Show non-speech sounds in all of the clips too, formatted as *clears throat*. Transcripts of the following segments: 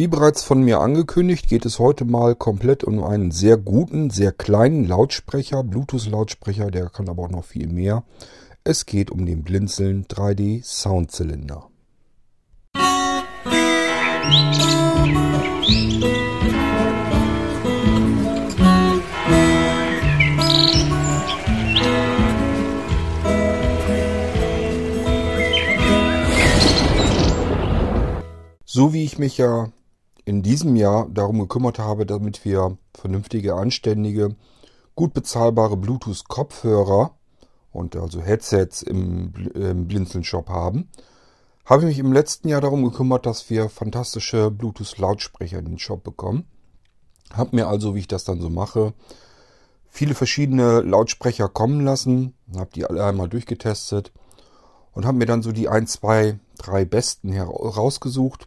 Wie bereits von mir angekündigt, geht es heute mal komplett um einen sehr guten, sehr kleinen Lautsprecher, Bluetooth-Lautsprecher, der kann aber auch noch viel mehr. Es geht um den Blinzeln 3D Soundzylinder. So wie ich mich ja in diesem Jahr darum gekümmert habe, damit wir vernünftige, anständige, gut bezahlbare Bluetooth-Kopfhörer und also Headsets im, im Blinzeln-Shop haben, habe ich mich im letzten Jahr darum gekümmert, dass wir fantastische Bluetooth-Lautsprecher in den Shop bekommen. Habe mir also, wie ich das dann so mache, viele verschiedene Lautsprecher kommen lassen, habe die alle einmal durchgetestet und habe mir dann so die 1, 2, 3 besten herausgesucht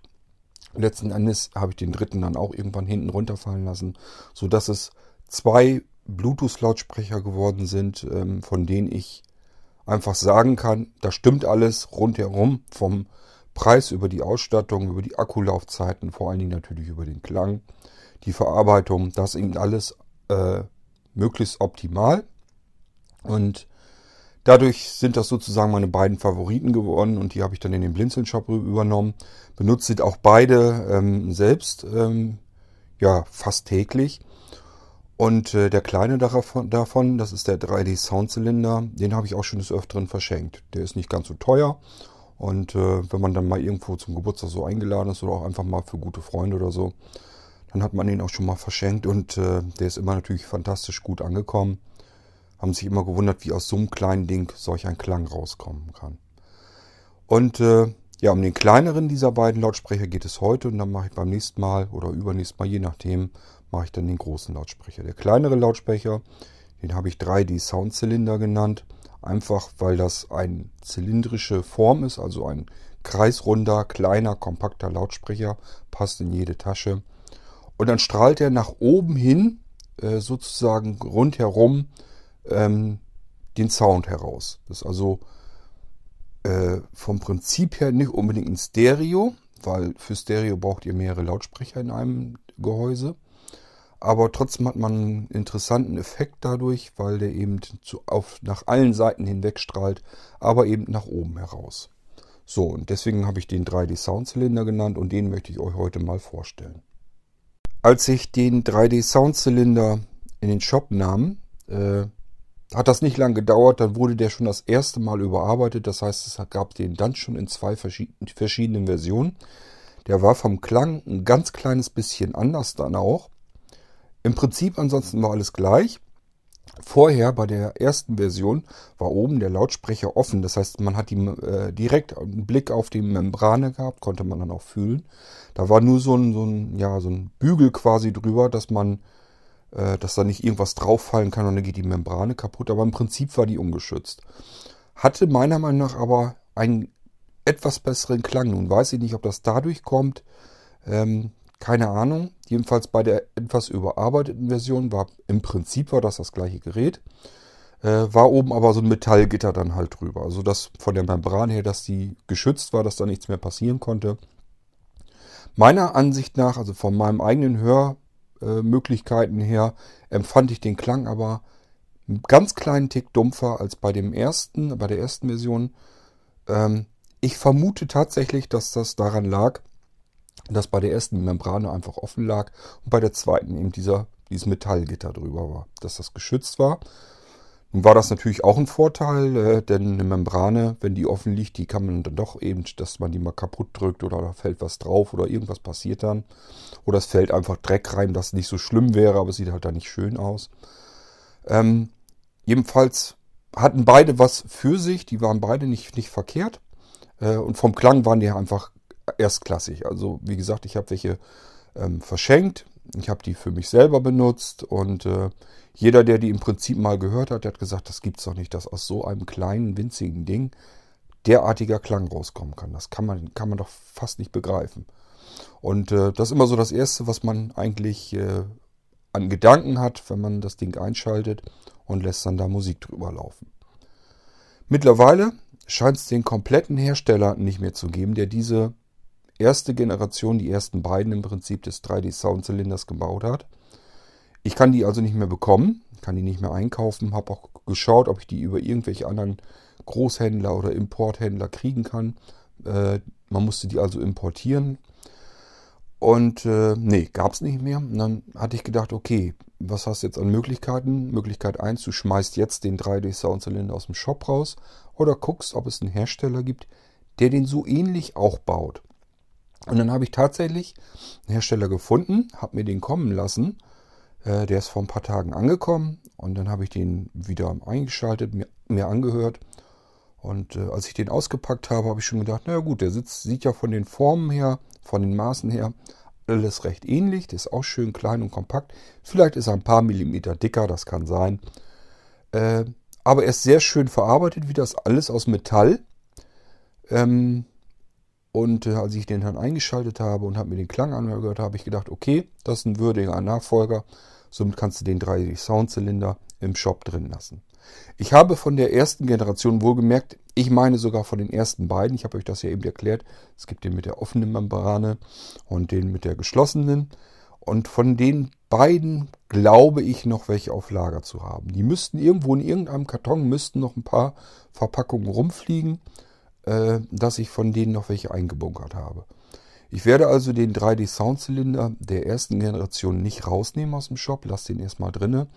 Letzten Endes habe ich den dritten dann auch irgendwann hinten runterfallen lassen, so dass es zwei Bluetooth-Lautsprecher geworden sind, ähm, von denen ich einfach sagen kann, da stimmt alles rundherum vom Preis über die Ausstattung, über die Akkulaufzeiten, vor allen Dingen natürlich über den Klang, die Verarbeitung, das eben alles äh, möglichst optimal. Und Dadurch sind das sozusagen meine beiden Favoriten geworden und die habe ich dann in den Blinzeln-Shop übernommen. Benutze auch beide ähm, selbst, ähm, ja, fast täglich. Und äh, der kleine davon, das ist der 3D Soundzylinder, den habe ich auch schon des Öfteren verschenkt. Der ist nicht ganz so teuer. Und äh, wenn man dann mal irgendwo zum Geburtstag so eingeladen ist oder auch einfach mal für gute Freunde oder so, dann hat man ihn auch schon mal verschenkt und äh, der ist immer natürlich fantastisch gut angekommen haben sich immer gewundert, wie aus so einem kleinen Ding solch ein Klang rauskommen kann. Und äh, ja, um den kleineren dieser beiden Lautsprecher geht es heute und dann mache ich beim nächsten Mal oder übernächsten Mal, je nachdem, mache ich dann den großen Lautsprecher. Der kleinere Lautsprecher, den habe ich 3D Soundzylinder genannt, einfach weil das eine zylindrische Form ist, also ein kreisrunder, kleiner, kompakter Lautsprecher, passt in jede Tasche. Und dann strahlt er nach oben hin, äh, sozusagen rundherum, ähm, den Sound heraus. Das ist also äh, vom Prinzip her nicht unbedingt ein Stereo, weil für Stereo braucht ihr mehrere Lautsprecher in einem Gehäuse. Aber trotzdem hat man einen interessanten Effekt dadurch, weil der eben zu, auf, nach allen Seiten hinweg strahlt, aber eben nach oben heraus. So, und deswegen habe ich den 3D Soundzylinder genannt und den möchte ich euch heute mal vorstellen. Als ich den 3D Soundzylinder in den Shop nahm, äh, hat das nicht lang gedauert, dann wurde der schon das erste Mal überarbeitet. Das heißt, es gab den dann schon in zwei verschiedenen Versionen. Der war vom Klang ein ganz kleines bisschen anders dann auch. Im Prinzip ansonsten war alles gleich. Vorher bei der ersten Version war oben der Lautsprecher offen. Das heißt, man hat die, äh, direkt einen Blick auf die Membrane gehabt, konnte man dann auch fühlen. Da war nur so ein, so ein, ja, so ein Bügel quasi drüber, dass man dass da nicht irgendwas drauffallen kann und dann geht die Membrane kaputt. Aber im Prinzip war die ungeschützt. Hatte meiner Meinung nach aber einen etwas besseren Klang. Nun weiß ich nicht, ob das dadurch kommt. Ähm, keine Ahnung. Jedenfalls bei der etwas überarbeiteten Version war im Prinzip war das das gleiche Gerät. Äh, war oben aber so ein Metallgitter dann halt drüber. Also das von der Membran her, dass die geschützt war, dass da nichts mehr passieren konnte. Meiner Ansicht nach, also von meinem eigenen Hör, äh, Möglichkeiten her empfand ich den Klang aber einen ganz kleinen Tick dumpfer als bei dem ersten, bei der ersten Version. Ähm, ich vermute tatsächlich, dass das daran lag, dass bei der ersten die Membrane einfach offen lag und bei der zweiten eben dieser, dieses Metallgitter drüber war, dass das geschützt war. Nun war das natürlich auch ein Vorteil, äh, denn eine Membrane, wenn die offen liegt, die kann man dann doch eben, dass man die mal kaputt drückt oder da fällt was drauf oder irgendwas passiert dann. Oder es fällt einfach Dreck rein, das nicht so schlimm wäre, aber es sieht halt da nicht schön aus. Ähm, jedenfalls hatten beide was für sich, die waren beide nicht, nicht verkehrt. Äh, und vom Klang waren die einfach erstklassig. Also wie gesagt, ich habe welche ähm, verschenkt. Ich habe die für mich selber benutzt und äh, jeder, der die im Prinzip mal gehört hat, der hat gesagt, das gibt's doch nicht, dass aus so einem kleinen, winzigen Ding derartiger Klang rauskommen kann. Das kann man, kann man doch fast nicht begreifen. Und äh, das ist immer so das Erste, was man eigentlich äh, an Gedanken hat, wenn man das Ding einschaltet und lässt dann da Musik drüber laufen. Mittlerweile scheint es den kompletten Hersteller nicht mehr zu geben, der diese erste Generation, die ersten beiden im Prinzip des 3D-Sound-Zylinders gebaut hat. Ich kann die also nicht mehr bekommen, kann die nicht mehr einkaufen, habe auch geschaut, ob ich die über irgendwelche anderen Großhändler oder Importhändler kriegen kann. Äh, man musste die also importieren. Und äh, nee, gab es nicht mehr. Und dann hatte ich gedacht, okay, was hast du jetzt an Möglichkeiten? Möglichkeit 1, du schmeißt jetzt den 3D-Soundzylinder aus dem Shop raus oder guckst, ob es einen Hersteller gibt, der den so ähnlich auch baut. Und dann habe ich tatsächlich einen Hersteller gefunden, habe mir den kommen lassen. Äh, der ist vor ein paar Tagen angekommen und dann habe ich den wieder eingeschaltet, mir, mir angehört. Und äh, als ich den ausgepackt habe, habe ich schon gedacht, naja gut, der sitzt, sieht ja von den Formen her, von den Maßen her alles recht ähnlich. Der ist auch schön klein und kompakt. Vielleicht ist er ein paar Millimeter dicker, das kann sein. Äh, aber er ist sehr schön verarbeitet, wie das alles aus Metall. Ähm, und äh, als ich den dann eingeschaltet habe und habe mir den Klang angehört, habe ich gedacht, okay, das ist ein würdiger Nachfolger. Somit kannst du den 3D-Soundzylinder im Shop drin lassen. Ich habe von der ersten Generation wohlgemerkt, ich meine sogar von den ersten beiden, ich habe euch das ja eben erklärt, es gibt den mit der offenen Membrane und den mit der geschlossenen. Und von den beiden glaube ich noch welche auf Lager zu haben. Die müssten irgendwo in irgendeinem Karton, müssten noch ein paar Verpackungen rumfliegen, dass ich von denen noch welche eingebunkert habe. Ich werde also den 3D Soundzylinder der ersten Generation nicht rausnehmen aus dem Shop, lasse den erstmal drinne.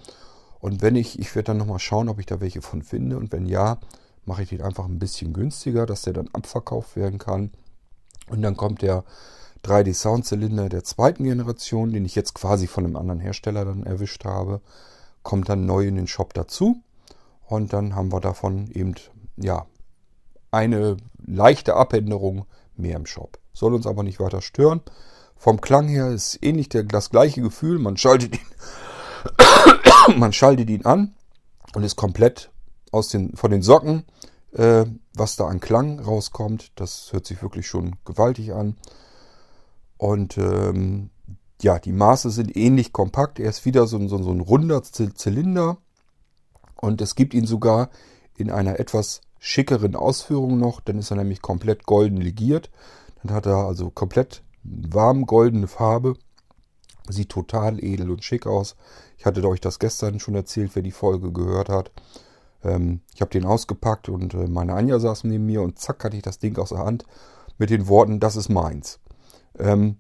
Und wenn ich, ich werde dann nochmal schauen, ob ich da welche von finde. Und wenn ja, mache ich den einfach ein bisschen günstiger, dass der dann abverkauft werden kann. Und dann kommt der 3D Soundzylinder der zweiten Generation, den ich jetzt quasi von einem anderen Hersteller dann erwischt habe, kommt dann neu in den Shop dazu. Und dann haben wir davon eben, ja, eine leichte Abänderung mehr im Shop. Soll uns aber nicht weiter stören. Vom Klang her ist ähnlich der, das gleiche Gefühl. Man schaltet ihn, *coughs* man schaltet ihn an und ist komplett aus den, von den Socken, äh, was da an Klang rauskommt. Das hört sich wirklich schon gewaltig an. Und ähm, ja, die Maße sind ähnlich kompakt. Er ist wieder so, so, so ein runder Zylinder. Und es gibt ihn sogar in einer etwas schickeren Ausführung noch. Dann ist er nämlich komplett golden legiert. Dann hat er also komplett warm goldene Farbe. Sieht total edel und schick aus. Ich hatte euch das gestern schon erzählt, wer die Folge gehört hat. Ähm, ich habe den ausgepackt und äh, meine Anja saß neben mir und zack hatte ich das Ding aus der Hand mit den Worten, das ist meins. Ähm,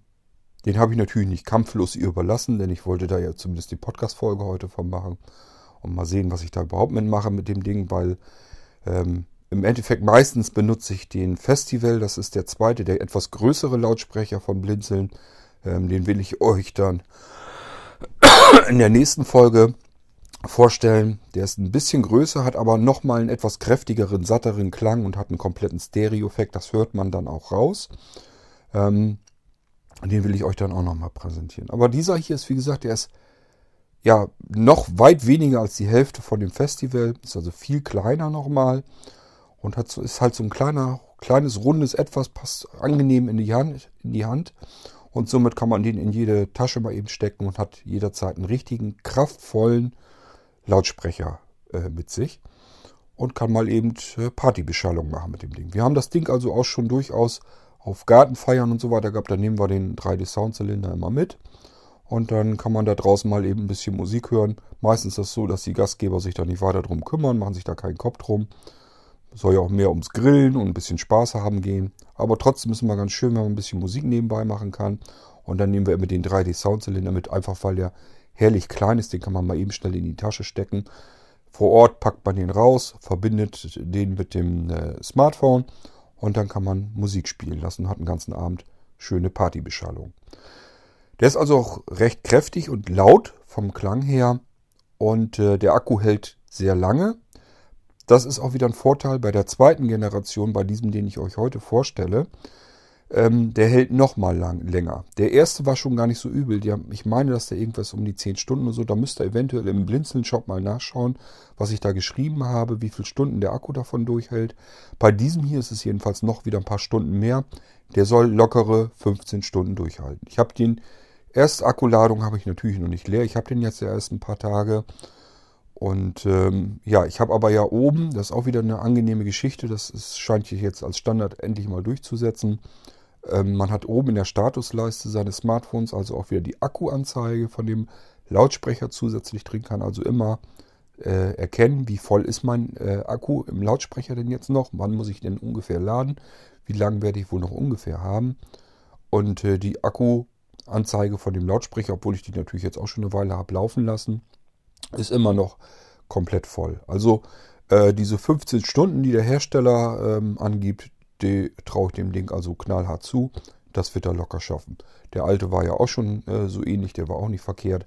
den habe ich natürlich nicht kampflos ihr überlassen, denn ich wollte da ja zumindest die Podcast-Folge heute von machen und mal sehen, was ich da überhaupt mitmache mit dem Ding, weil ähm, im Endeffekt meistens benutze ich den Festival, das ist der zweite, der etwas größere Lautsprecher von Blinzeln. Ähm, den will ich euch dann *coughs* in der nächsten Folge vorstellen. Der ist ein bisschen größer, hat aber nochmal einen etwas kräftigeren, satteren Klang und hat einen kompletten Stereo-Effekt. Das hört man dann auch raus. Ähm, den will ich euch dann auch nochmal präsentieren. Aber dieser hier ist, wie gesagt, der ist ja noch weit weniger als die Hälfte von dem Festival. Ist also viel kleiner nochmal. Und hat so, ist halt so ein kleiner, kleines, rundes Etwas, passt angenehm in die Hand. In die Hand. Und somit kann man den in jede Tasche mal eben stecken und hat jederzeit einen richtigen, kraftvollen Lautsprecher äh, mit sich. Und kann mal eben äh, Partybeschallung machen mit dem Ding. Wir haben das Ding also auch schon durchaus auf Gartenfeiern und so weiter gehabt. Da nehmen wir den 3D-Soundzylinder immer mit. Und dann kann man da draußen mal eben ein bisschen Musik hören. Meistens ist das so, dass die Gastgeber sich da nicht weiter drum kümmern, machen sich da keinen Kopf drum. Soll ja auch mehr ums Grillen und ein bisschen Spaß haben gehen. Aber trotzdem ist es mal ganz schön, wenn man ein bisschen Musik nebenbei machen kann. Und dann nehmen wir immer den 3D-Soundzylinder mit, einfach weil der herrlich klein ist. Den kann man mal eben schnell in die Tasche stecken. Vor Ort packt man den raus, verbindet den mit dem äh, Smartphone und dann kann man Musik spielen lassen und hat den ganzen Abend schöne Partybeschallung. Der ist also auch recht kräftig und laut vom Klang her und äh, der Akku hält sehr lange. Das ist auch wieder ein Vorteil bei der zweiten Generation, bei diesem, den ich euch heute vorstelle. Ähm, der hält nochmal lang, länger. Der erste war schon gar nicht so übel. Haben, ich meine, dass der irgendwas um die 10 Stunden oder so. Da müsst ihr eventuell im Blinzeln-Shop mal nachschauen, was ich da geschrieben habe, wie viele Stunden der Akku davon durchhält. Bei diesem hier ist es jedenfalls noch wieder ein paar Stunden mehr. Der soll lockere 15 Stunden durchhalten. Ich habe den, erste Akkuladung habe ich natürlich noch nicht leer. Ich habe den jetzt ja erst ein paar Tage. Und ähm, ja, ich habe aber ja oben, das ist auch wieder eine angenehme Geschichte, das ist, scheint sich jetzt als Standard endlich mal durchzusetzen, Ähm, man hat oben in der Statusleiste seines Smartphones also auch wieder die Akkuanzeige von dem Lautsprecher zusätzlich drin, kann also immer äh, erkennen, wie voll ist mein äh, Akku im Lautsprecher denn jetzt noch, wann muss ich den ungefähr laden, wie lange werde ich wohl noch ungefähr haben. Und äh, die Akkuanzeige von dem Lautsprecher, obwohl ich die natürlich jetzt auch schon eine Weile habe laufen lassen, ist immer noch komplett voll. Also äh, diese 15 Stunden, die der Hersteller ähm, angibt, die traue ich dem Ding also knallhart zu. Das wird er locker schaffen. Der alte war ja auch schon äh, so ähnlich, der war auch nicht verkehrt.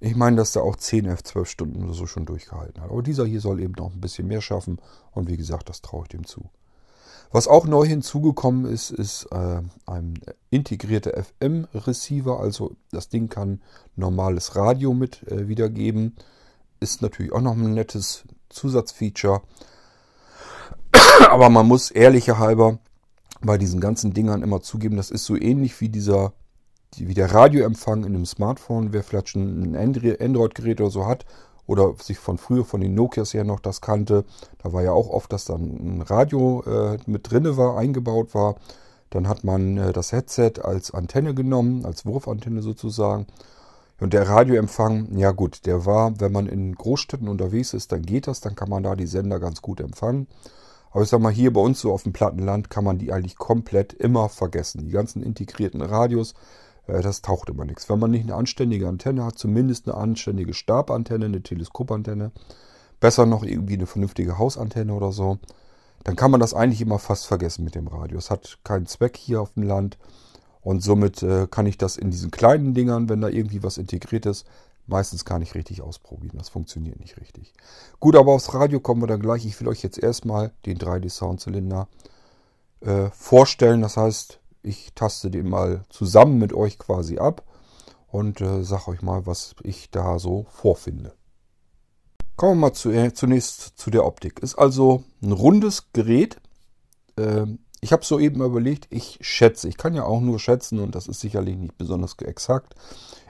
Ich meine, dass der auch 10, 11, 12 Stunden oder so schon durchgehalten hat. Aber dieser hier soll eben noch ein bisschen mehr schaffen. Und wie gesagt, das traue ich dem zu. Was auch neu hinzugekommen ist, ist äh, ein integrierter FM-Receiver. Also das Ding kann normales Radio mit äh, wiedergeben. Ist natürlich auch noch ein nettes Zusatzfeature. *coughs* Aber man muss ehrlicher halber bei diesen ganzen Dingern immer zugeben, das ist so ähnlich wie dieser, wie der Radioempfang in einem Smartphone. Wer vielleicht schon ein Android-Gerät oder so hat oder sich von früher von den Nokias her noch das kannte, da war ja auch oft, dass dann ein Radio äh, mit drinne war, eingebaut war. Dann hat man äh, das Headset als Antenne genommen, als Wurfantenne sozusagen. Und der Radioempfang, ja gut, der war, wenn man in Großstädten unterwegs ist, dann geht das, dann kann man da die Sender ganz gut empfangen. Aber ich sag mal, hier bei uns so auf dem Plattenland kann man die eigentlich komplett immer vergessen. Die ganzen integrierten Radios, das taucht immer nichts. Wenn man nicht eine anständige Antenne hat, zumindest eine anständige Stabantenne, eine Teleskopantenne, besser noch irgendwie eine vernünftige Hausantenne oder so, dann kann man das eigentlich immer fast vergessen mit dem Radio. Es hat keinen Zweck hier auf dem Land und somit äh, kann ich das in diesen kleinen Dingern, wenn da irgendwie was integriert ist, meistens gar nicht richtig ausprobieren. Das funktioniert nicht richtig. Gut, aber aufs Radio kommen wir dann gleich. Ich will euch jetzt erstmal den 3D-Soundzylinder äh, vorstellen. Das heißt, ich taste den mal zusammen mit euch quasi ab und äh, sage euch mal, was ich da so vorfinde. Kommen wir mal zu, äh, zunächst zu der Optik. Ist also ein rundes Gerät. Äh, ich habe soeben überlegt, ich schätze, ich kann ja auch nur schätzen und das ist sicherlich nicht besonders exakt.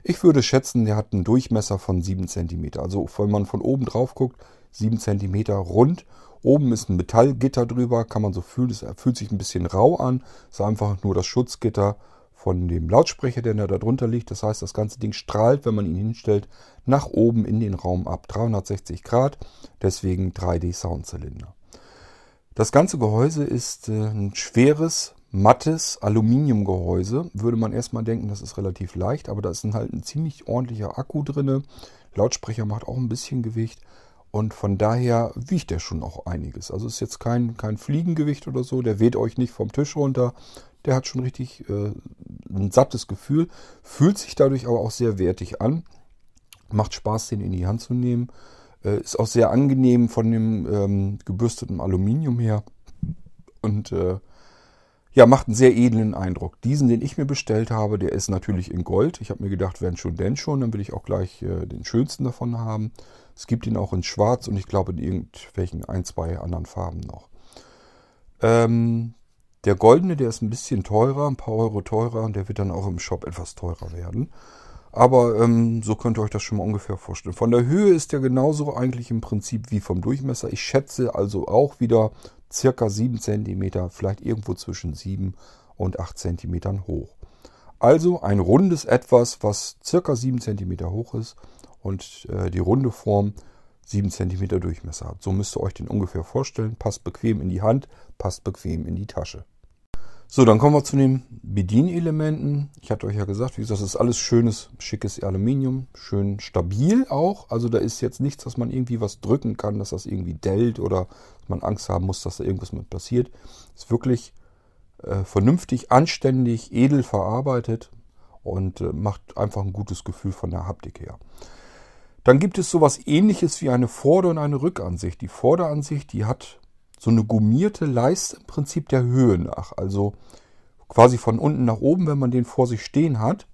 Ich würde schätzen, der hat einen Durchmesser von 7 cm. Also wenn man von oben drauf guckt, 7 cm rund. Oben ist ein Metallgitter drüber, kann man so fühlen, es fühlt sich ein bisschen rau an. Es ist einfach nur das Schutzgitter von dem Lautsprecher, der da drunter liegt. Das heißt, das ganze Ding strahlt, wenn man ihn hinstellt, nach oben in den Raum ab. 360 Grad, deswegen 3D Soundzylinder. Das ganze Gehäuse ist äh, ein schweres, mattes Aluminiumgehäuse. Würde man erstmal denken, das ist relativ leicht, aber da ist halt ein ziemlich ordentlicher Akku drin. Lautsprecher macht auch ein bisschen Gewicht und von daher wiegt der schon auch einiges. Also ist jetzt kein, kein Fliegengewicht oder so, der weht euch nicht vom Tisch runter. Der hat schon richtig äh, ein sattes Gefühl, fühlt sich dadurch aber auch sehr wertig an. Macht Spaß, den in die Hand zu nehmen. Äh, ist auch sehr angenehm von dem ähm, gebürsteten Aluminium her. Und äh, ja, macht einen sehr edlen Eindruck. Diesen, den ich mir bestellt habe, der ist natürlich in Gold. Ich habe mir gedacht, wenn schon, denn schon, dann will ich auch gleich äh, den schönsten davon haben. Es gibt ihn auch in Schwarz und ich glaube in irgendwelchen ein, zwei anderen Farben noch. Ähm, der goldene, der ist ein bisschen teurer, ein paar Euro teurer und der wird dann auch im Shop etwas teurer werden. Aber ähm, so könnt ihr euch das schon mal ungefähr vorstellen. Von der Höhe ist der genauso eigentlich im Prinzip wie vom Durchmesser. Ich schätze also auch wieder circa 7 cm, vielleicht irgendwo zwischen 7 und 8 cm hoch. Also ein rundes Etwas, was circa 7 cm hoch ist und äh, die runde Form 7 cm Durchmesser hat. So müsst ihr euch den ungefähr vorstellen. Passt bequem in die Hand, passt bequem in die Tasche. So, dann kommen wir zu den Bedienelementen. Ich hatte euch ja gesagt, wie gesagt, das ist alles schönes, schickes Aluminium, schön stabil auch. Also da ist jetzt nichts, dass man irgendwie was drücken kann, dass das irgendwie dellt oder man Angst haben muss, dass da irgendwas mit passiert. Ist wirklich äh, vernünftig, anständig, edel verarbeitet und äh, macht einfach ein gutes Gefühl von der Haptik her. Dann gibt es sowas ähnliches wie eine Vorder- und eine Rückansicht. Die Vorderansicht, die hat so eine gummierte Leiste im Prinzip der Höhe nach. Also quasi von unten nach oben, wenn man den vor sich stehen hat.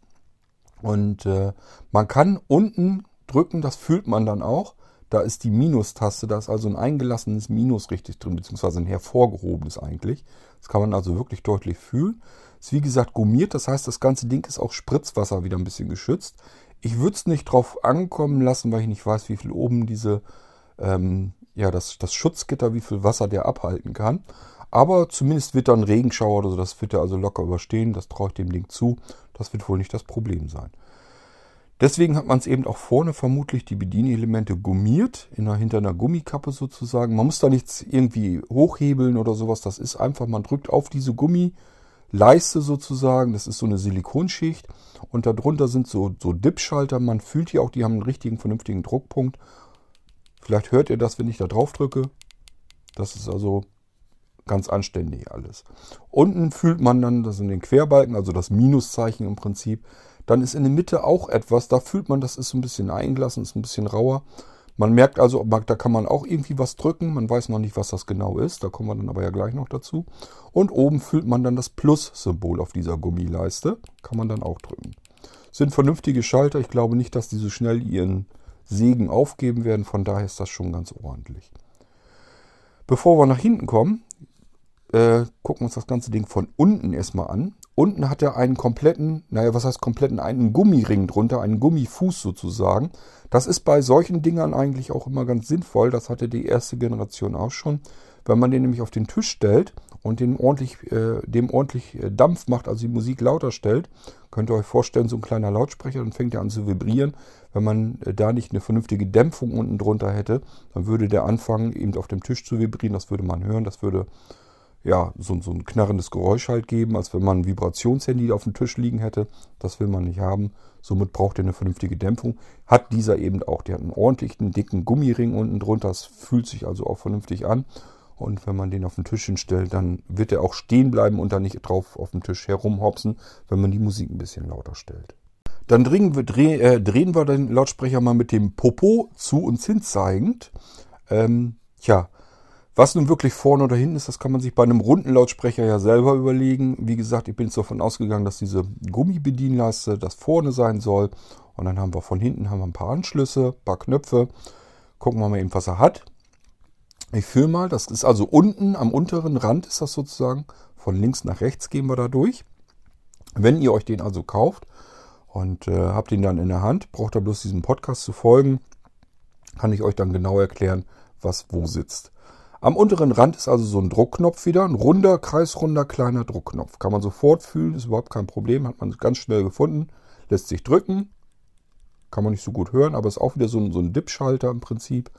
Und äh, man kann unten drücken, das fühlt man dann auch. Da ist die Minustaste, da ist also ein eingelassenes Minus richtig drin, beziehungsweise ein hervorgehobenes eigentlich. Das kann man also wirklich deutlich fühlen. Ist wie gesagt gummiert, das heißt, das ganze Ding ist auch Spritzwasser wieder ein bisschen geschützt. Ich würde es nicht drauf ankommen lassen, weil ich nicht weiß, wie viel oben diese ähm, ja, das, das Schutzgitter, wie viel Wasser der abhalten kann. Aber zumindest wird dann Regenschauer oder so, das wird er also locker überstehen. Das traue ich dem Ding zu. Das wird wohl nicht das Problem sein. Deswegen hat man es eben auch vorne vermutlich die Bedienelemente gummiert, in der, hinter einer Gummikappe sozusagen. Man muss da nichts irgendwie hochhebeln oder sowas. Das ist einfach, man drückt auf diese Gummileiste sozusagen. Das ist so eine Silikonschicht. Und darunter sind so, so Dip-Schalter. Man fühlt hier auch, die haben einen richtigen, vernünftigen Druckpunkt. Vielleicht hört ihr das, wenn ich da drauf drücke. Das ist also ganz anständig alles. Unten fühlt man dann, das sind den Querbalken, also das Minuszeichen im Prinzip. Dann ist in der Mitte auch etwas, da fühlt man, das ist ein bisschen eingelassen, ist ein bisschen rauer. Man merkt also, da kann man auch irgendwie was drücken. Man weiß noch nicht, was das genau ist. Da kommen wir dann aber ja gleich noch dazu. Und oben fühlt man dann das Plus-Symbol auf dieser Gummileiste. Kann man dann auch drücken. Sind vernünftige Schalter. Ich glaube nicht, dass die so schnell ihren Segen aufgeben werden. Von daher ist das schon ganz ordentlich. Bevor wir nach hinten kommen, äh, gucken wir uns das ganze Ding von unten erstmal an. Unten hat er einen kompletten, naja, was heißt kompletten, einen Gummiring drunter, einen Gummifuß sozusagen. Das ist bei solchen Dingern eigentlich auch immer ganz sinnvoll. Das hatte die erste Generation auch schon. Wenn man den nämlich auf den Tisch stellt und den ordentlich, äh, dem ordentlich äh, Dampf macht, also die Musik lauter stellt, könnt ihr euch vorstellen, so ein kleiner Lautsprecher, dann fängt er an zu vibrieren. Wenn man äh, da nicht eine vernünftige Dämpfung unten drunter hätte, dann würde der anfangen, eben auf dem Tisch zu vibrieren. Das würde man hören. Das würde ja, so, so ein knarrendes Geräusch halt geben, als wenn man ein Vibrationshandy auf dem Tisch liegen hätte. Das will man nicht haben. Somit braucht er eine vernünftige Dämpfung. Hat dieser eben auch. Der hat einen ordentlichen, dicken Gummiring unten drunter. Das fühlt sich also auch vernünftig an. Und wenn man den auf den Tisch hinstellt, dann wird er auch stehen bleiben und da nicht drauf auf dem Tisch herumhopsen, wenn man die Musik ein bisschen lauter stellt. Dann drehen wir, dreh, äh, drehen wir den Lautsprecher mal mit dem Popo zu uns hin zeigend. Ähm, tja, was nun wirklich vorne oder hinten ist, das kann man sich bei einem runden Lautsprecher ja selber überlegen. Wie gesagt, ich bin jetzt davon ausgegangen, dass diese Gummibedienleiste das vorne sein soll. Und dann haben wir von hinten haben wir ein paar Anschlüsse, ein paar Knöpfe. Gucken wir mal eben, was er hat. Ich fühle mal, das ist also unten am unteren Rand ist das sozusagen. Von links nach rechts gehen wir da durch. Wenn ihr euch den also kauft und äh, habt ihn dann in der Hand, braucht ihr bloß diesem Podcast zu folgen, kann ich euch dann genau erklären, was wo sitzt. Am unteren Rand ist also so ein Druckknopf wieder, ein runder, kreisrunder, kleiner Druckknopf. Kann man sofort fühlen, ist überhaupt kein Problem, hat man ganz schnell gefunden. Lässt sich drücken, kann man nicht so gut hören, aber ist auch wieder so ein, so ein Dip-Schalter im Prinzip.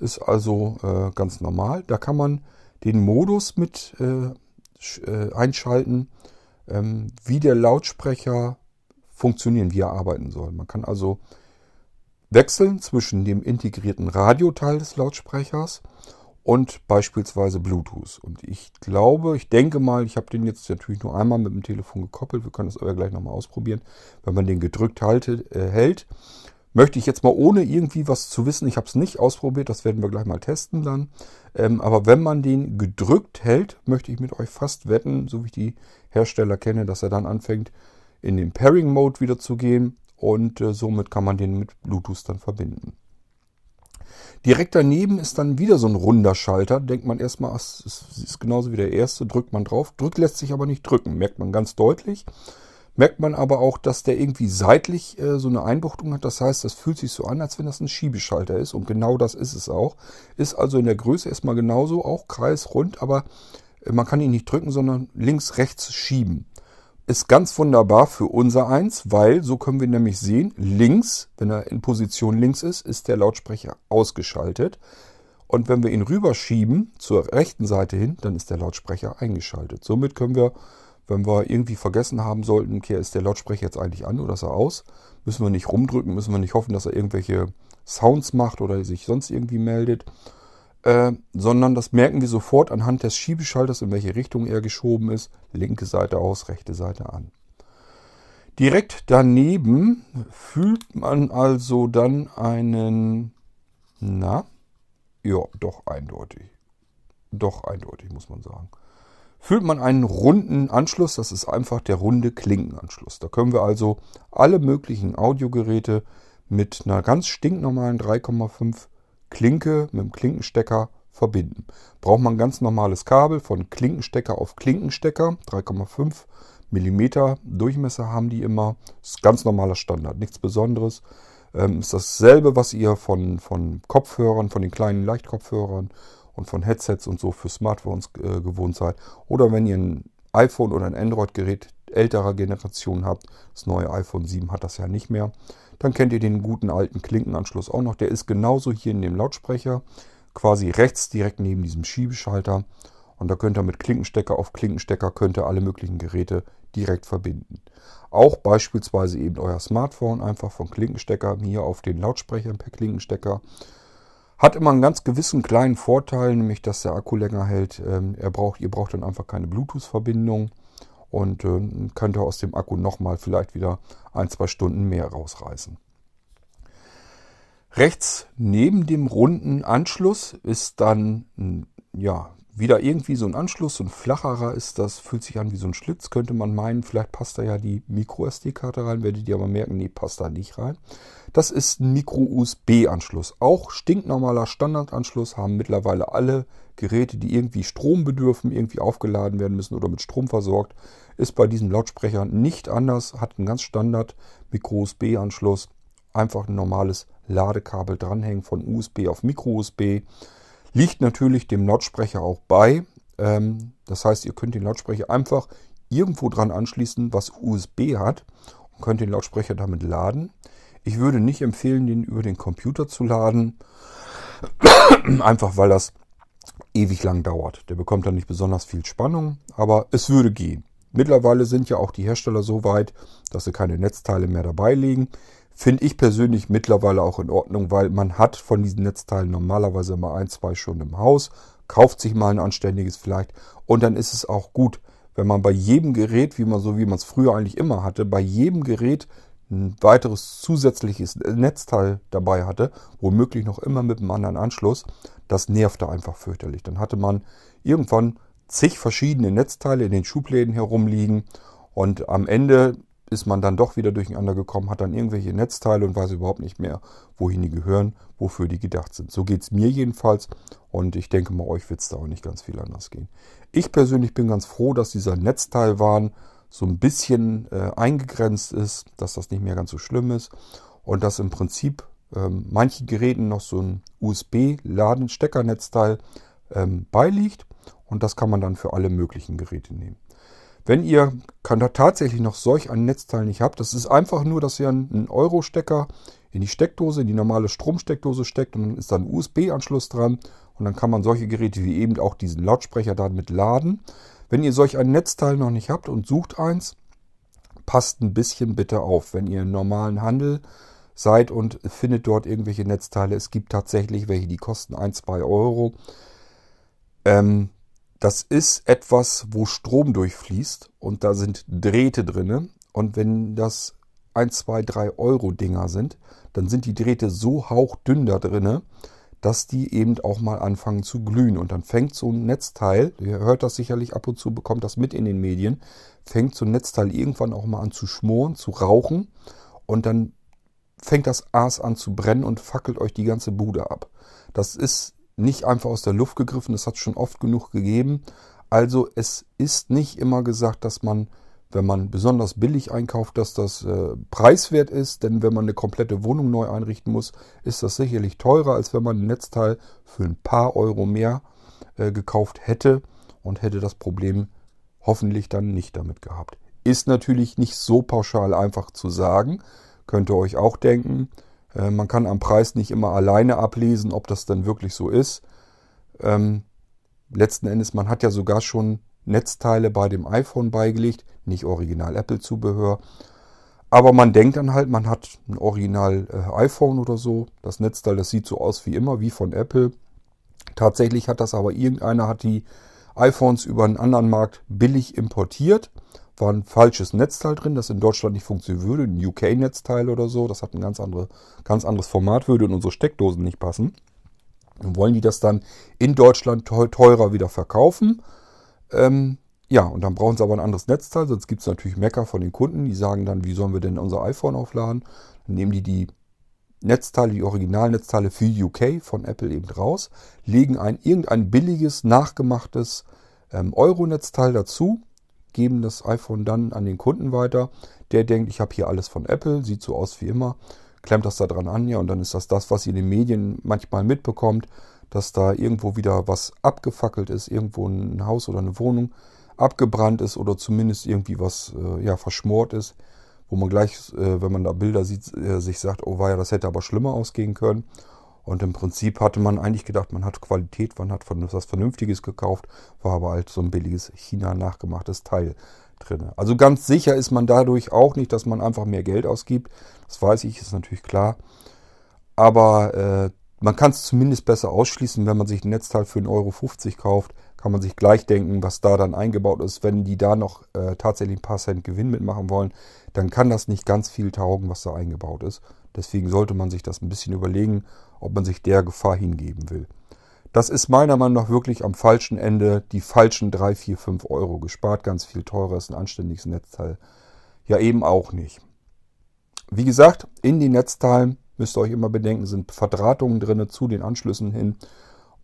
Ist also äh, ganz normal. Da kann man den Modus mit äh, äh, einschalten, ähm, wie der Lautsprecher funktionieren, wie er arbeiten soll. Man kann also wechseln zwischen dem integrierten Radioteil des Lautsprechers und beispielsweise Bluetooth. Und ich glaube, ich denke mal, ich habe den jetzt natürlich nur einmal mit dem Telefon gekoppelt. Wir können das aber gleich nochmal ausprobieren. Wenn man den gedrückt halte, äh, hält, möchte ich jetzt mal ohne irgendwie was zu wissen, ich habe es nicht ausprobiert, das werden wir gleich mal testen dann. Ähm, aber wenn man den gedrückt hält, möchte ich mit euch fast wetten, so wie ich die Hersteller kenne, dass er dann anfängt, in den Pairing-Mode wieder zu gehen. Und äh, somit kann man den mit Bluetooth dann verbinden. Direkt daneben ist dann wieder so ein runder Schalter. Denkt man erstmal, es ist genauso wie der erste, drückt man drauf. Drückt lässt sich aber nicht drücken, merkt man ganz deutlich. Merkt man aber auch, dass der irgendwie seitlich äh, so eine Einbuchtung hat. Das heißt, das fühlt sich so an, als wenn das ein Schiebeschalter ist. Und genau das ist es auch. Ist also in der Größe erstmal genauso, auch kreisrund, aber äh, man kann ihn nicht drücken, sondern links, rechts schieben ist ganz wunderbar für unser eins, weil so können wir nämlich sehen, links, wenn er in Position links ist, ist der Lautsprecher ausgeschaltet. Und wenn wir ihn rüberschieben zur rechten Seite hin, dann ist der Lautsprecher eingeschaltet. Somit können wir, wenn wir irgendwie vergessen haben sollten, okay, ist der Lautsprecher jetzt eigentlich an oder ist er aus, müssen wir nicht rumdrücken, müssen wir nicht hoffen, dass er irgendwelche Sounds macht oder sich sonst irgendwie meldet, äh, sondern das merken wir sofort anhand des Schiebeschalters, in welche Richtung er geschoben ist. Linke Seite aus, rechte Seite an. Direkt daneben fühlt man also dann einen, na, ja, doch eindeutig. Doch eindeutig, muss man sagen. Fühlt man einen runden Anschluss, das ist einfach der runde Klinkenanschluss. Da können wir also alle möglichen Audiogeräte mit einer ganz stinknormalen 3,5 Klinke mit dem Klinkenstecker verbinden. Braucht man ganz normales Kabel von Klinkenstecker auf Klinkenstecker. 3,5 mm Durchmesser haben die immer. Ist ganz normaler Standard, nichts Besonderes. Ähm, ist dasselbe, was ihr von, von Kopfhörern, von den kleinen Leichtkopfhörern und von Headsets und so für Smartphones äh, gewohnt seid. Oder wenn ihr ein iPhone oder ein Android-Gerät älterer Generation habt, das neue iPhone 7 hat das ja nicht mehr, dann kennt ihr den guten alten Klinkenanschluss auch noch. Der ist genauso hier in dem Lautsprecher, quasi rechts direkt neben diesem Schiebeschalter. Und da könnt ihr mit Klinkenstecker auf Klinkenstecker könnt ihr alle möglichen Geräte direkt verbinden. Auch beispielsweise eben euer Smartphone einfach von Klinkenstecker hier auf den Lautsprecher per Klinkenstecker. Hat immer einen ganz gewissen kleinen Vorteil, nämlich dass der Akku länger hält. Ähm, er braucht, ihr braucht dann einfach keine Bluetooth-Verbindung und äh, könnt ihr aus dem Akku nochmal vielleicht wieder ein, zwei Stunden mehr rausreißen. Rechts neben dem runden Anschluss ist dann ja, wieder irgendwie so ein Anschluss, so ein flacherer ist das, fühlt sich an wie so ein Schlitz, könnte man meinen, vielleicht passt da ja die Micro-SD-Karte rein, werdet ihr aber merken, nee, passt da nicht rein. Das ist ein Micro-USB-Anschluss. Auch stinknormaler Standardanschluss haben mittlerweile alle Geräte, die irgendwie Strom bedürfen, irgendwie aufgeladen werden müssen oder mit Strom versorgt. Ist bei diesem Lautsprecher nicht anders, hat einen ganz Standard Micro-USB-Anschluss. Einfach ein normales Ladekabel dranhängen von USB auf Micro-USB Liegt natürlich dem Lautsprecher auch bei. Ähm, das heißt, ihr könnt den Lautsprecher einfach irgendwo dran anschließen, was USB hat und könnt den Lautsprecher damit laden. Ich würde nicht empfehlen, den über den Computer zu laden, *clears throat* einfach weil das ewig lang dauert. Der bekommt dann nicht besonders viel Spannung, aber es würde gehen. Mittlerweile sind ja auch die Hersteller so weit, dass sie keine Netzteile mehr dabei legen. Finde ich persönlich mittlerweile auch in Ordnung, weil man hat von diesen Netzteilen normalerweise mal ein, zwei schon im Haus, kauft sich mal ein anständiges vielleicht und dann ist es auch gut, wenn man bei jedem Gerät, wie man so wie man es früher eigentlich immer hatte, bei jedem Gerät ein weiteres zusätzliches Netzteil dabei hatte, womöglich noch immer mit einem anderen Anschluss, das nervte einfach fürchterlich. Dann hatte man irgendwann zig verschiedene Netzteile in den Schubläden herumliegen und am Ende ist man dann doch wieder durcheinander gekommen, hat dann irgendwelche Netzteile und weiß überhaupt nicht mehr, wohin die gehören, wofür die gedacht sind. So geht es mir jedenfalls und ich denke mal, euch wird es da auch nicht ganz viel anders gehen. Ich persönlich bin ganz froh, dass dieser Netzteilwahn so ein bisschen äh, eingegrenzt ist, dass das nicht mehr ganz so schlimm ist und dass im Prinzip ähm, manchen Geräten noch so ein USB-Laden-Steckernetzteil ähm, beiliegt und das kann man dann für alle möglichen Geräte nehmen. Wenn ihr tatsächlich noch solch ein Netzteil nicht habt, das ist einfach nur, dass ihr einen Euro-Stecker in die Steckdose, in die normale Stromsteckdose steckt und dann ist da ein USB-Anschluss dran und dann kann man solche Geräte wie eben auch diesen Lautsprecher damit laden. Wenn ihr solch ein Netzteil noch nicht habt und sucht eins, passt ein bisschen bitte auf, wenn ihr im normalen Handel seid und findet dort irgendwelche Netzteile. Es gibt tatsächlich welche, die kosten 1, 2 Euro. Ähm, das ist etwas, wo Strom durchfließt und da sind Drähte drinne. Und wenn das 1, 2, 3 Euro Dinger sind, dann sind die Drähte so hauchdünn da drinne, dass die eben auch mal anfangen zu glühen. Und dann fängt so ein Netzteil, ihr hört das sicherlich ab und zu, bekommt das mit in den Medien, fängt so ein Netzteil irgendwann auch mal an zu schmoren, zu rauchen. Und dann fängt das Aas an zu brennen und fackelt euch die ganze Bude ab. Das ist nicht einfach aus der Luft gegriffen, das hat es schon oft genug gegeben. Also es ist nicht immer gesagt, dass man, wenn man besonders billig einkauft, dass das äh, preiswert ist, denn wenn man eine komplette Wohnung neu einrichten muss, ist das sicherlich teurer, als wenn man ein Netzteil für ein paar Euro mehr äh, gekauft hätte und hätte das Problem hoffentlich dann nicht damit gehabt. Ist natürlich nicht so pauschal einfach zu sagen, könnt ihr euch auch denken. Äh, man kann am Preis nicht immer alleine ablesen, ob das denn wirklich so ist. Ähm, letzten Endes, man hat ja sogar schon Netzteile bei dem iPhone beigelegt, nicht original Apple-Zubehör. Aber man denkt dann halt, man hat ein Original äh, iPhone oder so. Das Netzteil, das sieht so aus wie immer, wie von Apple. Tatsächlich hat das aber irgendeiner, hat die iPhones über einen anderen Markt billig importiert war ein falsches Netzteil drin, das in Deutschland nicht funktionieren würde. Ein UK-Netzteil oder so, das hat ein ganz, andere, ganz anderes Format, würde in unsere Steckdosen nicht passen. Dann wollen die das dann in Deutschland teurer wieder verkaufen. Ähm, ja, und dann brauchen sie aber ein anderes Netzteil, sonst gibt es natürlich Mecker von den Kunden, die sagen dann, wie sollen wir denn unser iPhone aufladen? Dann nehmen die die Netzteile, die Originalnetzteile für UK von Apple eben raus, legen ein irgendein billiges, nachgemachtes ähm, Euro-Netzteil dazu geben das iPhone dann an den Kunden weiter. Der denkt, ich habe hier alles von Apple, sieht so aus wie immer, klemmt das da dran an, ja, und dann ist das das, was ihr in den Medien manchmal mitbekommt, dass da irgendwo wieder was abgefackelt ist, irgendwo ein Haus oder eine Wohnung abgebrannt ist oder zumindest irgendwie was äh, ja, verschmort ist, wo man gleich, äh, wenn man da Bilder sieht, äh, sich sagt, oh weia, das hätte aber schlimmer ausgehen können. Und im Prinzip hatte man eigentlich gedacht, man hat Qualität, man hat was Vernünftiges gekauft, war aber halt so ein billiges China nachgemachtes Teil drin. Also ganz sicher ist man dadurch auch nicht, dass man einfach mehr Geld ausgibt. Das weiß ich, ist natürlich klar. Aber äh, man kann es zumindest besser ausschließen, wenn man sich ein Netzteil für 1,50 Euro kauft, kann man sich gleich denken, was da dann eingebaut ist. Wenn die da noch äh, tatsächlich ein paar Cent Gewinn mitmachen wollen, dann kann das nicht ganz viel taugen, was da eingebaut ist. Deswegen sollte man sich das ein bisschen überlegen, ob man sich der Gefahr hingeben will. Das ist meiner Meinung nach wirklich am falschen Ende die falschen 3, 4, 5 Euro gespart. Ganz viel teurer ist ein anständiges Netzteil. Ja, eben auch nicht. Wie gesagt, in den Netzteilen müsst ihr euch immer bedenken, sind Verdrahtungen drin zu den Anschlüssen hin.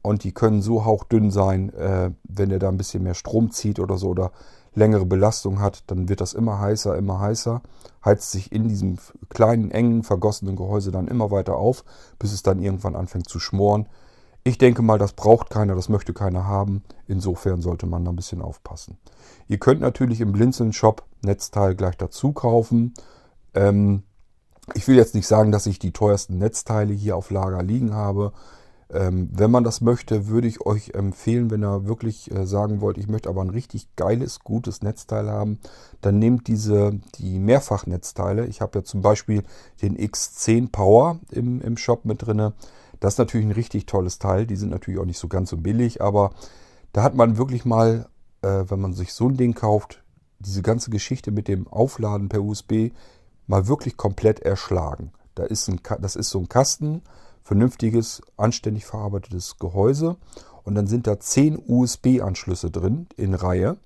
Und die können so hauchdünn sein, äh, wenn ihr da ein bisschen mehr Strom zieht oder so oder längere Belastung hat, dann wird das immer heißer, immer heißer, heizt sich in diesem kleinen, engen, vergossenen Gehäuse dann immer weiter auf, bis es dann irgendwann anfängt zu schmoren. Ich denke mal, das braucht keiner, das möchte keiner haben. Insofern sollte man da ein bisschen aufpassen. Ihr könnt natürlich im Blinzeln-Shop Netzteil gleich dazu kaufen. Ähm, ich will jetzt nicht sagen, dass ich die teuersten Netzteile hier auf Lager liegen habe. Ähm, wenn man das möchte, würde ich euch empfehlen, wenn ihr wirklich äh, sagen wollt, ich möchte aber ein richtig geiles, gutes Netzteil haben, dann nehmt diese, die Mehrfachnetzteile. Ich habe ja zum Beispiel den X10 Power im, im Shop mit drinne. Das ist natürlich ein richtig tolles Teil. Die sind natürlich auch nicht so ganz so billig, aber da hat man wirklich mal, äh, wenn man sich so ein Ding kauft, diese ganze Geschichte mit dem Aufladen per USB mal wirklich komplett erschlagen. Da ist ein, das ist so ein Kasten, vernünftiges, anständig verarbeitetes Gehäuse und dann sind da zehn USB-Anschlüsse drin in Reihe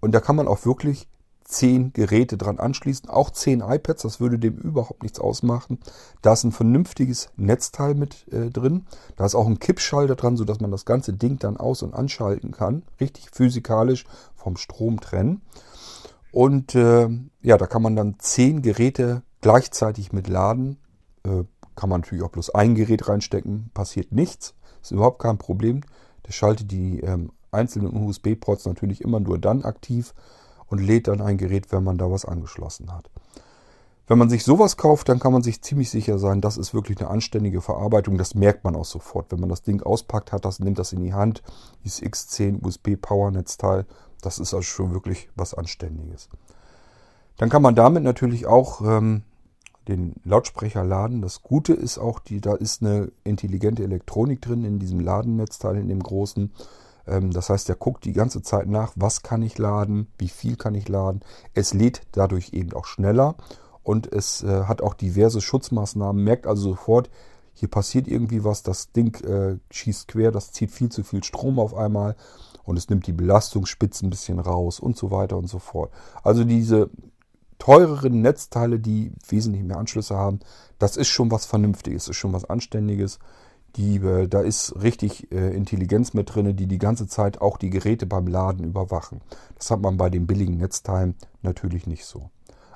und da kann man auch wirklich zehn Geräte dran anschließen, auch zehn iPads, das würde dem überhaupt nichts ausmachen. Da ist ein vernünftiges Netzteil mit äh, drin, da ist auch ein Kippschalter dran, sodass man das ganze Ding dann aus- und anschalten kann, richtig physikalisch vom Strom trennen. Und äh, ja, da kann man dann zehn Geräte gleichzeitig mit laden. Äh, kann man natürlich auch bloß ein Gerät reinstecken, passiert nichts, ist überhaupt kein Problem. Der schaltet die ähm, einzelnen USB-Ports natürlich immer nur dann aktiv und lädt dann ein Gerät, wenn man da was angeschlossen hat. Wenn man sich sowas kauft, dann kann man sich ziemlich sicher sein, das ist wirklich eine anständige Verarbeitung. Das merkt man auch sofort. Wenn man das Ding auspackt, hat das, nimmt das in die Hand, dieses X10 USB Power Netzteil, das ist also schon wirklich was Anständiges. Dann kann man damit natürlich auch ähm, den Lautsprecher laden. Das Gute ist auch, die, da ist eine intelligente Elektronik drin in diesem Ladennetzteil, in dem großen. Ähm, das heißt, er guckt die ganze Zeit nach, was kann ich laden, wie viel kann ich laden. Es lädt dadurch eben auch schneller und es äh, hat auch diverse Schutzmaßnahmen, merkt also sofort, hier passiert irgendwie was, das Ding äh, schießt quer, das zieht viel zu viel Strom auf einmal und es nimmt die Belastungsspitzen ein bisschen raus und so weiter und so fort. Also diese teureren Netzteile, die wesentlich mehr Anschlüsse haben, das ist schon was Vernünftiges, ist schon was Anständiges. Die, äh, da ist richtig äh, Intelligenz mit drin, die die ganze Zeit auch die Geräte beim Laden überwachen. Das hat man bei den billigen Netzteilen natürlich nicht so.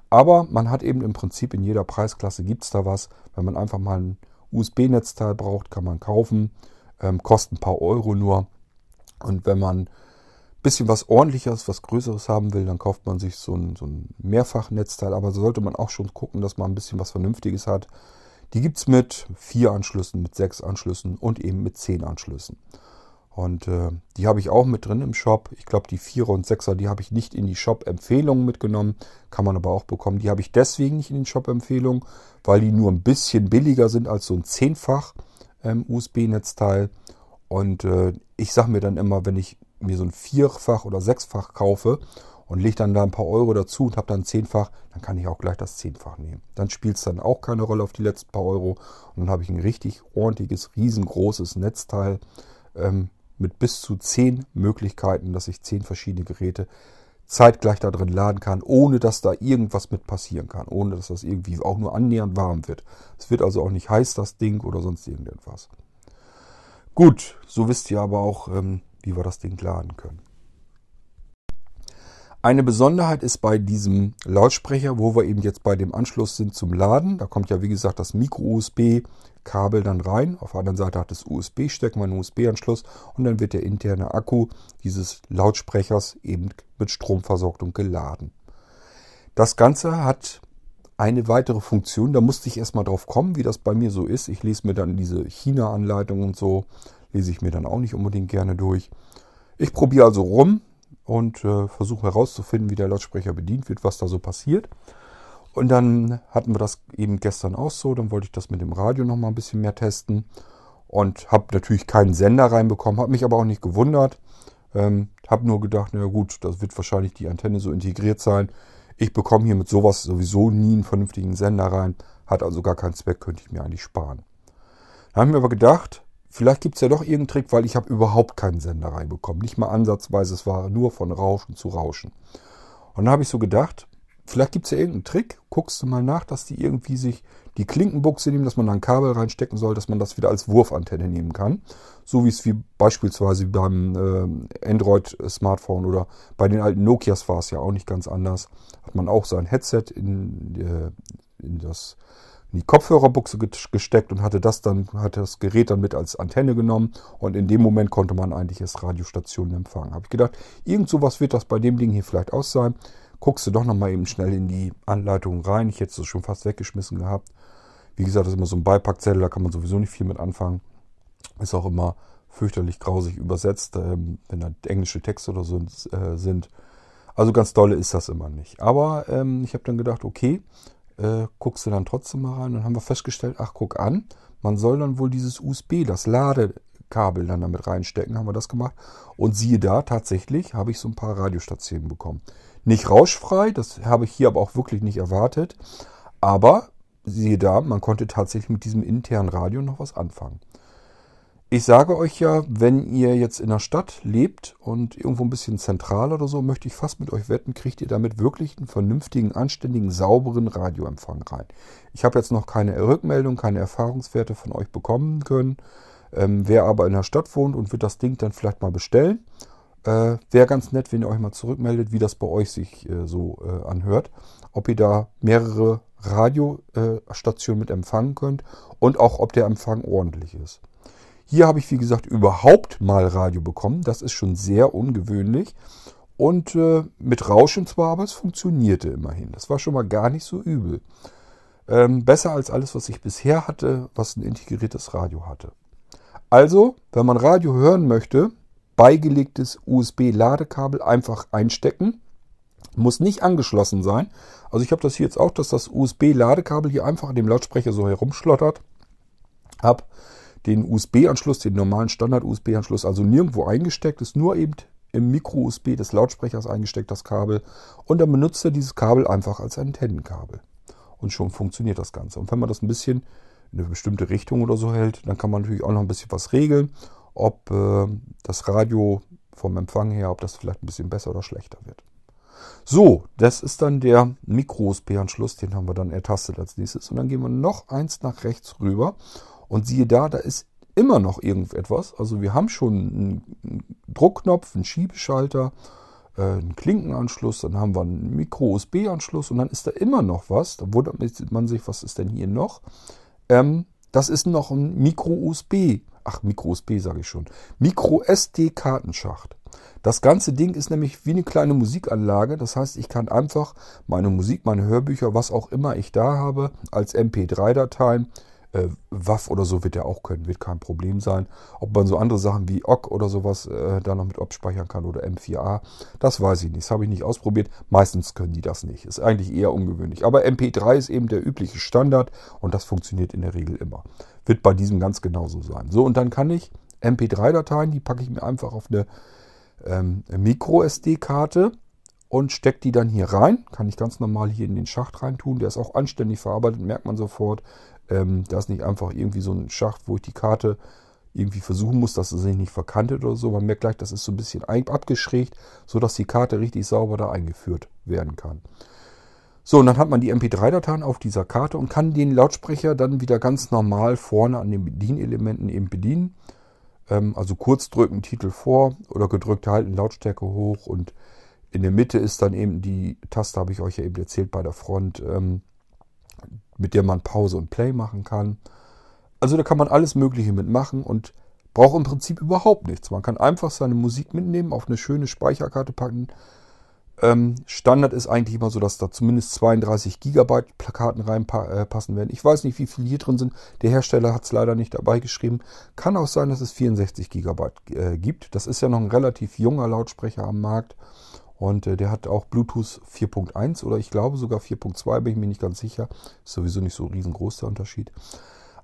Aber man hat eben im Prinzip in jeder Preisklasse gibt es da was. Wenn man einfach mal ein USB-Netzteil braucht, kann man kaufen. Ähm, kostet ein paar Euro nur. Und wenn man bisschen was ordentliches, was Größeres haben will, dann kauft man sich so ein, so ein Mehrfachnetzteil. Aber so sollte man auch schon gucken, dass man ein bisschen was Vernünftiges hat. Die gibt es mit vier Anschlüssen, mit sechs Anschlüssen und eben mit zehn Anschlüssen. Und äh, die habe ich auch mit drin im Shop. Ich glaube, die 4er und 6er, die habe ich nicht in die Shop-Empfehlungen mitgenommen. Kann man aber auch bekommen. Die habe ich deswegen nicht in den Shop-Empfehlungen, weil die nur ein bisschen billiger sind als so ein zehnfach ähm, USB-Netzteil. Und äh, ich sage mir dann immer, wenn ich mir so ein Vierfach oder Sechsfach kaufe und lege dann da ein paar Euro dazu und habe dann Zehnfach, dann kann ich auch gleich das Zehnfach nehmen. Dann spielt es dann auch keine Rolle auf die letzten paar Euro. Und dann habe ich ein richtig ordentliches, riesengroßes Netzteil. Ähm, mit bis zu zehn Möglichkeiten, dass ich zehn verschiedene Geräte zeitgleich da drin laden kann, ohne dass da irgendwas mit passieren kann, ohne dass das irgendwie auch nur annähernd warm wird. Es wird also auch nicht heiß, das Ding oder sonst irgendetwas. Gut, so wisst ihr aber auch, ähm, wie wir das Ding laden können. Eine Besonderheit ist bei diesem Lautsprecher, wo wir eben jetzt bei dem Anschluss sind zum Laden. Da kommt ja wie gesagt das Micro-USB-Kabel dann rein. Auf der anderen Seite hat es USB, stecken wir einen USB-Anschluss und dann wird der interne Akku dieses Lautsprechers eben mit Strom versorgt und geladen. Das Ganze hat eine weitere Funktion, da musste ich erstmal drauf kommen, wie das bei mir so ist. Ich lese mir dann diese China-Anleitung und so, lese ich mir dann auch nicht unbedingt gerne durch. Ich probiere also rum und äh, versuche herauszufinden, wie der Lautsprecher bedient wird, was da so passiert. Und dann hatten wir das eben gestern auch so, dann wollte ich das mit dem Radio nochmal ein bisschen mehr testen und habe natürlich keinen Sender reinbekommen, habe mich aber auch nicht gewundert. Ähm, habe nur gedacht, na gut, das wird wahrscheinlich die Antenne so integriert sein, ich bekomme hier mit sowas sowieso nie einen vernünftigen Sender rein. Hat also gar keinen Zweck, könnte ich mir eigentlich sparen. Da haben wir aber gedacht, vielleicht gibt es ja doch irgendeinen Trick, weil ich habe überhaupt keinen Sender reinbekommen. Nicht mal ansatzweise, es war nur von Rauschen zu Rauschen. Und dann habe ich so gedacht, vielleicht gibt es ja irgendeinen Trick. Guckst du mal nach, dass die irgendwie sich die Klinkenbuchse nehmen, dass man da ein Kabel reinstecken soll, dass man das wieder als Wurfantenne nehmen kann. So wie es wie beispielsweise beim äh, Android-Smartphone oder bei den alten Nokias war es ja auch nicht ganz anders. Hat man auch sein Headset in, äh, in das in die Kopfhörerbuchse gesteckt und hatte das dann, hatte das Gerät dann mit als Antenne genommen und in dem Moment konnte man eigentlich erst Radiostationen empfangen. Habe ich gedacht, irgend sowas wird das bei dem Ding hier vielleicht aus sein. Guckst du doch nochmal eben schnell in die Anleitung rein. Ich hätte es schon fast weggeschmissen gehabt. Wie gesagt, das ist immer so ein Beipackzettel, da kann man sowieso nicht viel mit anfangen. Ist auch immer fürchterlich grausig übersetzt, ähm, wenn da englische Texte oder so äh, sind. Also ganz dolle ist das immer nicht. Aber ähm, ich habe dann gedacht, okay, äh, guckst du dann trotzdem mal rein. Dann haben wir festgestellt, ach guck an, man soll dann wohl dieses USB, das Ladekabel dann damit reinstecken, haben wir das gemacht. Und siehe da, tatsächlich habe ich so ein paar Radiostationen bekommen. Nicht rauschfrei, das habe ich hier aber auch wirklich nicht erwartet. Aber siehe da, man konnte tatsächlich mit diesem internen Radio noch was anfangen. Ich sage euch ja, wenn ihr jetzt in der Stadt lebt und irgendwo ein bisschen zentral oder so, möchte ich fast mit euch wetten, kriegt ihr damit wirklich einen vernünftigen, anständigen, sauberen Radioempfang rein. Ich habe jetzt noch keine Rückmeldung, keine Erfahrungswerte von euch bekommen können. Ähm, wer aber in der Stadt wohnt und wird das Ding dann vielleicht mal bestellen, äh, wäre ganz nett, wenn ihr euch mal zurückmeldet, wie das bei euch sich äh, so äh, anhört. Ob ihr da mehrere Radiostationen mit empfangen könnt und auch ob der Empfang ordentlich ist. Hier habe ich, wie gesagt, überhaupt mal Radio bekommen. Das ist schon sehr ungewöhnlich. Und äh, mit Rauschen zwar, aber es funktionierte immerhin. Das war schon mal gar nicht so übel. Ähm, besser als alles, was ich bisher hatte, was ein integriertes Radio hatte. Also, wenn man Radio hören möchte, beigelegtes USB-Ladekabel einfach einstecken. Muss nicht angeschlossen sein. Also ich habe das hier jetzt auch, dass das USB-Ladekabel hier einfach an dem Lautsprecher so herumschlottert. Hab den USB-Anschluss, den normalen Standard-USB-Anschluss, also nirgendwo eingesteckt, ist nur eben im Micro-USB des Lautsprechers eingesteckt, das Kabel. Und dann benutzt er dieses Kabel einfach als Antennenkabel. Und schon funktioniert das Ganze. Und wenn man das ein bisschen in eine bestimmte Richtung oder so hält, dann kann man natürlich auch noch ein bisschen was regeln, ob äh, das Radio vom Empfang her, ob das vielleicht ein bisschen besser oder schlechter wird. So, das ist dann der Micro-USB-Anschluss, den haben wir dann ertastet als nächstes. Und dann gehen wir noch eins nach rechts rüber und siehe da, da ist immer noch irgendetwas. Also wir haben schon einen Druckknopf, einen Schiebeschalter, äh, einen Klinkenanschluss, dann haben wir einen Micro-USB-Anschluss und dann ist da immer noch was. Da wundert man sich, was ist denn hier noch? Ähm, das ist noch ein Micro-USB. Ach, Micro-USB sage ich schon. Micro-SD-Kartenschacht. Das ganze Ding ist nämlich wie eine kleine Musikanlage. Das heißt, ich kann einfach meine Musik, meine Hörbücher, was auch immer ich da habe, als MP3-Dateien äh, WAF oder so wird er auch können, wird kein Problem sein. Ob man so andere Sachen wie OGG oder sowas äh, da noch mit abspeichern kann oder M4A, das weiß ich nicht. Das habe ich nicht ausprobiert. Meistens können die das nicht. Ist eigentlich eher ungewöhnlich. Aber MP3 ist eben der übliche Standard und das funktioniert in der Regel immer. Wird bei diesem ganz genauso sein. So, und dann kann ich MP3-Dateien, die packe ich mir einfach auf eine ähm, Micro-SD-Karte und stecke die dann hier rein. Kann ich ganz normal hier in den Schacht rein tun. Der ist auch anständig verarbeitet, merkt man sofort. Ähm, da ist nicht einfach irgendwie so ein Schacht, wo ich die Karte irgendwie versuchen muss, dass sie sich nicht verkantet oder so. Man merkt gleich, das ist so ein bisschen abgeschrägt, sodass die Karte richtig sauber da eingeführt werden kann. So, und dann hat man die MP3-Dateien auf dieser Karte und kann den Lautsprecher dann wieder ganz normal vorne an den Bedienelementen eben bedienen. Ähm, also kurz drücken, Titel vor oder gedrückt halten, Lautstärke hoch und in der Mitte ist dann eben die Taste, habe ich euch ja eben erzählt, bei der Front, ähm, mit der man Pause und Play machen kann. Also da kann man alles Mögliche mitmachen und braucht im Prinzip überhaupt nichts. Man kann einfach seine Musik mitnehmen, auf eine schöne Speicherkarte packen. Ähm, Standard ist eigentlich immer so, dass da zumindest 32 Gigabyte Plakaten reinpassen werden. Ich weiß nicht, wie viel hier drin sind. Der Hersteller hat es leider nicht dabei geschrieben. Kann auch sein, dass es 64 Gigabyte äh, gibt. Das ist ja noch ein relativ junger Lautsprecher am Markt. Und äh, der hat auch Bluetooth 4.1 oder ich glaube sogar 4.2, bin ich mir nicht ganz sicher. Ist sowieso nicht so riesengroß der Unterschied.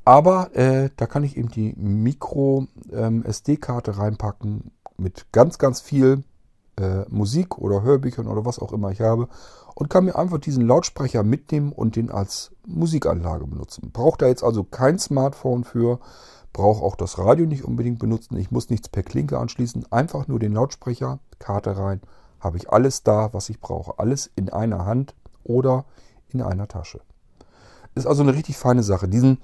Aber äh, da kann ich eben die Micro ähm, reinpacken mit ganz, ganz viel äh, Musik oder Hörbüchern oder was auch immer ich habe und kann mir einfach diesen Lautsprecher mitnehmen und den als Musikanlage benutzen. Braucht da jetzt also kein Smartphone für, brauche auch das Radio nicht unbedingt benutzen. Ich muss nichts per Klinke anschließen, einfach nur den Lautsprecher, Karte rein, habe ich alles da, was ich brauche. Alles in einer Hand oder in einer Tasche. Ist also eine richtig feine Sache. Diesen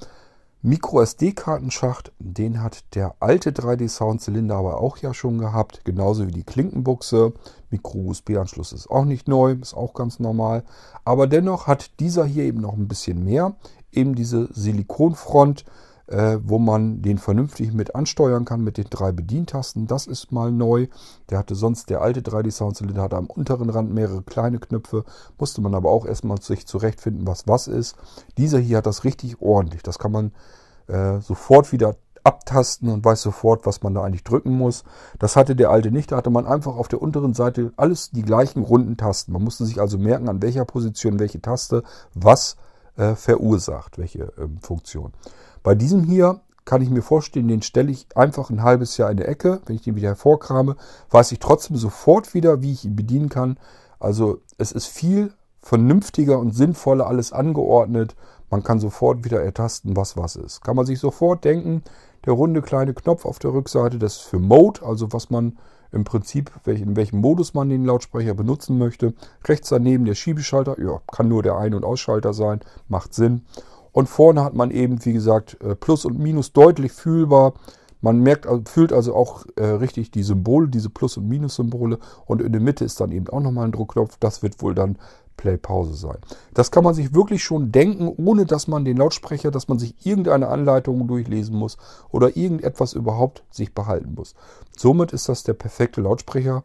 Micro-SD-Kartenschacht, den hat der alte 3D-Sound-Zylinder aber auch ja schon gehabt, genauso wie die Klinkenbuchse. Micro-USB-Anschluss ist auch nicht neu, ist auch ganz normal. Aber dennoch hat dieser hier eben noch ein bisschen mehr. Eben diese Silikonfront, äh, wo man den vernünftig mit ansteuern kann mit den drei Bedientasten. Das ist mal neu. Der hatte sonst, der alte 3D-Sound-Zylinder hatte am unteren Rand mehrere kleine Knöpfe, musste man aber auch erstmal sich zurechtfinden, was was ist. Dieser hier hat das richtig ordentlich. Das kann man äh, sofort wieder abtasten und weiß sofort, was man da eigentlich drücken muss. Das hatte der alte nicht. Da hatte man einfach auf der unteren Seite alles die gleichen runden Tasten. Man musste sich also merken, an welcher Position welche Taste was äh, verursacht, welche äh, Funktion. Bei diesem hier kann ich mir vorstellen, den stelle ich einfach ein halbes Jahr in der Ecke. Wenn ich den wieder hervorkrame, weiß ich trotzdem sofort wieder, wie ich ihn bedienen kann. Also es ist viel vernünftiger und sinnvoller alles angeordnet. Man kann sofort wieder ertasten, was was ist. Kann man sich sofort denken, der runde kleine Knopf auf der Rückseite, das ist für Mode, also was man im Prinzip, in welchem Modus man den Lautsprecher benutzen möchte. Rechts daneben der Schiebeschalter, ja, kann nur der Ein- und Ausschalter sein, macht Sinn. Und vorne hat man eben, wie gesagt, äh, Plus und Minus deutlich fühlbar. Man merkt, fühlt also auch äh, richtig die Symbole, diese Plus- und Minus-Symbole. Und in der Mitte ist dann eben auch nochmal ein Druckknopf. Das wird wohl dann Play-Pause sein. Das kann man sich wirklich schon denken, ohne dass man den Lautsprecher, dass man sich irgendeine Anleitung durchlesen muss oder irgendetwas überhaupt sich behalten muss. Somit ist das der perfekte Lautsprecher,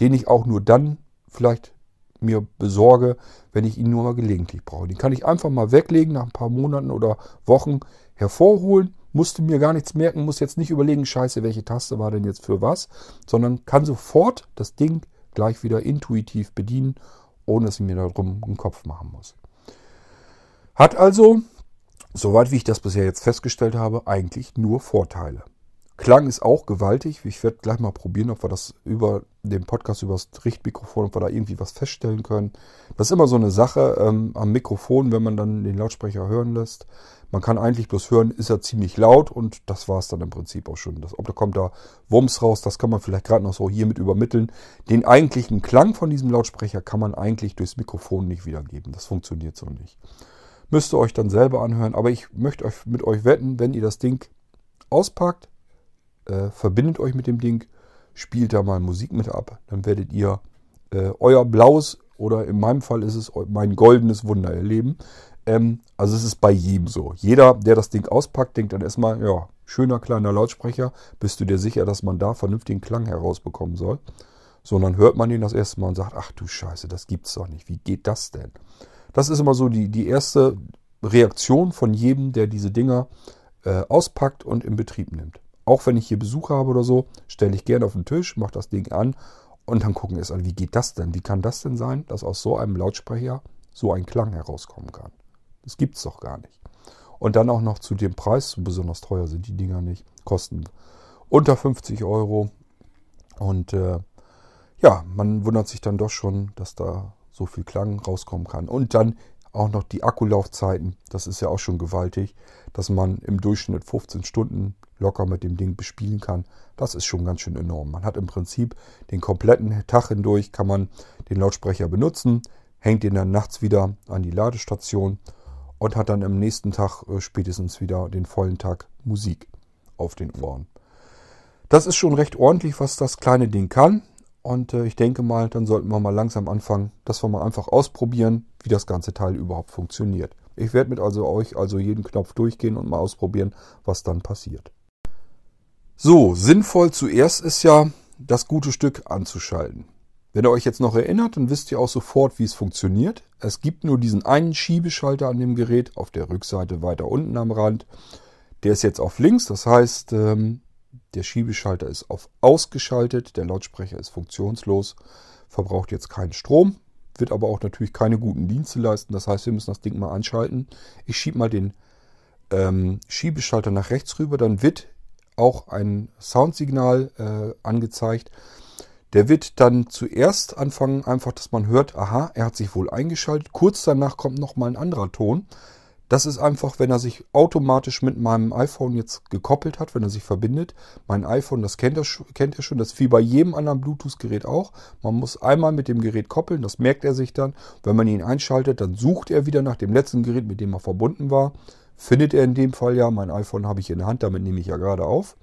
den ich auch nur dann vielleicht mir besorge, wenn ich ihn nur mal gelegentlich brauche. Den kann ich einfach mal weglegen, nach ein paar Monaten oder Wochen hervorholen, musste mir gar nichts merken, muss jetzt nicht überlegen, scheiße, welche Taste war denn jetzt für was, sondern kann sofort das Ding gleich wieder intuitiv bedienen, ohne dass ich mir darum einen Kopf machen muss. Hat also, soweit wie ich das bisher jetzt festgestellt habe, eigentlich nur Vorteile. Klang ist auch gewaltig. Ich werde gleich mal probieren, ob wir das über den Podcast, über das Richtmikrofon, ob wir da irgendwie was feststellen können. Das ist immer so eine Sache ähm, am Mikrofon, wenn man dann den Lautsprecher hören lässt. Man kann eigentlich bloß hören, ist er ziemlich laut und das war es dann im Prinzip auch schon. Das, ob da kommt da Wumms raus, das kann man vielleicht gerade noch so hiermit übermitteln. Den eigentlichen Klang von diesem Lautsprecher kann man eigentlich durchs Mikrofon nicht wiedergeben. Das funktioniert so nicht. Müsst ihr euch dann selber anhören, aber ich möchte euch mit euch wetten, wenn ihr das Ding auspackt, äh, verbindet euch mit dem Ding, spielt da mal Musik mit ab, dann werdet ihr äh, euer blaues oder in meinem Fall ist es mein goldenes Wunder erleben. Ähm, also es ist bei jedem so. Jeder, der das Ding auspackt, denkt dann erstmal, ja, schöner kleiner Lautsprecher, bist du dir sicher, dass man da vernünftigen Klang herausbekommen soll? Sondern hört man ihn das erste Mal und sagt, ach du Scheiße, das gibt's doch nicht. Wie geht das denn? Das ist immer so die, die erste Reaktion von jedem, der diese Dinger äh, auspackt und in Betrieb nimmt. Auch wenn ich hier Besuch habe oder so, stelle ich gerne auf den Tisch, mache das Ding an und dann gucken wir es an, wie geht das denn? Wie kann das denn sein, dass aus so einem Lautsprecher so ein Klang herauskommen kann? Das gibt es doch gar nicht. Und dann auch noch zu dem Preis, so besonders teuer sind die Dinger nicht, kosten unter 50 Euro. Und äh, ja, man wundert sich dann doch schon, dass da so viel Klang rauskommen kann. Und dann auch noch die Akkulaufzeiten, das ist ja auch schon gewaltig, dass man im Durchschnitt 15 Stunden locker mit dem Ding bespielen kann. Das ist schon ganz schön enorm. Man hat im Prinzip den kompletten Tag hindurch, kann man den Lautsprecher benutzen, hängt ihn dann nachts wieder an die Ladestation und hat dann am nächsten Tag äh, spätestens wieder den vollen Tag Musik auf den Ohren. Das ist schon recht ordentlich, was das kleine Ding kann. Und äh, ich denke mal, dann sollten wir mal langsam anfangen, dass wir mal einfach ausprobieren, wie das ganze Teil überhaupt funktioniert. Ich werde mit also euch also jeden Knopf durchgehen und mal ausprobieren, was dann passiert. So, sinnvoll zuerst ist ja, das gute Stück anzuschalten. Wenn ihr euch jetzt noch erinnert, dann wisst ihr auch sofort, wie es funktioniert. Es gibt nur diesen einen Schiebeschalter an dem Gerät auf der Rückseite weiter unten am Rand. Der ist jetzt auf links, das heißt, ähm, der Schiebeschalter ist auf ausgeschaltet, der Lautsprecher ist funktionslos, verbraucht jetzt keinen Strom, wird aber auch natürlich keine guten Dienste leisten. Das heißt, wir müssen das Ding mal anschalten. Ich schiebe mal den ähm, Schiebeschalter nach rechts rüber, dann wird auch ein Soundsignal äh, angezeigt. Der wird dann zuerst anfangen, einfach, dass man hört, aha, er hat sich wohl eingeschaltet. Kurz danach kommt nochmal ein anderer Ton. Das ist einfach, wenn er sich automatisch mit meinem iPhone jetzt gekoppelt hat, wenn er sich verbindet. Mein iPhone, das kennt er, kennt er schon, das ist wie bei jedem anderen Bluetooth-Gerät auch. Man muss einmal mit dem Gerät koppeln, das merkt er sich dann. Wenn man ihn einschaltet, dann sucht er wieder nach dem letzten Gerät, mit dem er verbunden war. Findet er in dem Fall ja, mein iPhone habe ich in der Hand, damit nehme ich ja gerade auf.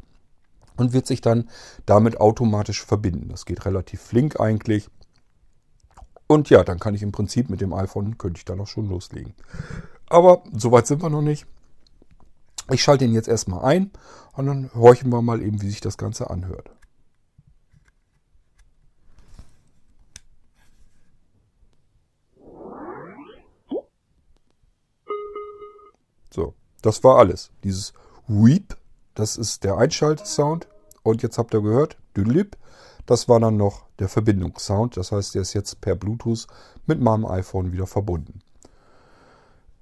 Und wird sich dann damit automatisch verbinden. Das geht relativ flink eigentlich. Und ja, dann kann ich im Prinzip mit dem iPhone, könnte ich dann auch schon loslegen. Aber soweit sind wir noch nicht. Ich schalte ihn jetzt erstmal ein und dann horchen wir mal eben, wie sich das Ganze anhört. So, das war alles. Dieses Weep, das ist der Einschaltsound. Und jetzt habt ihr gehört, Düdelip, das war dann noch der Verbindungssound. Das heißt, der ist jetzt per Bluetooth mit meinem iPhone wieder verbunden.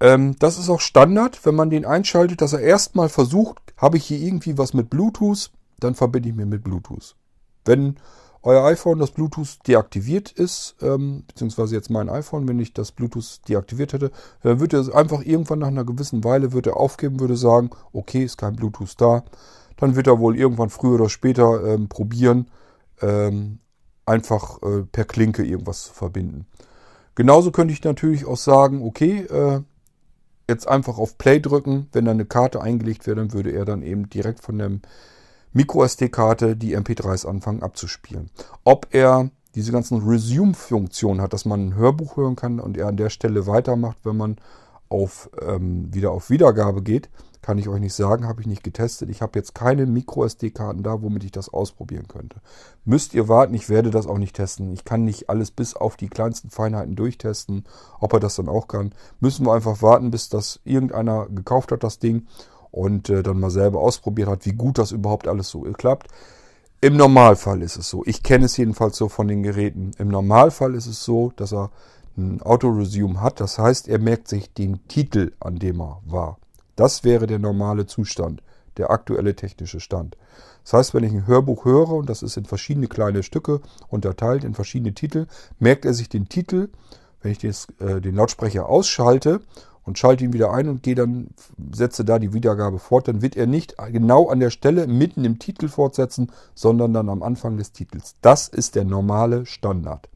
Ähm, das ist auch Standard, wenn man den einschaltet, dass er erstmal versucht, habe ich hier irgendwie was mit Bluetooth, dann verbinde ich mir mit Bluetooth. Wenn euer iPhone das Bluetooth deaktiviert ist, ähm, beziehungsweise jetzt mein iPhone, wenn ich das Bluetooth deaktiviert hätte, dann würde er einfach irgendwann nach einer gewissen Weile würde er aufgeben, würde sagen, okay, ist kein Bluetooth da. Dann wird er wohl irgendwann früher oder später ähm, probieren, ähm, einfach äh, per Klinke irgendwas zu verbinden. Genauso könnte ich natürlich auch sagen, okay, äh, jetzt einfach auf Play drücken. Wenn da eine Karte eingelegt wäre, dann würde er dann eben direkt von der MicroSD-Karte die MP3s anfangen abzuspielen. Ob er diese ganzen Resume-Funktionen hat, dass man ein Hörbuch hören kann und er an der Stelle weitermacht, wenn man auf, ähm, wieder auf Wiedergabe geht, kann ich euch nicht sagen, habe ich nicht getestet. Ich habe jetzt keine Micro-SD-Karten da, womit ich das ausprobieren könnte. Müsst ihr warten, ich werde das auch nicht testen. Ich kann nicht alles bis auf die kleinsten Feinheiten durchtesten. Ob er das dann auch kann, müssen wir einfach warten, bis das irgendeiner gekauft hat, das Ding, und äh, dann mal selber ausprobiert hat, wie gut das überhaupt alles so klappt. Im Normalfall ist es so. Ich kenne es jedenfalls so von den Geräten. Im Normalfall ist es so, dass er ein Auto-Resume hat. Das heißt, er merkt sich den Titel, an dem er war. Das wäre der normale Zustand, der aktuelle technische Stand. Das heißt, wenn ich ein Hörbuch höre und das ist in verschiedene kleine Stücke unterteilt, in verschiedene Titel, merkt er sich den Titel. Wenn ich des, äh, den Lautsprecher ausschalte und schalte ihn wieder ein und gehe dann, setze da die Wiedergabe fort, dann wird er nicht genau an der Stelle mitten im Titel fortsetzen, sondern dann am Anfang des Titels. Das ist der normale Standard.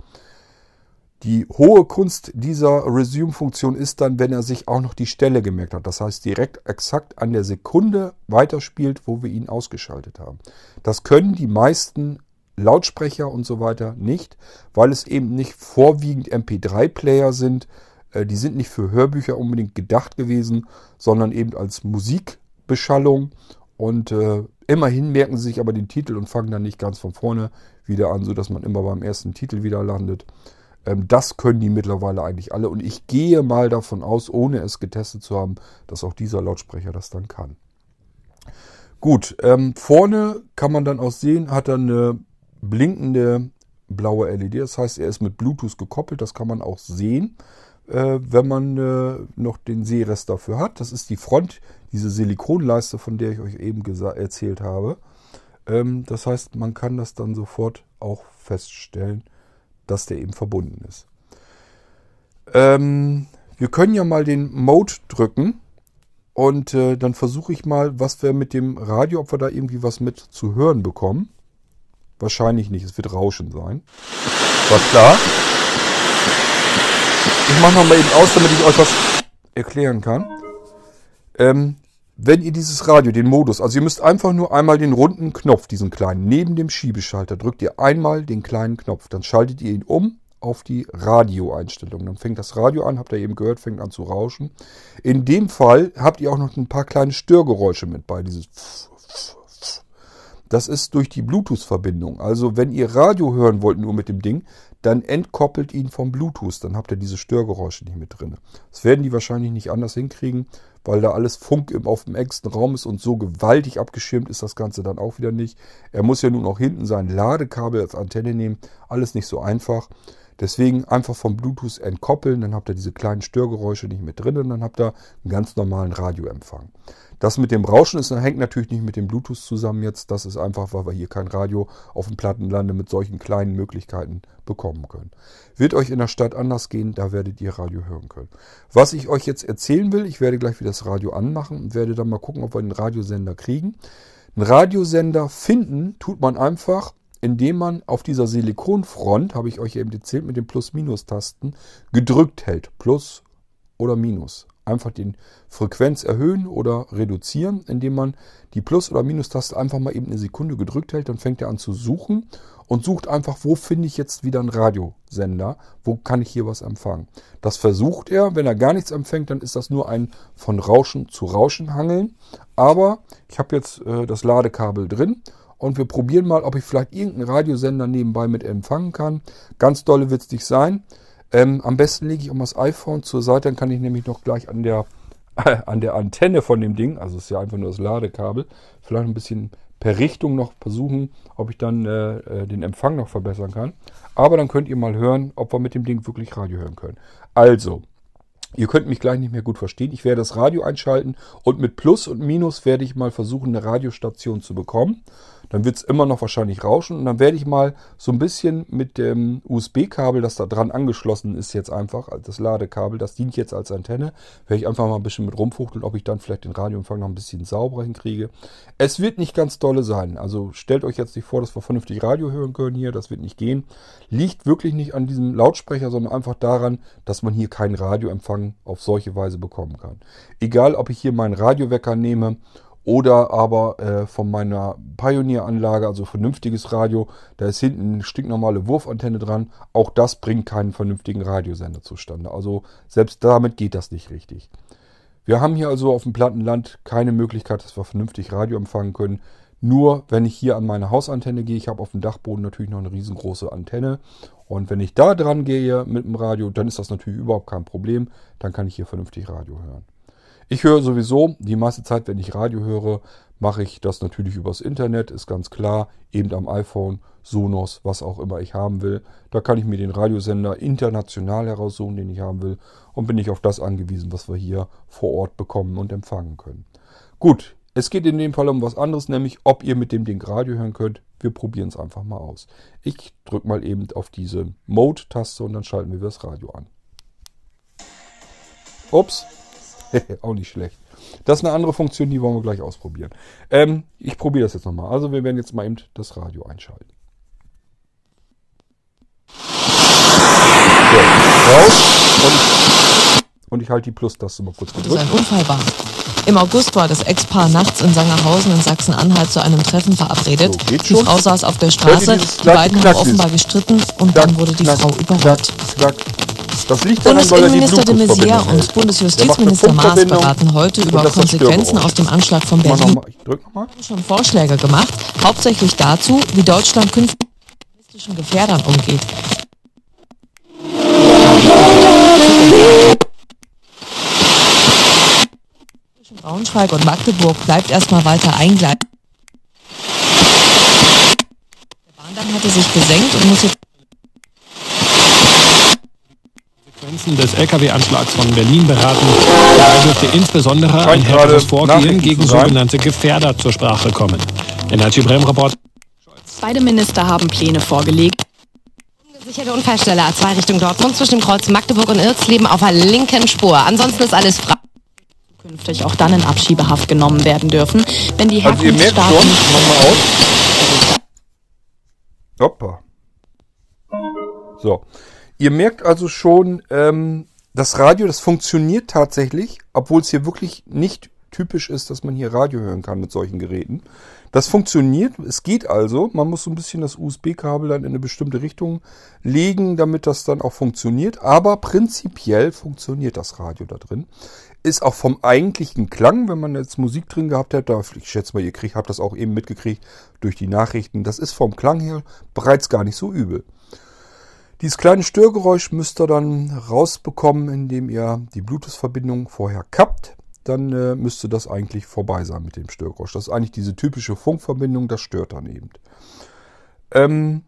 Die hohe Kunst dieser Resume-Funktion ist dann, wenn er sich auch noch die Stelle gemerkt hat. Das heißt, direkt exakt an der Sekunde weiterspielt, wo wir ihn ausgeschaltet haben. Das können die meisten Lautsprecher und so weiter nicht, weil es eben nicht vorwiegend MP3-Player sind. Äh, die sind nicht für Hörbücher unbedingt gedacht gewesen, sondern eben als Musikbeschallung. Und äh, immerhin merken sie sich aber den Titel und fangen dann nicht ganz von vorne wieder an, sodass man immer beim ersten Titel wieder landet. Ähm, das können die mittlerweile eigentlich alle. Und ich gehe mal davon aus, ohne es getestet zu haben, dass auch dieser Lautsprecher das dann kann. Gut, ähm, vorne kann man dann auch sehen, hat er eine blinkende blaue LED. Das heißt, er ist mit Bluetooth gekoppelt. Das kann man auch sehen, äh, wenn man äh, noch den Sehrest dafür hat. Das ist die Front, diese Silikonleiste, von der ich euch eben erzählt habe. Ähm, das heißt, man kann das dann sofort auch feststellen dass der eben verbunden ist. Ähm, wir können ja mal den Mode drücken und äh, dann versuche ich mal, was wir mit dem Radio, ob wir da irgendwie was mit zu hören bekommen. Wahrscheinlich nicht, es wird Rauschen sein. War klar. Ich mache noch mal eben aus, damit ich euch was erklären kann. Ähm, wenn ihr dieses Radio, den Modus, also ihr müsst einfach nur einmal den runden Knopf, diesen kleinen, neben dem Schiebeschalter, drückt ihr einmal den kleinen Knopf, dann schaltet ihr ihn um auf die Radioeinstellung. Dann fängt das Radio an, habt ihr eben gehört, fängt an zu rauschen. In dem Fall habt ihr auch noch ein paar kleine Störgeräusche mit bei, dieses das ist durch die Bluetooth-Verbindung. Also wenn ihr Radio hören wollt nur mit dem Ding, dann entkoppelt ihn vom Bluetooth. Dann habt ihr diese Störgeräusche nicht mit drin. Das werden die wahrscheinlich nicht anders hinkriegen, weil da alles Funk auf dem engsten Raum ist und so gewaltig abgeschirmt ist das Ganze dann auch wieder nicht. Er muss ja nun auch hinten sein Ladekabel als Antenne nehmen. Alles nicht so einfach. Deswegen einfach vom Bluetooth entkoppeln, dann habt ihr diese kleinen Störgeräusche nicht mit drin und dann habt ihr einen ganz normalen Radioempfang. Das mit dem Rauschen ist, hängt natürlich nicht mit dem Bluetooth zusammen jetzt. Das ist einfach, weil wir hier kein Radio auf dem Plattenlande mit solchen kleinen Möglichkeiten bekommen können. Wird euch in der Stadt anders gehen, da werdet ihr Radio hören können. Was ich euch jetzt erzählen will, ich werde gleich wieder das Radio anmachen und werde dann mal gucken, ob wir einen Radiosender kriegen. Einen Radiosender finden tut man einfach, indem man auf dieser Silikonfront, habe ich euch eben erzählt, mit den Plus-Minus-Tasten gedrückt hält. Plus oder Minus einfach die Frequenz erhöhen oder reduzieren, indem man die Plus- oder Minus-Taste einfach mal eben eine Sekunde gedrückt hält. Dann fängt er an zu suchen und sucht einfach, wo finde ich jetzt wieder einen Radiosender, wo kann ich hier was empfangen. Das versucht er. Wenn er gar nichts empfängt, dann ist das nur ein von Rauschen zu Rauschen hangeln. Aber ich habe jetzt äh, das Ladekabel drin und wir probieren mal, ob ich vielleicht irgendeinen Radiosender nebenbei mit empfangen kann. Ganz dolle wird es nicht sein. Ähm, am besten lege ich mal das iPhone zur Seite, dann kann ich nämlich noch gleich an der, äh, *laughs* an der Antenne von dem Ding, also es ist ja einfach nur das Ladekabel, vielleicht ein bisschen per Richtung noch versuchen, ob ich dann äh, äh, den Empfang noch verbessern kann. Aber dann könnt ihr mal hören, ob wir mit dem Ding wirklich Radio hören können. Also, Ihr könnt mich gleich nicht mehr gut verstehen. Ich werde das Radio einschalten und mit Plus und Minus werde ich mal versuchen, eine Radiostation zu bekommen. Dann wird es immer noch wahrscheinlich rauschen und dann werde ich mal so ein bisschen mit dem USB-Kabel, das da dran angeschlossen ist jetzt einfach, das Ladekabel, das dient jetzt als Antenne, werde ich einfach mal ein bisschen mit rumfuchteln, ob ich dann vielleicht den Radioempfang noch ein bisschen sauberer hinkriege. Es wird nicht ganz dolle sein. Also stellt euch jetzt nicht vor, dass wir vernünftig Radio hören können hier, das wird nicht gehen. Liegt wirklich nicht an diesem Lautsprecher, sondern einfach daran, dass man hier keinen Radioempfang auf solche Weise bekommen kann. Egal, ob ich hier meinen Radiowecker nehme oder aber äh, von meiner Pioneer-Anlage, also vernünftiges Radio, da ist hinten eine stinknormale Wurfantenne dran. Auch das bringt keinen vernünftigen Radiosender zustande. Also selbst damit geht das nicht richtig. Wir haben hier also auf dem Plattenland keine Möglichkeit, dass wir vernünftig Radio empfangen können. Nur wenn ich hier an meine Hausantenne gehe, ich habe auf dem Dachboden natürlich noch eine riesengroße Antenne. Und wenn ich da dran gehe mit dem Radio, dann ist das natürlich überhaupt kein Problem. Dann kann ich hier vernünftig Radio hören. Ich höre sowieso, die meiste Zeit, wenn ich Radio höre, mache ich das natürlich übers Internet, ist ganz klar, eben am iPhone, Sonos, was auch immer ich haben will. Da kann ich mir den Radiosender international heraussuchen, den ich haben will, und bin ich auf das angewiesen, was wir hier vor Ort bekommen und empfangen können. Gut, es geht in dem Fall um was anderes, nämlich ob ihr mit dem Ding Radio hören könnt. Wir probieren es einfach mal aus. Ich drücke mal eben auf diese Mode-Taste und dann schalten wir das Radio an. Ups, *laughs* auch nicht schlecht. Das ist eine andere Funktion, die wollen wir gleich ausprobieren. Ähm, ich probiere das jetzt nochmal. Also wir werden jetzt mal eben das Radio einschalten. So, raus und ich, und ich halte die Plus-Taste mal kurz gedrückt. Das ist ein Unfall war. Im August war das Ex-Paar nachts in Sangerhausen in Sachsen-Anhalt zu einem Treffen verabredet. So, die Frau saß auf der Straße, die beiden haben offenbar gestritten und knack, dann wurde die knack, Frau überrollt. Knack, das liegt daran, Bundesinnenminister de Maizière und Bundesjustizminister Maas beraten heute über Konsequenzen aus dem Anschlag von Berlin. Noch ich drück noch mal. schon Vorschläge gemacht, hauptsächlich dazu, wie Deutschland künftig mit Gefährdern umgeht. Zwischen Braunschweig und Magdeburg bleibt erstmal weiter eingleiten. Der Bahndamm hatte sich gesenkt und muss jetzt Konsequenzen des Lkw-Anschlags von Berlin beraten. Dabei dürfte insbesondere ein härteres Vorgehen gegen sogenannte Gefährder zur Sprache kommen. Energy Brem Report. Beide Minister haben Pläne vorgelegt. Ungesicherte Unfallstelle A2 Richtung Dortmund zwischen Kreuz Magdeburg und Irtsleben auf der linken Spur. Ansonsten ist alles frei. Künftig auch dann in Abschiebehaft genommen werden dürfen, wenn die Herkunftsstaaten... Also ihr merkt schon, mach mal aus. Hoppa. So. Ihr merkt also schon, ähm, das Radio, das funktioniert tatsächlich, obwohl es hier wirklich nicht typisch ist, dass man hier Radio hören kann mit solchen Geräten. Das funktioniert, es geht also. Man muss so ein bisschen das USB-Kabel dann in eine bestimmte Richtung legen, damit das dann auch funktioniert. Aber prinzipiell funktioniert das Radio da drin. Ist auch vom eigentlichen Klang, wenn man jetzt Musik drin gehabt da, ich schätze mal, ihr kriegt, habt das auch eben mitgekriegt durch die Nachrichten. Das ist vom Klang her bereits gar nicht so übel. Dieses kleine Störgeräusch müsst ihr dann rausbekommen, indem ihr die Bluetooth-Verbindung vorher kappt dann äh, müsste das eigentlich vorbei sein mit dem Störgeräusch. Das ist eigentlich diese typische Funkverbindung, das stört dann eben. Ähm,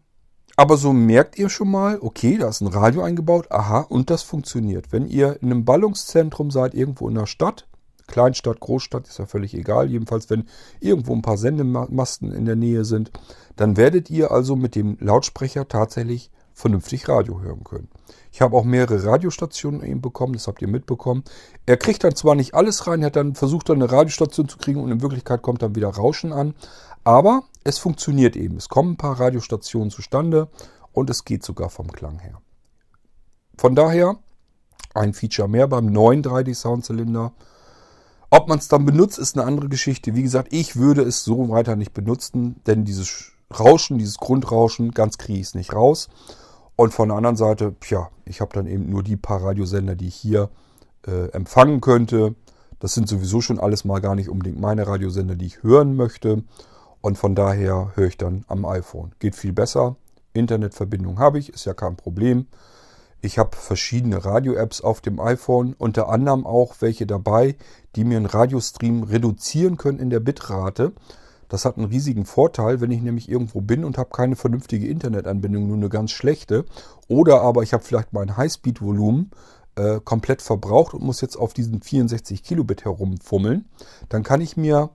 aber so merkt ihr schon mal, okay, da ist ein Radio eingebaut, aha, und das funktioniert. Wenn ihr in einem Ballungszentrum seid, irgendwo in der Stadt, Kleinstadt, Großstadt, ist ja völlig egal, jedenfalls wenn irgendwo ein paar Sendemasten in der Nähe sind, dann werdet ihr also mit dem Lautsprecher tatsächlich vernünftig Radio hören können. Ich habe auch mehrere Radiostationen eben bekommen, das habt ihr mitbekommen. Er kriegt dann zwar nicht alles rein, er hat dann versucht, dann eine Radiostation zu kriegen und in Wirklichkeit kommt dann wieder Rauschen an. Aber es funktioniert eben. Es kommen ein paar Radiostationen zustande und es geht sogar vom Klang her. Von daher ein Feature mehr beim neuen 3D Soundzylinder. Ob man es dann benutzt, ist eine andere Geschichte. Wie gesagt, ich würde es so weiter nicht benutzen, denn dieses Rauschen, dieses Grundrauschen, ganz kriege ich es nicht raus. Und von der anderen Seite, tja, ich habe dann eben nur die paar Radiosender, die ich hier äh, empfangen könnte. Das sind sowieso schon alles mal gar nicht unbedingt meine Radiosender, die ich hören möchte. Und von daher höre ich dann am iPhone. Geht viel besser. Internetverbindung habe ich, ist ja kein Problem. Ich habe verschiedene Radio-Apps auf dem iPhone, unter anderem auch welche dabei, die mir einen Radiostream reduzieren können in der Bitrate. Das hat einen riesigen Vorteil, wenn ich nämlich irgendwo bin und habe keine vernünftige Internetanbindung, nur eine ganz schlechte. Oder aber ich habe vielleicht mein Highspeed-Volumen äh, komplett verbraucht und muss jetzt auf diesen 64 Kilobit herumfummeln. Dann kann ich mir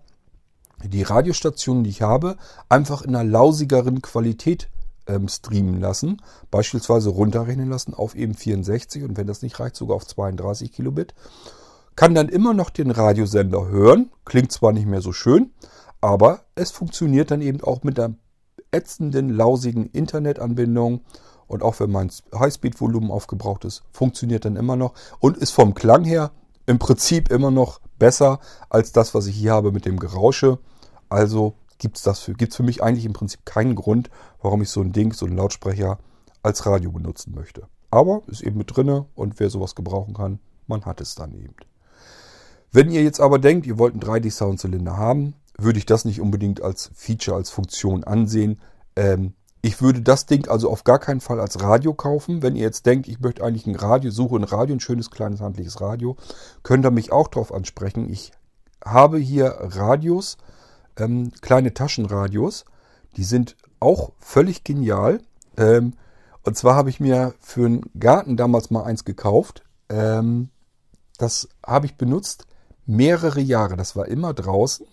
die Radiostationen, die ich habe, einfach in einer lausigeren Qualität ähm, streamen lassen. Beispielsweise runterrechnen lassen auf eben 64 und wenn das nicht reicht, sogar auf 32 Kilobit. Kann dann immer noch den Radiosender hören. Klingt zwar nicht mehr so schön, aber es funktioniert dann eben auch mit der ätzenden, lausigen Internetanbindung. Und auch wenn mein Highspeed-Volumen aufgebraucht ist, funktioniert dann immer noch und ist vom Klang her im Prinzip immer noch besser als das, was ich hier habe mit dem Gerausche. Also gibt es für, gibt's für mich eigentlich im Prinzip keinen Grund, warum ich so ein Ding, so einen Lautsprecher als Radio benutzen möchte. Aber ist eben mit drinne und wer sowas gebrauchen kann, man hat es dann eben. Wenn ihr jetzt aber denkt, ihr wollt einen 3D-Soundzylinder haben, würde ich das nicht unbedingt als Feature, als Funktion ansehen. Ähm, ich würde das Ding also auf gar keinen Fall als Radio kaufen. Wenn ihr jetzt denkt, ich möchte eigentlich ein Radio, suche ein Radio, ein schönes kleines handliches Radio, könnt ihr mich auch darauf ansprechen. Ich habe hier Radios, ähm, kleine Taschenradios, die sind auch völlig genial. Ähm, und zwar habe ich mir für einen Garten damals mal eins gekauft. Ähm, das habe ich benutzt mehrere Jahre. Das war immer draußen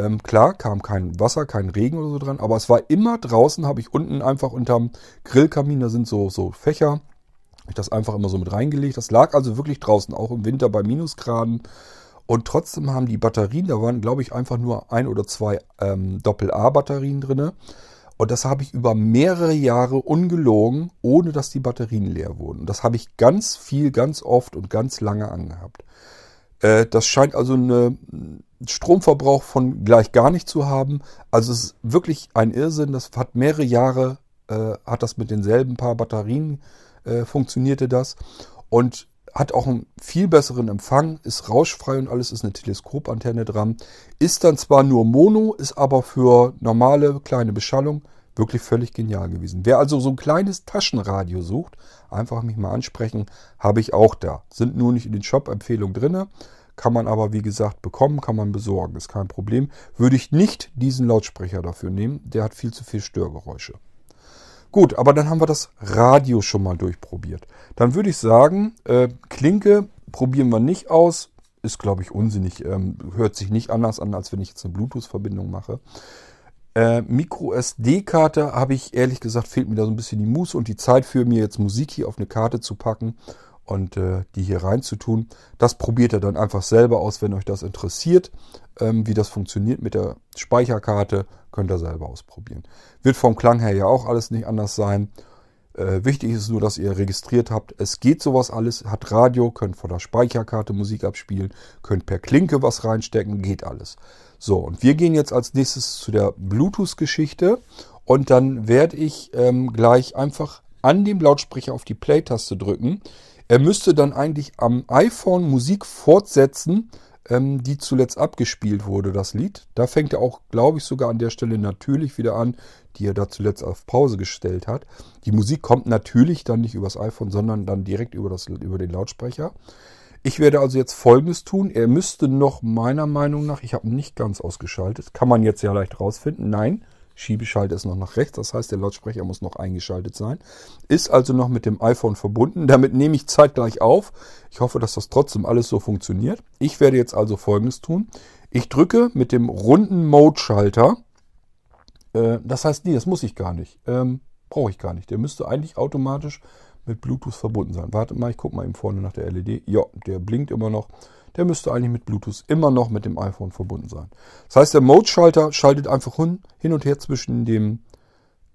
ähm, klar, kam kein Wasser, kein Regen oder so dran, aber es war immer draußen, habe ich unten einfach unterm Grillkamin, da sind so, so Fächer, ich das einfach immer so mit reingelegt. Das lag also wirklich draußen, auch im Winter bei Minusgraden. Und trotzdem haben die Batterien, da waren glaube ich einfach nur ein oder zwei ähm, Doppel-A-Batterien drin. Und das habe ich über mehrere Jahre ungelogen, ohne dass die Batterien leer wurden. Das habe ich ganz viel, ganz oft und ganz lange angehabt. Äh, das scheint also einen Stromverbrauch von gleich gar nicht zu haben. Also es ist wirklich ein Irrsinn. Das hat mehrere Jahre, äh, hat das mit denselben paar Batterien äh, funktionierte das. Und hat auch einen viel besseren Empfang, ist rauschfrei und alles, ist eine Teleskopantenne dran. Ist dann zwar nur Mono, ist aber für normale kleine Beschallung wirklich völlig genial gewesen. Wer also so ein kleines Taschenradio sucht, einfach mich mal ansprechen, habe ich auch da. Sind nur nicht in den Shop-Empfehlungen drin, kann man aber wie gesagt bekommen, kann man besorgen, ist kein Problem. Würde ich nicht diesen Lautsprecher dafür nehmen, der hat viel zu viel Störgeräusche. Gut, aber dann haben wir das Radio schon mal durchprobiert. Dann würde ich sagen, äh, Klinke probieren wir nicht aus. Ist, glaube ich, unsinnig. Ähm, hört sich nicht anders an, als wenn ich jetzt eine Bluetooth-Verbindung mache. Äh, Micro SD-Karte habe ich ehrlich gesagt, fehlt mir da so ein bisschen die Muße und die Zeit für mir jetzt Musik hier auf eine Karte zu packen und äh, die hier reinzutun. Das probiert ihr dann einfach selber aus, wenn euch das interessiert. Ähm, wie das funktioniert mit der Speicherkarte, könnt ihr selber ausprobieren. Wird vom Klang her ja auch alles nicht anders sein. Äh, wichtig ist nur, dass ihr registriert habt. Es geht sowas alles, hat Radio, könnt von der Speicherkarte Musik abspielen, könnt per Klinke was reinstecken, geht alles. So, und wir gehen jetzt als nächstes zu der Bluetooth-Geschichte und dann werde ich ähm, gleich einfach an dem Lautsprecher auf die Play-Taste drücken. Er müsste dann eigentlich am iPhone Musik fortsetzen, ähm, die zuletzt abgespielt wurde, das Lied. Da fängt er auch, glaube ich, sogar an der Stelle natürlich wieder an, die er da zuletzt auf Pause gestellt hat. Die Musik kommt natürlich dann nicht übers iPhone, sondern dann direkt über, das, über den Lautsprecher. Ich werde also jetzt Folgendes tun. Er müsste noch meiner Meinung nach, ich habe nicht ganz ausgeschaltet, kann man jetzt ja leicht rausfinden. Nein, Schiebeschalter ist noch nach rechts, das heißt, der Lautsprecher muss noch eingeschaltet sein. Ist also noch mit dem iPhone verbunden. Damit nehme ich zeitgleich auf. Ich hoffe, dass das trotzdem alles so funktioniert. Ich werde jetzt also Folgendes tun. Ich drücke mit dem runden Mode-Schalter. Äh, das heißt, nee, das muss ich gar nicht. Ähm, Brauche ich gar nicht. Der müsste eigentlich automatisch mit Bluetooth verbunden sein. Wartet mal, ich gucke mal eben vorne nach der LED. Ja, der blinkt immer noch der müsste eigentlich mit Bluetooth immer noch mit dem iPhone verbunden sein. Das heißt, der Mode-Schalter schaltet einfach hin und her zwischen dem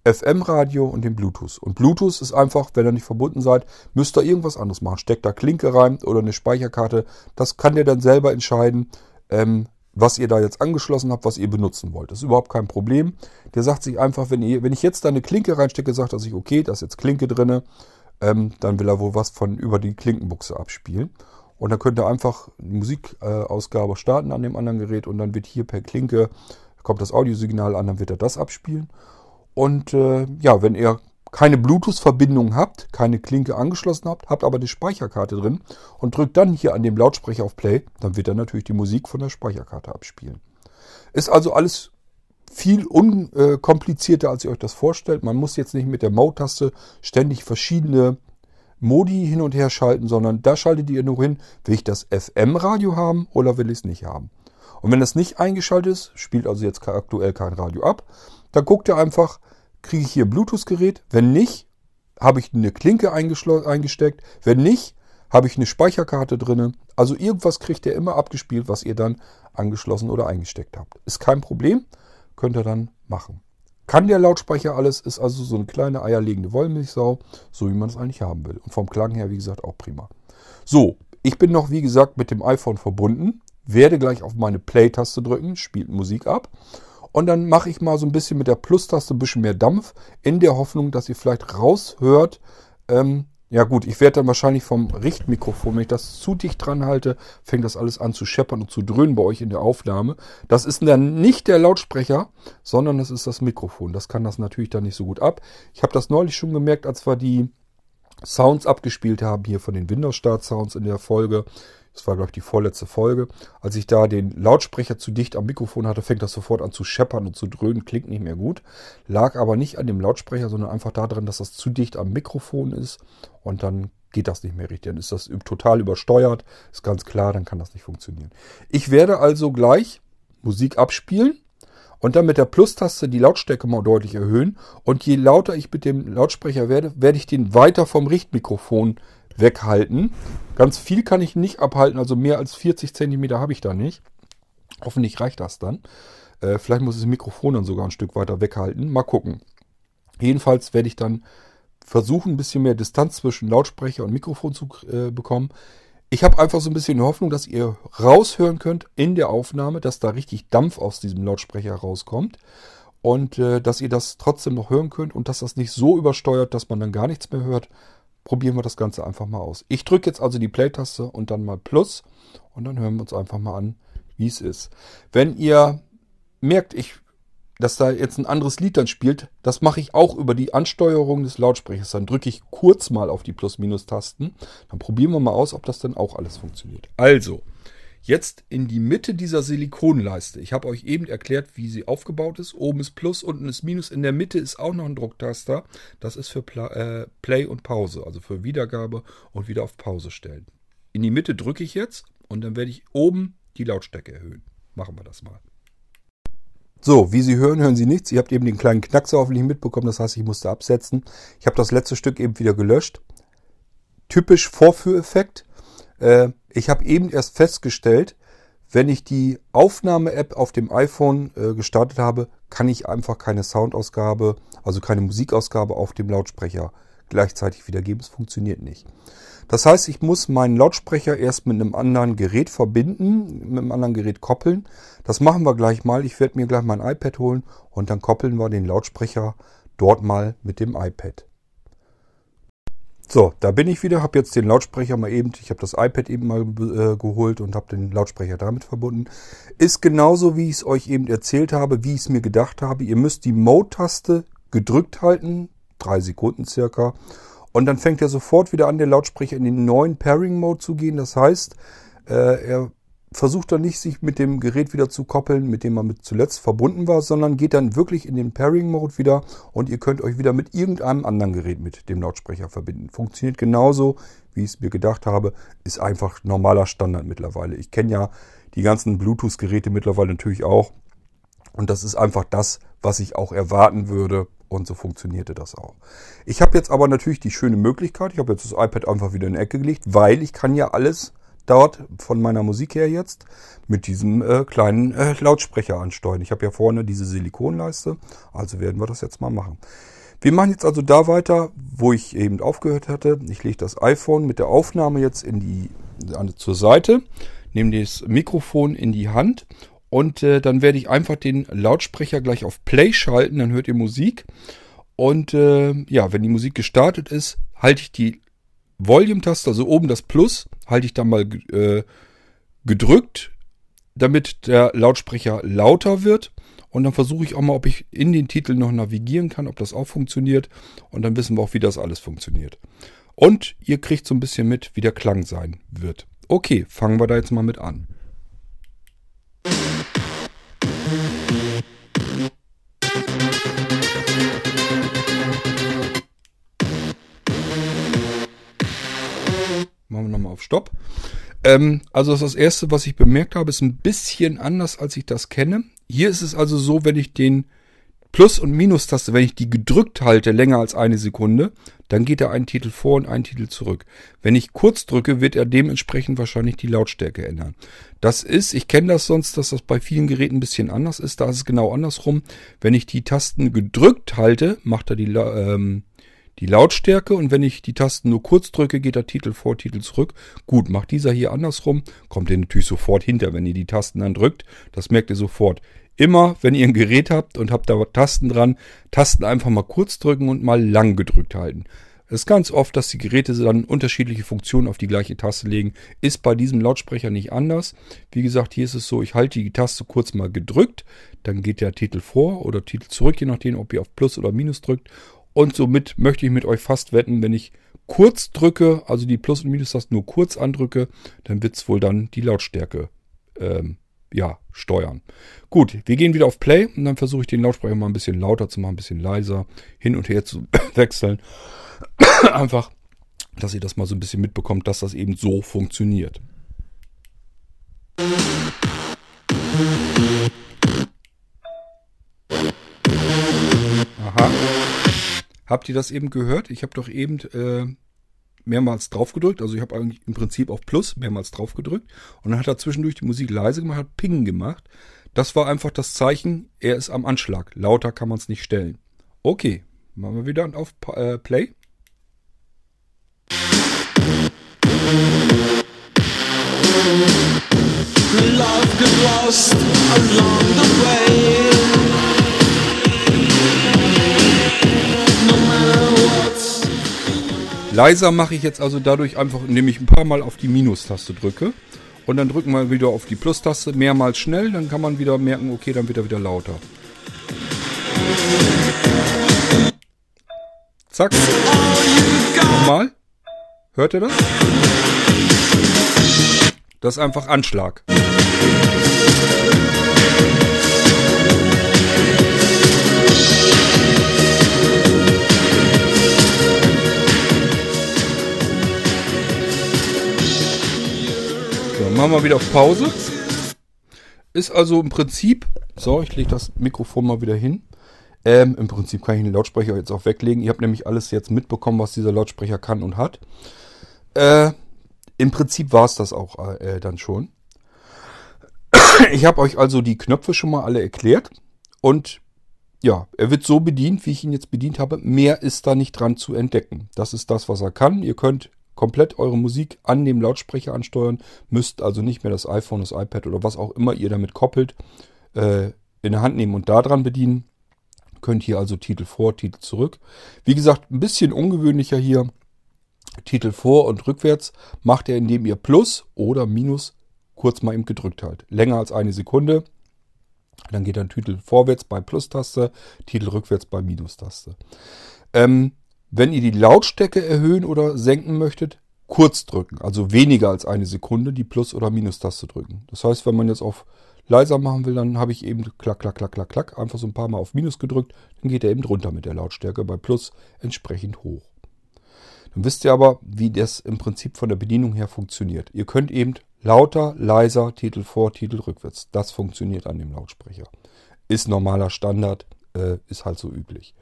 FM-Radio und dem Bluetooth. Und Bluetooth ist einfach, wenn ihr nicht verbunden seid, müsst ihr irgendwas anderes machen. Steckt da Klinke rein oder eine Speicherkarte. Das kann der dann selber entscheiden, ähm, was ihr da jetzt angeschlossen habt, was ihr benutzen wollt. Das ist überhaupt kein Problem. Der sagt sich einfach, wenn, ihr, wenn ich jetzt da eine Klinke reinstecke, sagt er sich, okay, da ist jetzt Klinke drin, ähm, dann will er wohl was von über die Klinkenbuchse abspielen. Und dann könnt ihr einfach die Musikausgabe starten an dem anderen Gerät und dann wird hier per Klinke, kommt das Audiosignal an, dann wird er das abspielen. Und äh, ja, wenn ihr keine Bluetooth-Verbindung habt, keine Klinke angeschlossen habt, habt aber die Speicherkarte drin und drückt dann hier an dem Lautsprecher auf Play, dann wird er natürlich die Musik von der Speicherkarte abspielen. Ist also alles viel unkomplizierter, als ihr euch das vorstellt. Man muss jetzt nicht mit der Mode-Taste ständig verschiedene Modi hin und her schalten, sondern da schaltet ihr nur hin, will ich das FM-Radio haben oder will ich es nicht haben. Und wenn das nicht eingeschaltet ist, spielt also jetzt aktuell kein Radio ab, dann guckt ihr einfach, kriege ich hier Bluetooth-Gerät? Wenn nicht, habe ich eine Klinke eingesteckt. Wenn nicht, habe ich eine Speicherkarte drin. Also irgendwas kriegt ihr immer abgespielt, was ihr dann angeschlossen oder eingesteckt habt. Ist kein Problem, könnt ihr dann machen. Kann der Lautsprecher alles, ist also so eine kleine eierlegende Wollmilchsau, so wie man es eigentlich haben will. Und vom Klang her, wie gesagt, auch prima. So, ich bin noch, wie gesagt, mit dem iPhone verbunden, werde gleich auf meine Play-Taste drücken, spielt Musik ab. Und dann mache ich mal so ein bisschen mit der Plus-Taste ein bisschen mehr Dampf, in der Hoffnung, dass ihr vielleicht raushört, ähm, ja gut, ich werde dann wahrscheinlich vom Richtmikrofon, wenn ich das zu dicht dran halte, fängt das alles an zu scheppern und zu dröhnen bei euch in der Aufnahme. Das ist dann nicht der Lautsprecher, sondern das ist das Mikrofon. Das kann das natürlich dann nicht so gut ab. Ich habe das neulich schon gemerkt, als wir die Sounds abgespielt haben, hier von den Windows Start Sounds in der Folge. Das war, glaube ich, die vorletzte Folge. Als ich da den Lautsprecher zu dicht am Mikrofon hatte, fängt das sofort an zu scheppern und zu dröhnen. Klingt nicht mehr gut. Lag aber nicht an dem Lautsprecher, sondern einfach daran, dass das zu dicht am Mikrofon ist. Und dann geht das nicht mehr richtig. Dann ist das total übersteuert. Ist ganz klar, dann kann das nicht funktionieren. Ich werde also gleich Musik abspielen und dann mit der Plus-Taste die Lautstärke mal deutlich erhöhen. Und je lauter ich mit dem Lautsprecher werde, werde ich den weiter vom Richtmikrofon weghalten. Ganz viel kann ich nicht abhalten, also mehr als 40 cm habe ich da nicht. Hoffentlich reicht das dann. Äh, vielleicht muss ich das Mikrofon dann sogar ein Stück weiter weghalten. Mal gucken. Jedenfalls werde ich dann versuchen, ein bisschen mehr Distanz zwischen Lautsprecher und Mikrofon zu äh, bekommen. Ich habe einfach so ein bisschen Hoffnung, dass ihr raushören könnt in der Aufnahme, dass da richtig Dampf aus diesem Lautsprecher rauskommt. Und äh, dass ihr das trotzdem noch hören könnt und dass das nicht so übersteuert, dass man dann gar nichts mehr hört, probieren wir das Ganze einfach mal aus. Ich drücke jetzt also die Play-Taste und dann mal Plus und dann hören wir uns einfach mal an, wie es ist. Wenn ihr merkt, ich, dass da jetzt ein anderes Lied dann spielt, das mache ich auch über die Ansteuerung des Lautsprechers. Dann drücke ich kurz mal auf die Plus-Minus-Tasten. Dann probieren wir mal aus, ob das dann auch alles funktioniert. Also, Jetzt in die Mitte dieser Silikonleiste. Ich habe euch eben erklärt, wie sie aufgebaut ist. Oben ist Plus, unten ist Minus. In der Mitte ist auch noch ein Drucktaster. Das ist für äh, Play und Pause, also für Wiedergabe und wieder auf Pause stellen. In die Mitte drücke ich jetzt und dann werde ich oben die Lautstärke erhöhen. Machen wir das mal. So, wie Sie hören, hören Sie nichts. Ihr habt eben den kleinen Knackser hoffentlich mitbekommen. Das heißt, ich musste absetzen. Ich habe das letzte Stück eben wieder gelöscht. Typisch Vorführeffekt. Äh, ich habe eben erst festgestellt, wenn ich die Aufnahme-App auf dem iPhone äh, gestartet habe, kann ich einfach keine Soundausgabe, also keine Musikausgabe auf dem Lautsprecher gleichzeitig wiedergeben. Es funktioniert nicht. Das heißt, ich muss meinen Lautsprecher erst mit einem anderen Gerät verbinden, mit einem anderen Gerät koppeln. Das machen wir gleich mal. Ich werde mir gleich mein iPad holen und dann koppeln wir den Lautsprecher dort mal mit dem iPad. So, da bin ich wieder, habe jetzt den Lautsprecher mal eben, ich habe das iPad eben mal äh, geholt und habe den Lautsprecher damit verbunden. Ist genauso, wie ich es euch eben erzählt habe, wie ich es mir gedacht habe. Ihr müsst die Mode-Taste gedrückt halten, drei Sekunden circa. Und dann fängt er sofort wieder an, der Lautsprecher in den neuen Pairing-Mode zu gehen. Das heißt, äh, er versucht dann nicht, sich mit dem Gerät wieder zu koppeln, mit dem man mit zuletzt verbunden war, sondern geht dann wirklich in den Pairing-Mode wieder und ihr könnt euch wieder mit irgendeinem anderen Gerät mit dem Lautsprecher verbinden. Funktioniert genauso, wie ich es mir gedacht habe, ist einfach normaler Standard mittlerweile. Ich kenne ja die ganzen Bluetooth-Geräte mittlerweile natürlich auch und das ist einfach das, was ich auch erwarten würde und so funktionierte das auch. Ich habe jetzt aber natürlich die schöne Möglichkeit, ich habe jetzt das iPad einfach wieder in die Ecke gelegt, weil ich kann ja alles dort von meiner Musik her jetzt mit diesem äh, kleinen äh, Lautsprecher ansteuern. Ich habe ja vorne diese Silikonleiste, also werden wir das jetzt mal machen. Wir machen jetzt also da weiter, wo ich eben aufgehört hatte. Ich lege das iPhone mit der Aufnahme jetzt in die an, zur Seite, nehme das Mikrofon in die Hand und äh, dann werde ich einfach den Lautsprecher gleich auf Play schalten, dann hört ihr Musik. Und äh, ja, wenn die Musik gestartet ist, halte ich die Volume-Taste, also oben das Plus, halte ich dann mal äh, gedrückt, damit der Lautsprecher lauter wird. Und dann versuche ich auch mal, ob ich in den Titel noch navigieren kann, ob das auch funktioniert. Und dann wissen wir auch, wie das alles funktioniert. Und ihr kriegt so ein bisschen mit, wie der Klang sein wird. Okay, fangen wir da jetzt mal mit an. Auf Stopp. Ähm, also das, das erste, was ich bemerkt habe, ist ein bisschen anders, als ich das kenne. Hier ist es also so, wenn ich den Plus- und Minus-Taste, wenn ich die gedrückt halte, länger als eine Sekunde, dann geht er einen Titel vor und einen Titel zurück. Wenn ich kurz drücke, wird er dementsprechend wahrscheinlich die Lautstärke ändern. Das ist, ich kenne das sonst, dass das bei vielen Geräten ein bisschen anders ist. Da ist es genau andersrum. Wenn ich die Tasten gedrückt halte, macht er die, ähm, die Lautstärke und wenn ich die Tasten nur kurz drücke, geht der Titel vor, Titel zurück. Gut, macht dieser hier andersrum, kommt ihr natürlich sofort hinter, wenn ihr die Tasten dann drückt. Das merkt ihr sofort. Immer, wenn ihr ein Gerät habt und habt da Tasten dran, Tasten einfach mal kurz drücken und mal lang gedrückt halten. Es ist ganz oft, dass die Geräte dann unterschiedliche Funktionen auf die gleiche Taste legen. Ist bei diesem Lautsprecher nicht anders. Wie gesagt, hier ist es so, ich halte die Taste kurz mal gedrückt, dann geht der Titel vor oder Titel zurück, je nachdem, ob ihr auf Plus oder Minus drückt. Und somit möchte ich mit euch fast wetten, wenn ich kurz drücke, also die Plus- und Minus-Tasten nur kurz andrücke, dann wird es wohl dann die Lautstärke ähm, ja, steuern. Gut, wir gehen wieder auf Play und dann versuche ich den Lautsprecher mal ein bisschen lauter zu machen, ein bisschen leiser, hin und her zu *coughs* wechseln. *coughs* Einfach, dass ihr das mal so ein bisschen mitbekommt, dass das eben so funktioniert. Aha. Habt ihr das eben gehört? Ich habe doch eben äh, mehrmals drauf gedrückt. Also ich habe eigentlich im Prinzip auf Plus mehrmals drauf gedrückt. Und dann hat er zwischendurch die Musik leise gemacht, hat Ping gemacht. Das war einfach das Zeichen, er ist am Anschlag. Lauter kann man es nicht stellen. Okay, machen wir wieder auf äh, Play. Love get lost along the way. Leiser mache ich jetzt also dadurch einfach, indem ich ein paar Mal auf die Minus-Taste drücke. Und dann drücken wir wieder auf die Plus-Taste mehrmals schnell. Dann kann man wieder merken, okay, dann wird er wieder lauter. Zack. Nochmal. Hört ihr das? Das ist einfach Anschlag. Machen wir wieder auf Pause. Ist also im Prinzip, so, ich lege das Mikrofon mal wieder hin. Ähm, Im Prinzip kann ich den Lautsprecher jetzt auch weglegen. Ihr habt nämlich alles jetzt mitbekommen, was dieser Lautsprecher kann und hat. Äh, Im Prinzip war es das auch äh, dann schon. *coughs* Ich habe euch also die Knöpfe schon mal alle erklärt. Und ja, er wird so bedient, wie ich ihn jetzt bedient habe. Mehr ist da nicht dran zu entdecken. Das ist das, was er kann. Ihr könnt komplett eure Musik an dem Lautsprecher ansteuern, müsst also nicht mehr das iPhone, das iPad oder was auch immer ihr damit koppelt, äh, in der Hand nehmen und daran bedienen. Könnt hier also Titel vor, Titel zurück. Wie gesagt, ein bisschen ungewöhnlicher hier. Titel vor und rückwärts macht er, indem ihr Plus oder Minus kurz mal eben gedrückt halt. Länger als eine Sekunde. Dann geht dann Titel vorwärts bei Plus-Taste, Titel rückwärts bei Minus-Taste. Ähm, wenn ihr die Lautstärke erhöhen oder senken möchtet, kurz drücken. Also weniger als eine Sekunde die Plus- oder Minus-Taste drücken. Das heißt, wenn man jetzt auf leiser machen will, dann habe ich eben klack, klack, klack, klack, klack, einfach so ein paar Mal auf Minus gedrückt. Dann geht er eben drunter mit der Lautstärke, bei Plus entsprechend hoch. Dann wisst ihr aber, wie das im Prinzip von der Bedienung her funktioniert. Ihr könnt eben lauter, leiser, Titel vor, Titel rückwärts. Das funktioniert an dem Lautsprecher. Ist normaler Standard, äh, ist halt so üblich.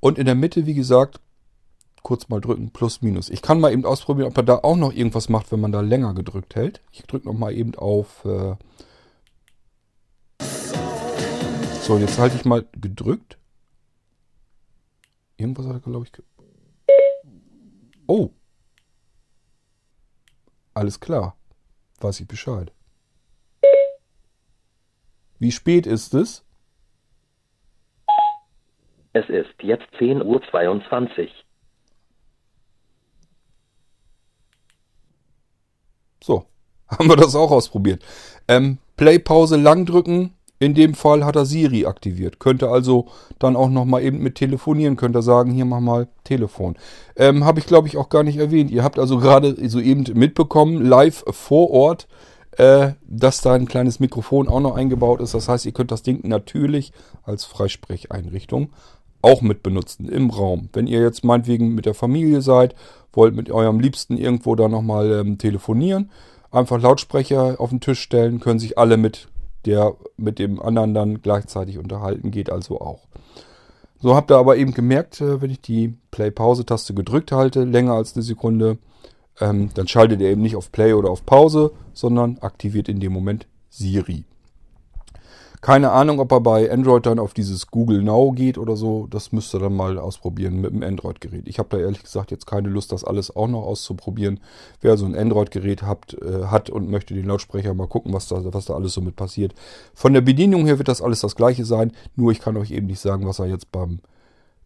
Und in der Mitte, wie gesagt, kurz mal drücken, plus, minus. Ich kann mal eben ausprobieren, ob er da auch noch irgendwas macht, wenn man da länger gedrückt hält. Ich drücke nochmal eben auf... Äh so, jetzt halte ich mal gedrückt. Irgendwas hat er, glaube ich... Oh. Alles klar. Weiß ich Bescheid. Wie spät ist es? Es ist jetzt 10.22 Uhr. So, *laughs* haben wir das auch ausprobiert. Ähm, Play-Pause lang drücken, in dem Fall hat er Siri aktiviert. Könnte also dann auch nochmal eben mit telefonieren. Könnte sagen, hier mach mal Telefon. Ähm, Habe ich glaube ich auch gar nicht erwähnt. Ihr habt also gerade so eben mitbekommen, live vor Ort, äh, dass da ein kleines Mikrofon auch noch eingebaut ist. Das heißt, ihr könnt das Ding natürlich als Freisprecheinrichtung auch mit benutzen im Raum. Wenn ihr jetzt meinetwegen mit der Familie seid, wollt mit eurem Liebsten irgendwo da nochmal ähm, telefonieren, einfach Lautsprecher auf den Tisch stellen, können sich alle mit der mit dem anderen dann gleichzeitig unterhalten, geht also auch. So habt ihr aber eben gemerkt, äh, wenn ich die Play-Pause-Taste gedrückt halte, länger als eine Sekunde, ähm, dann schaltet er eben nicht auf Play oder auf Pause, sondern aktiviert in dem Moment Siri. Keine Ahnung, ob er bei Android dann auf dieses Google Now geht oder so. Das müsst ihr dann mal ausprobieren mit dem Android-Gerät. Ich habe da ehrlich gesagt jetzt keine Lust, das alles auch noch auszuprobieren. Wer so ein Android-Gerät hat, äh, hat und möchte den Lautsprecher mal gucken, was da, was da alles so mit passiert. Von der Bedienung her wird das alles das gleiche sein. Nur ich kann euch eben nicht sagen, was er jetzt beim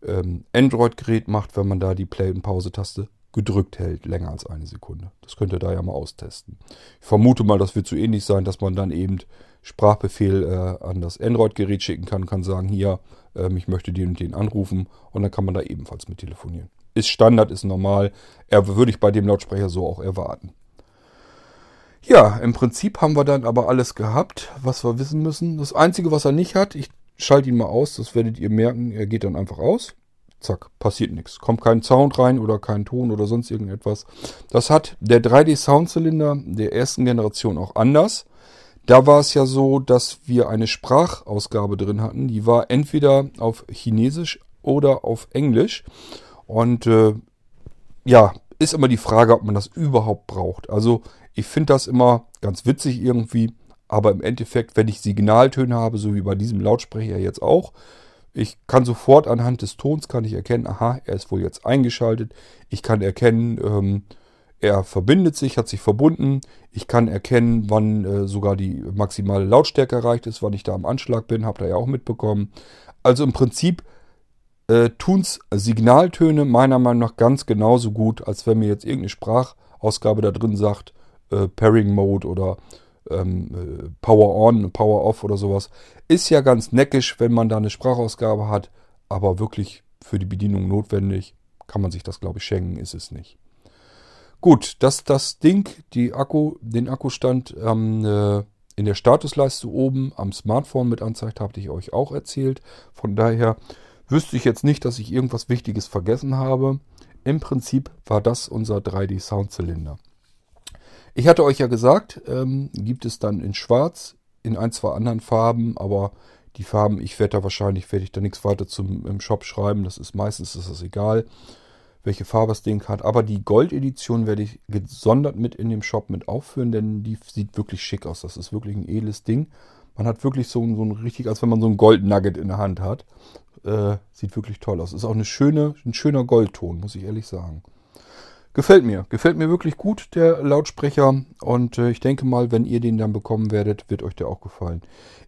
ähm, Android-Gerät macht, wenn man da die Play- und Pause-Taste gedrückt hält, länger als eine Sekunde. Das könnt ihr da ja mal austesten. Ich vermute mal, das wird so ähnlich sein, dass man dann eben Sprachbefehl äh, an das Android-Gerät schicken kann, kann sagen, hier, ähm, ich möchte den und den anrufen und dann kann man da ebenfalls mit telefonieren. Ist Standard, ist normal. Er würde ich bei dem Lautsprecher so auch erwarten. Ja, im Prinzip haben wir dann aber alles gehabt, was wir wissen müssen. Das Einzige, was er nicht hat, ich schalte ihn mal aus, das werdet ihr merken, er geht dann einfach aus. Zack, passiert nichts. Kommt kein Sound rein oder kein Ton oder sonst irgendetwas. Das hat der 3D-Soundzylinder der ersten Generation auch anders. Da war es ja so, dass wir eine Sprachausgabe drin hatten. Die war entweder auf Chinesisch oder auf Englisch. Und äh, ja, ist immer die Frage, ob man das überhaupt braucht. Also ich finde das immer ganz witzig irgendwie. Aber im Endeffekt, wenn ich Signaltöne habe, so wie bei diesem Lautsprecher jetzt auch, ich kann sofort anhand des Tons kann ich erkennen, aha, er ist wohl jetzt eingeschaltet. Ich kann erkennen, ähm, er verbindet sich, hat sich verbunden. Ich kann erkennen, wann äh, sogar die maximale Lautstärke erreicht ist, wann ich da am Anschlag bin. Habt ihr ja auch mitbekommen. Also im Prinzip äh, tun es Signaltöne meiner Meinung nach ganz genauso gut, als wenn mir jetzt irgendeine Sprachausgabe da drin sagt, äh, Pairing Mode oder ähm, äh, Power On, Power Off oder sowas. Ist ja ganz neckisch, wenn man da eine Sprachausgabe hat, aber wirklich für die Bedienung notwendig. Kann man sich das, glaube ich, schenken, ist es nicht. Gut, dass das Ding, die Akku, den Akkustand ähm, äh, in der Statusleiste oben am Smartphone mit anzeigt, habe ich euch auch erzählt. Von daher wüsste ich jetzt nicht, dass ich irgendwas Wichtiges vergessen habe. Im Prinzip war das unser 3D-Soundzylinder. Ich hatte euch ja gesagt, ähm, gibt es dann in Schwarz, in ein, zwei anderen Farben, aber die Farben, ich werde da wahrscheinlich, werde ich da nichts weiter zum im Shop schreiben, das ist meistens ist das egal welche Farbe das Ding hat. Aber die Gold-Edition werde ich gesondert mit in dem Shop mit aufführen, denn die sieht wirklich schick aus. Das ist wirklich ein edles Ding. Man hat wirklich so, so ein richtig, als wenn man so ein Goldnugget in der Hand hat. Äh, sieht wirklich toll aus. Ist auch eine schöne, ein schöner Goldton, muss ich ehrlich sagen. Gefällt mir. Gefällt mir wirklich gut, der Lautsprecher. Und äh, ich denke mal, wenn ihr den dann bekommen werdet, wird euch der auch gefallen.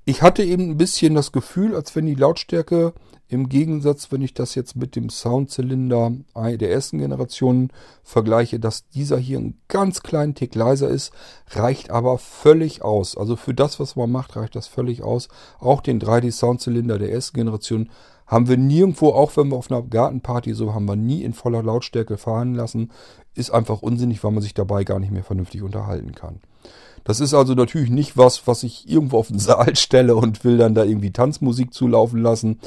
Ich hatte eben ein bisschen das Gefühl, als wenn die Lautstärke im Gegensatz, wenn ich das jetzt mit dem Soundzylinder der ersten Generation vergleiche, dass dieser hier einen ganz kleinen Tick leiser ist, reicht aber völlig aus. Also für das, was man macht, reicht das völlig aus. Auch den 3D Soundzylinder der ersten Generation haben wir nirgendwo, auch wenn wir auf einer Gartenparty so, haben wir nie in voller Lautstärke fahren lassen. Ist einfach unsinnig, weil man sich dabei gar nicht mehr vernünftig unterhalten kann. Das ist also natürlich nicht was, was ich irgendwo auf den *laughs* Saal stelle und will dann da irgendwie Tanzmusik zulaufen lassen.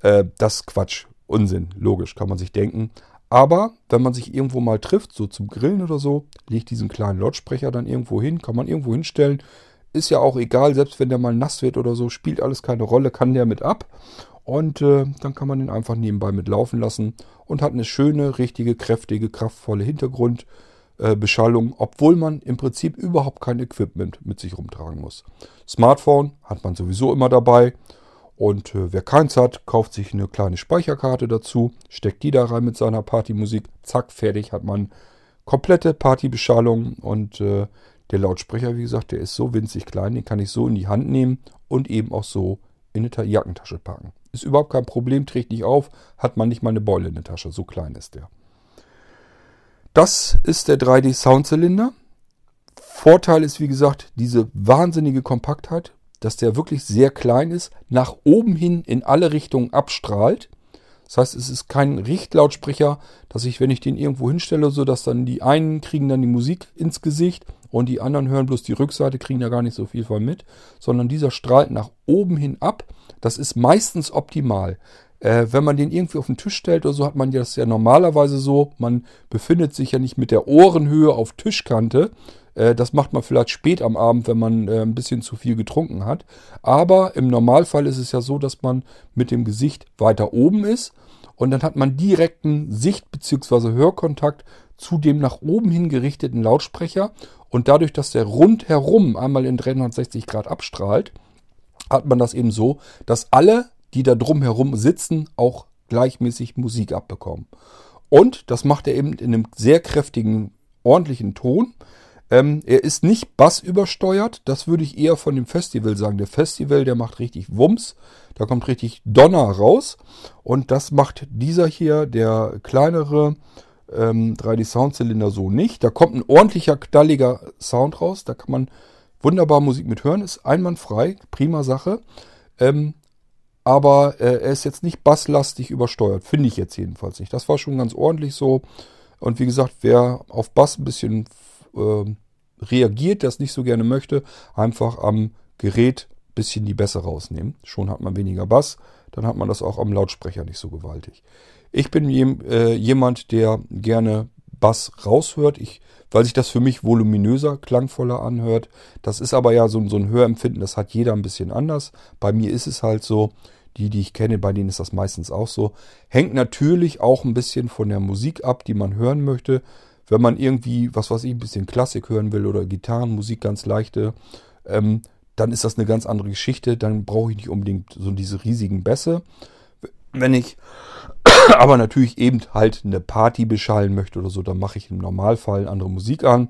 Äh, das ist Quatsch. Unsinn. Logisch, kann man sich denken. Aber wenn man sich irgendwo mal trifft, so zum Grillen oder so, legt diesen kleinen Lautsprecher dann irgendwo hin, kann man irgendwo hinstellen. Ist ja auch egal, selbst wenn der mal nass wird oder so, spielt alles keine Rolle, kann der mit ab. Und äh, dann kann man den einfach nebenbei mitlaufen lassen und hat eine schöne, richtige, kräftige, kraftvolle Hintergrundbeschallung, äh, obwohl man im Prinzip überhaupt kein Equipment mit sich rumtragen muss. Smartphone hat man sowieso immer dabei. Und äh, wer keins hat, kauft sich eine kleine Speicherkarte dazu, steckt die da rein mit seiner Partymusik, zack, fertig hat man komplette Partybeschallung und äh, der Lautsprecher, wie gesagt, der ist so winzig klein, den kann ich so in die Hand nehmen und eben auch so in eine Jackentasche packen. Ist überhaupt kein Problem, trägt nicht auf, hat man nicht mal eine Beule in der Tasche, so klein ist der. Das ist der 3D Soundzylinder. Vorteil ist, wie gesagt, diese wahnsinnige Kompaktheit, dass der wirklich sehr klein ist, nach oben hin in alle Richtungen abstrahlt. Das heißt, es ist kein Richtlautsprecher, dass ich, wenn ich den irgendwo hinstelle, so dass dann die einen kriegen dann die Musik ins Gesicht und die anderen hören bloß die Rückseite, kriegen da gar nicht so viel von mit, sondern dieser strahlt nach oben hin ab das ist meistens optimal. Äh, wenn man den irgendwie auf den Tisch stellt oder so, hat man das ja normalerweise so. Man befindet sich ja nicht mit der Ohrenhöhe auf Tischkante. Äh, das macht man vielleicht spät am Abend, wenn man äh, ein bisschen zu viel getrunken hat. Aber im Normalfall ist es ja so, dass man mit dem Gesicht weiter oben ist. Und dann hat man direkten Sicht- bzw. Hörkontakt zu dem nach oben hin gerichteten Lautsprecher. Und dadurch, dass der rundherum einmal in 360 Grad abstrahlt, hat man das eben so, dass alle, die da drumherum sitzen, auch gleichmäßig Musik abbekommen. Und das macht er eben in einem sehr kräftigen, ordentlichen Ton. Ähm, er ist nicht bassübersteuert, das würde ich eher von dem Festival sagen. Der Festival, der macht richtig Wumms, da kommt richtig Donner raus. Und das macht dieser hier, der kleinere ähm, 3D Soundzylinder, so nicht. Da kommt ein ordentlicher, knalliger Sound raus. Da kann man wunderbar Musik mit hören, ist einwandfrei, prima Sache. Ähm, aber äh, er ist jetzt nicht basslastig übersteuert, finde ich jetzt jedenfalls nicht. Das war schon ganz ordentlich so. Und wie gesagt, wer auf Bass ein bisschen äh, reagiert, der es nicht so gerne möchte, einfach am Gerät ein bisschen die Bässe rausnehmen. Schon hat man weniger Bass, dann hat man das auch am Lautsprecher nicht so gewaltig. Ich bin äh, jemand, der gerne Bass raushört. Ich weil sich das für mich voluminöser, klangvoller anhört. Das ist aber ja so, so ein Hörempfinden, das hat jeder ein bisschen anders. Bei mir ist es halt so, die, die ich kenne, bei denen ist das meistens auch so. Hängt natürlich auch ein bisschen von der Musik ab, die man hören möchte. Wenn man irgendwie, was weiß ich, ein bisschen Klassik hören will oder Gitarrenmusik ganz leichte, ähm, dann ist das eine ganz andere Geschichte. Dann brauche ich nicht unbedingt so diese riesigen Bässe. Wenn ich *laughs* aber natürlich eben halt eine Party beschallen möchte oder so, dann mache ich im Normalfall andere Musik an.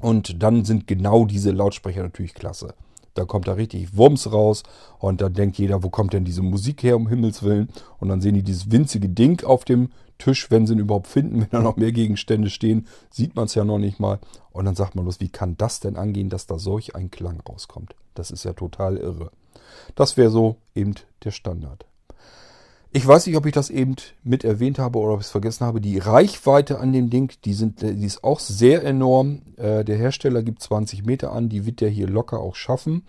Und dann sind genau diese Lautsprecher natürlich klasse. Da kommt da richtig Wumms raus und dann denkt jeder, wo kommt denn diese Musik her, um Himmels Willen? Und dann sehen die dieses winzige Ding auf dem Tisch, wenn sie ihn überhaupt finden, *laughs* wenn da noch mehr Gegenstände stehen, sieht man es ja noch nicht mal. Und dann sagt man bloß, wie kann das denn angehen, dass da solch ein Klang rauskommt? Das ist ja total irre. Das wäre so eben der Standard. Ich weiß nicht, ob ich das eben mit erwähnt habe oder ob ich es vergessen habe. Die Reichweite an dem Ding, die, sind, die ist auch sehr enorm. Äh, der Hersteller gibt 20 Meter an, die wird der hier locker auch schaffen.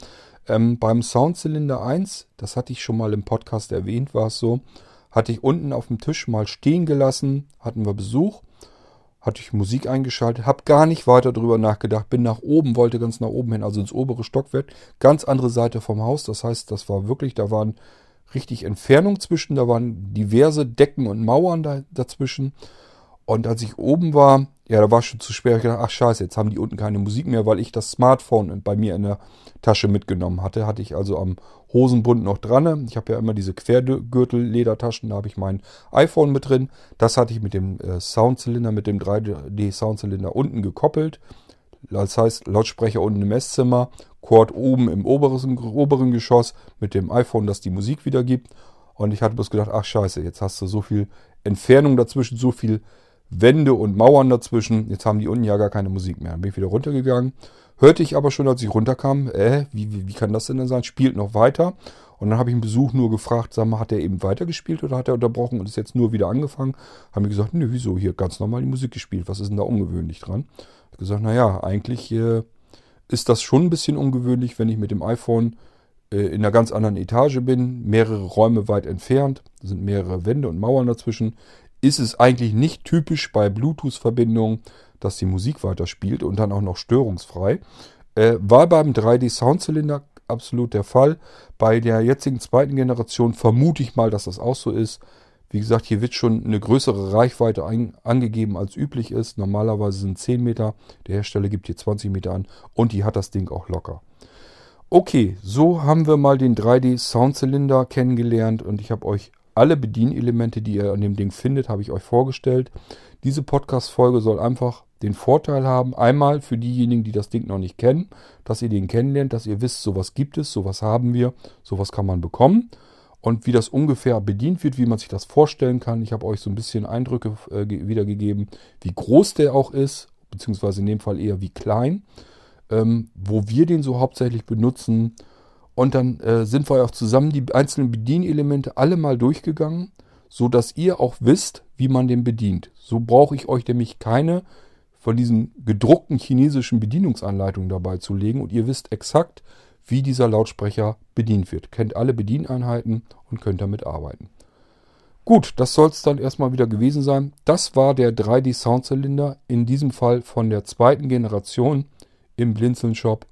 Ähm, beim Soundzylinder 1, das hatte ich schon mal im Podcast erwähnt, war es so, hatte ich unten auf dem Tisch mal stehen gelassen, hatten wir Besuch, hatte ich Musik eingeschaltet, habe gar nicht weiter drüber nachgedacht, bin nach oben, wollte ganz nach oben hin, also ins obere Stockwerk, ganz andere Seite vom Haus. Das heißt, das war wirklich, da waren richtig Entfernung zwischen. Da waren diverse Decken und Mauern da, dazwischen. Und als ich oben war, ja, da war schon zu schwer. Ich dachte, ach scheiße, jetzt haben die unten keine Musik mehr, weil ich das Smartphone bei mir in der Tasche mitgenommen hatte. Hatte ich also am Hosenbund noch dran. Ich habe ja immer diese Quergürtel-Ledertaschen, da habe ich mein iPhone mit drin. Das hatte ich mit dem äh, Soundzylinder, mit dem 3D-Soundzylinder unten gekoppelt. Das heißt, Lautsprecher unten im Esszimmer, Quad oben im oberen, oberen Geschoss mit dem iPhone, das die Musik wiedergibt. Und ich hatte bloß gedacht, ach scheiße, jetzt hast du so viel Entfernung dazwischen, so viel Wände und Mauern dazwischen. Jetzt haben die unten ja gar keine Musik mehr. Dann bin ich wieder runtergegangen. Hörte ich aber schon, als ich runterkam, äh, wie, wie, wie kann das denn sein? Spielt noch weiter. Und dann habe ich einen Besuch nur gefragt, sag mal, hat er eben weitergespielt oder hat er unterbrochen und ist jetzt nur wieder angefangen? Haben die gesagt, nö, wieso, hier ganz normal die Musik gespielt. Was ist denn da ungewöhnlich dran? Habe gesagt, naja, eigentlich äh, ist das schon ein bisschen ungewöhnlich, wenn ich mit dem iPhone äh, in einer ganz anderen Etage bin, mehrere Räume weit entfernt, sind mehrere Wände und Mauern dazwischen ist es eigentlich nicht typisch bei Bluetooth-Verbindungen, dass die Musik weiterspielt und dann auch noch störungsfrei. Äh, war beim 3D-Soundzylinder absolut der Fall. Bei der jetzigen zweiten Generation vermute ich mal, dass das auch so ist. Wie gesagt, hier wird schon eine größere Reichweite angegeben als üblich ist. Normalerweise sind 10 Meter. Der Hersteller gibt hier 20 Meter an und die hat das Ding auch locker. Okay, so haben wir mal den 3D-Soundzylinder kennengelernt und ich habe euch alle Bedienelemente, die ihr an dem Ding findet, habe ich euch vorgestellt. Diese Podcast-Folge soll einfach den Vorteil haben, einmal für diejenigen, die das Ding noch nicht kennen, dass ihr den kennenlernt, dass ihr wisst, sowas gibt es, sowas haben wir, sowas kann man bekommen. Und wie das ungefähr bedient wird, wie man sich das vorstellen kann. Ich habe euch so ein bisschen Eindrücke äh, wiedergegeben, wie groß der auch ist, beziehungsweise in dem Fall eher wie klein, ähm, wo wir den so hauptsächlich benutzen und dann äh, sind wir auch zusammen die einzelnen Bedienelemente alle mal durchgegangen, so dass ihr auch wisst, wie man den bedient. So brauche ich euch nämlich keine von diesen gedruckten chinesischen Bedienungsanleitungen dabei zu legen und ihr wisst exakt, wie dieser Lautsprecher bedient wird. Kennt alle Bedieneinheiten und könnt damit arbeiten. Gut, das soll es dann erstmal wieder gewesen sein. Das war der 3D Soundzylinder, in diesem Fall von der zweiten Generation im Blinzeln Shop.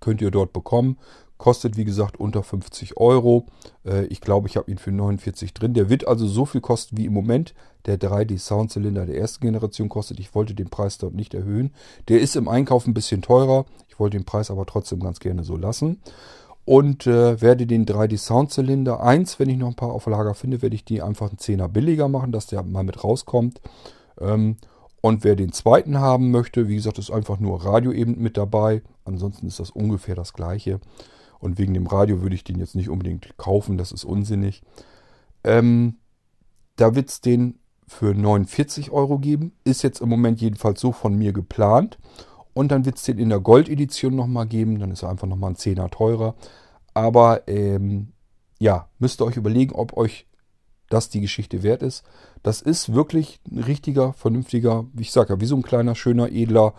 Könnt ihr dort bekommen. Kostet wie gesagt unter 50 Euro. Äh, ich glaube, ich habe ihn für 49 drin. Der wird also so viel kosten wie im Moment der 3D Soundzylinder der ersten Generation kostet. Ich wollte den Preis dort nicht erhöhen. Der ist im Einkauf ein bisschen teurer. Ich wollte den Preis aber trotzdem ganz gerne so lassen. Und äh, werde den 3D Soundzylinder 1, wenn ich noch ein paar auf Lager finde, werde ich die einfach einen Zehner billiger machen, dass der mal mit rauskommt. Ähm, und wer den zweiten haben möchte, wie gesagt, ist einfach nur Radio eben mit dabei. Ansonsten ist das ungefähr das gleiche. Und wegen dem Radio würde ich den jetzt nicht unbedingt kaufen, das ist unsinnig. Ähm, da wird es den für 49 Euro geben. Ist jetzt im Moment jedenfalls so von mir geplant. Und dann wird es den in der Gold-Edition nochmal geben. Dann ist er einfach nochmal ein Zehner teurer. Aber ähm, ja, müsst ihr euch überlegen, ob euch das die Geschichte wert ist. Das ist wirklich ein richtiger, vernünftiger, wie ich sage ja, wie so ein kleiner, schöner, edler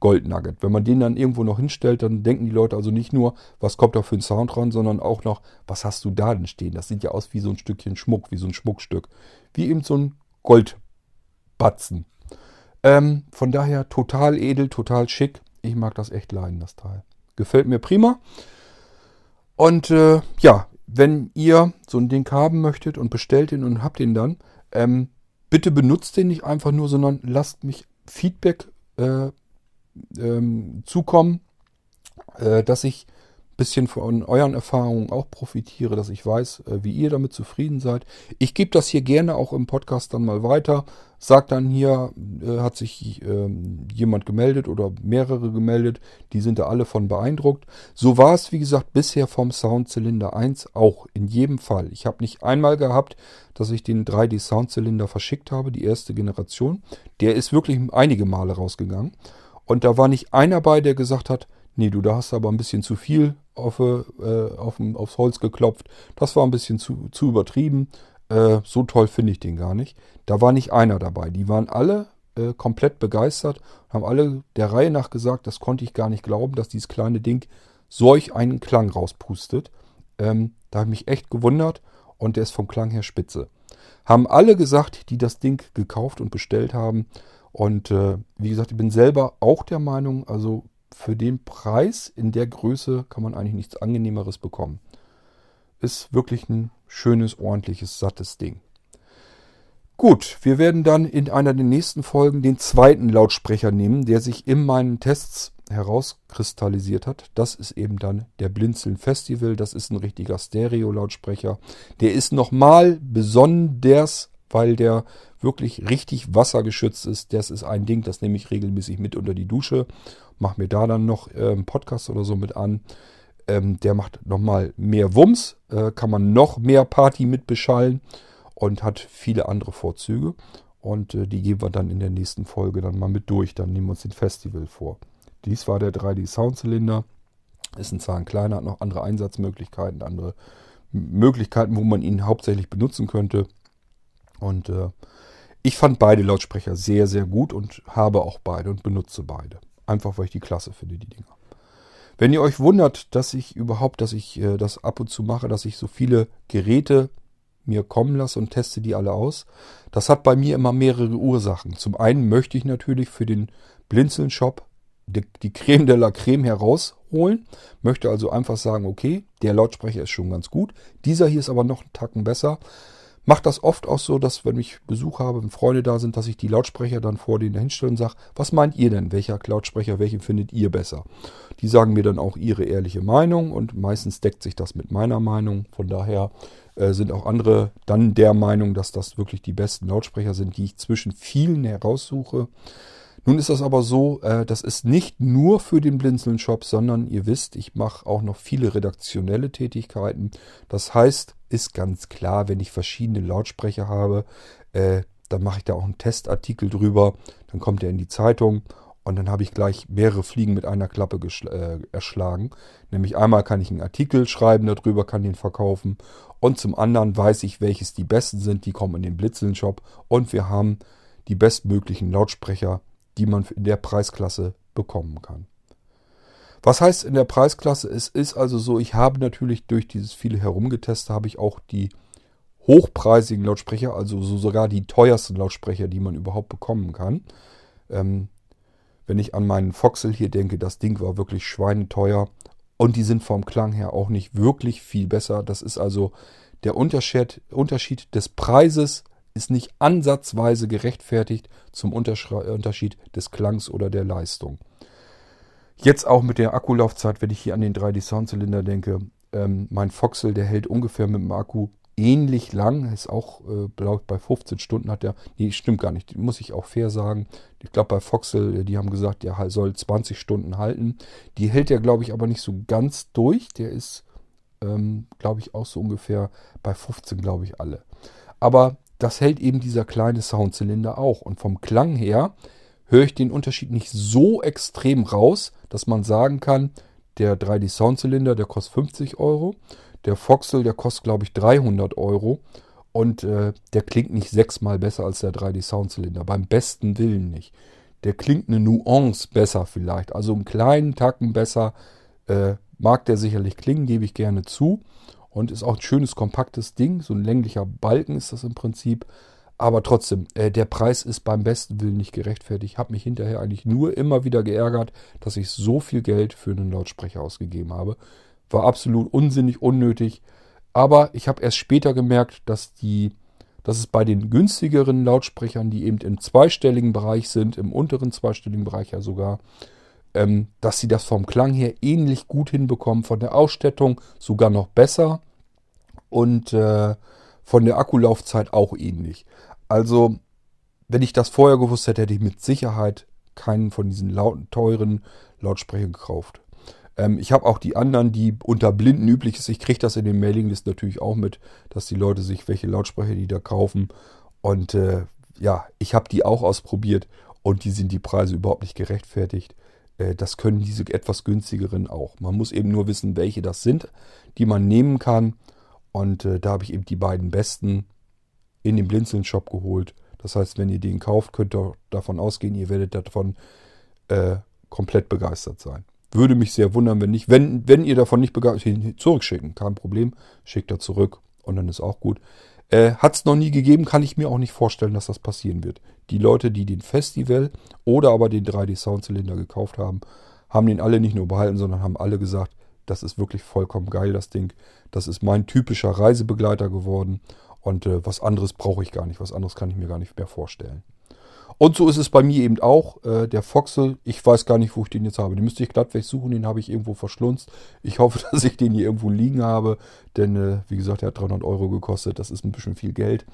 Goldnugget. Wenn man den dann irgendwo noch hinstellt, dann denken die Leute also nicht nur, was kommt da für ein Sound dran, sondern auch noch, was hast du da denn stehen? Das sieht ja aus wie so ein Stückchen Schmuck, wie so ein Schmuckstück. Wie eben so ein Goldbatzen. Ähm, von daher total edel, total schick. Ich mag das echt leiden, das Teil. Gefällt mir prima. Und äh, ja, wenn ihr so ein Ding haben möchtet und bestellt ihn und habt ihn dann, ähm, bitte benutzt den nicht einfach nur, sondern lasst mich Feedback äh, ähm, zukommen, äh, dass ich ein bisschen von euren Erfahrungen auch profitiere, dass ich weiß, äh, wie ihr damit zufrieden seid. Ich gebe das hier gerne auch im Podcast dann mal weiter. Sagt dann hier, äh, hat sich ähm, jemand gemeldet oder mehrere gemeldet, die sind da alle von beeindruckt. So war es, wie gesagt, bisher vom Soundzylinder 1 auch in jedem Fall. Ich habe nicht einmal gehabt, dass ich den 3D Soundzylinder verschickt habe, die erste Generation. Der ist wirklich einige Male rausgegangen. Und da war nicht einer bei, der gesagt hat, nee, du, da hast aber ein bisschen zu viel auf, äh, auf, aufs Holz geklopft. Das war ein bisschen zu, zu übertrieben. Äh, so toll finde ich den gar nicht. Da war nicht einer dabei. Die waren alle äh, komplett begeistert, haben alle der Reihe nach gesagt, das konnte ich gar nicht glauben, dass dieses kleine Ding solch einen Klang rauspustet. Ähm, da habe ich mich echt gewundert und der ist vom Klang her spitze. Haben alle gesagt, die das Ding gekauft und bestellt haben, und äh, wie gesagt, ich bin selber auch der Meinung, also für den Preis in der Größe kann man eigentlich nichts Angenehmeres bekommen. Ist wirklich ein schönes, ordentliches, sattes Ding. Gut, wir werden dann in einer der nächsten Folgen den zweiten Lautsprecher nehmen, der sich in meinen Tests herauskristallisiert hat. Das ist eben dann der Blinzeln Festival. Das ist ein richtiger Stereo-Lautsprecher. Der ist nochmal besonders, weil der wirklich richtig wassergeschützt ist. Das ist ein Ding, das nehme ich regelmäßig mit unter die Dusche. Mach mir da dann noch äh, einen Podcast oder so mit an. Ähm, der macht nochmal mehr Wumms, äh, kann man noch mehr Party mit beschallen und hat viele andere Vorzüge. Und äh, die gehen wir dann in der nächsten Folge dann mal mit durch. Dann nehmen wir uns den Festival vor. Dies war der 3D Soundzylinder. Ist ein Zahn kleiner, hat noch andere Einsatzmöglichkeiten, andere Möglichkeiten, wo man ihn hauptsächlich benutzen könnte. Und äh, ich fand beide Lautsprecher sehr, sehr gut und habe auch beide und benutze beide. Einfach weil ich die klasse finde, die Dinger. Wenn ihr euch wundert, dass ich überhaupt, dass ich äh, das ab und zu mache, dass ich so viele Geräte mir kommen lasse und teste die alle aus. Das hat bei mir immer mehrere Ursachen. Zum einen möchte ich natürlich für den Blinzeln-Shop die, die Creme de la Creme herausholen. Möchte also einfach sagen, okay, der Lautsprecher ist schon ganz gut. Dieser hier ist aber noch einen Tacken besser. Macht das oft auch so, dass wenn ich Besuch habe, wenn Freunde da sind, dass ich die Lautsprecher dann vor denen hinstelle und sage, was meint ihr denn? Welcher Lautsprecher, welchen findet ihr besser? Die sagen mir dann auch ihre ehrliche Meinung und meistens deckt sich das mit meiner Meinung. Von daher äh, sind auch andere dann der Meinung, dass das wirklich die besten Lautsprecher sind, die ich zwischen vielen heraussuche. Nun ist das aber so, äh, das ist nicht nur für den Blinzeln-Shop, sondern ihr wisst, ich mache auch noch viele redaktionelle Tätigkeiten. Das heißt, ist ganz klar, wenn ich verschiedene Lautsprecher habe, äh, dann mache ich da auch einen Testartikel drüber. Dann kommt er in die Zeitung und dann habe ich gleich mehrere Fliegen mit einer Klappe äh, erschlagen. Nämlich einmal kann ich einen Artikel schreiben darüber, kann den verkaufen. Und zum anderen weiß ich, welches die besten sind. Die kommen in den Blitzeln-Shop. Und wir haben die bestmöglichen Lautsprecher, die man in der Preisklasse bekommen kann. Was heißt in der Preisklasse? Es ist also so, ich habe natürlich durch dieses viele herumgetestet, habe ich auch die hochpreisigen Lautsprecher, also so sogar die teuersten Lautsprecher, die man überhaupt bekommen kann. Ähm, wenn ich an meinen Foxel hier denke, das Ding war wirklich schweineteuer und die sind vom Klang her auch nicht wirklich viel besser. Das ist also der Unterschied, Unterschied des Preises ist nicht ansatzweise gerechtfertigt zum Unterschied des Klangs oder der Leistung. Jetzt auch mit der Akkulaufzeit, wenn ich hier an den 3D Soundzylinder denke, ähm, mein Foxel, der hält ungefähr mit dem Akku ähnlich lang. Ist auch, äh, glaube bei 15 Stunden hat der. Nee, stimmt gar nicht. Muss ich auch fair sagen. Ich glaube, bei Foxel, äh, die haben gesagt, der soll 20 Stunden halten. Die hält der, glaube ich, aber nicht so ganz durch. Der ist, ähm, glaube ich, auch so ungefähr bei 15, glaube ich, alle. Aber das hält eben dieser kleine Soundzylinder auch. Und vom Klang her höre ich den Unterschied nicht so extrem raus, dass man sagen kann, der 3D Soundzylinder, der kostet 50 Euro. Der Foxel, der kostet, glaube ich, 300 Euro. Und äh, der klingt nicht sechsmal besser als der 3D Soundzylinder. Beim besten Willen nicht. Der klingt eine Nuance besser vielleicht. Also einen kleinen Tacken besser äh, mag der sicherlich klingen, gebe ich gerne zu. Und ist auch ein schönes, kompaktes Ding. So ein länglicher Balken ist das im Prinzip. Aber trotzdem, äh, der Preis ist beim besten Willen nicht gerechtfertigt. Ich habe mich hinterher eigentlich nur immer wieder geärgert, dass ich so viel Geld für einen Lautsprecher ausgegeben habe. War absolut unsinnig, unnötig. Aber ich habe erst später gemerkt, dass die, dass es bei den günstigeren Lautsprechern, die eben im zweistelligen Bereich sind, im unteren zweistelligen Bereich ja sogar, ähm, dass sie das vom Klang her ähnlich gut hinbekommen, von der Ausstattung sogar noch besser und äh, von der Akkulaufzeit auch ähnlich. Also, wenn ich das vorher gewusst hätte, hätte ich mit Sicherheit keinen von diesen lauten, teuren Lautsprechern gekauft. Ähm, ich habe auch die anderen, die unter Blinden üblich ist. Ich kriege das in den Mailinglisten natürlich auch mit, dass die Leute sich welche Lautsprecher die da kaufen. Und äh, ja, ich habe die auch ausprobiert und die sind die Preise überhaupt nicht gerechtfertigt. Äh, das können diese etwas günstigeren auch. Man muss eben nur wissen, welche das sind, die man nehmen kann. Und äh, da habe ich eben die beiden besten in den Blinzeln-Shop geholt. Das heißt, wenn ihr den kauft, könnt ihr davon ausgehen, ihr werdet davon äh, komplett begeistert sein. Würde mich sehr wundern, wenn nicht. Wenn, wenn ihr davon nicht begeistert zurückschicken, kein Problem. Schickt er zurück und dann ist auch gut. Äh, Hat es noch nie gegeben, kann ich mir auch nicht vorstellen, dass das passieren wird. Die Leute, die den Festival oder aber den 3D Soundzylinder gekauft haben, haben den alle nicht nur behalten, sondern haben alle gesagt, das ist wirklich vollkommen geil, das Ding. Das ist mein typischer Reisebegleiter geworden. Und äh, was anderes brauche ich gar nicht. Was anderes kann ich mir gar nicht mehr vorstellen. Und so ist es bei mir eben auch. Äh, der Foxel, ich weiß gar nicht, wo ich den jetzt habe. Den müsste ich glatt suchen, den habe ich irgendwo verschlunzt. Ich hoffe, *laughs* dass ich den hier irgendwo liegen habe. Denn, äh, wie gesagt, der hat 300 Euro gekostet. Das ist ein bisschen viel Geld.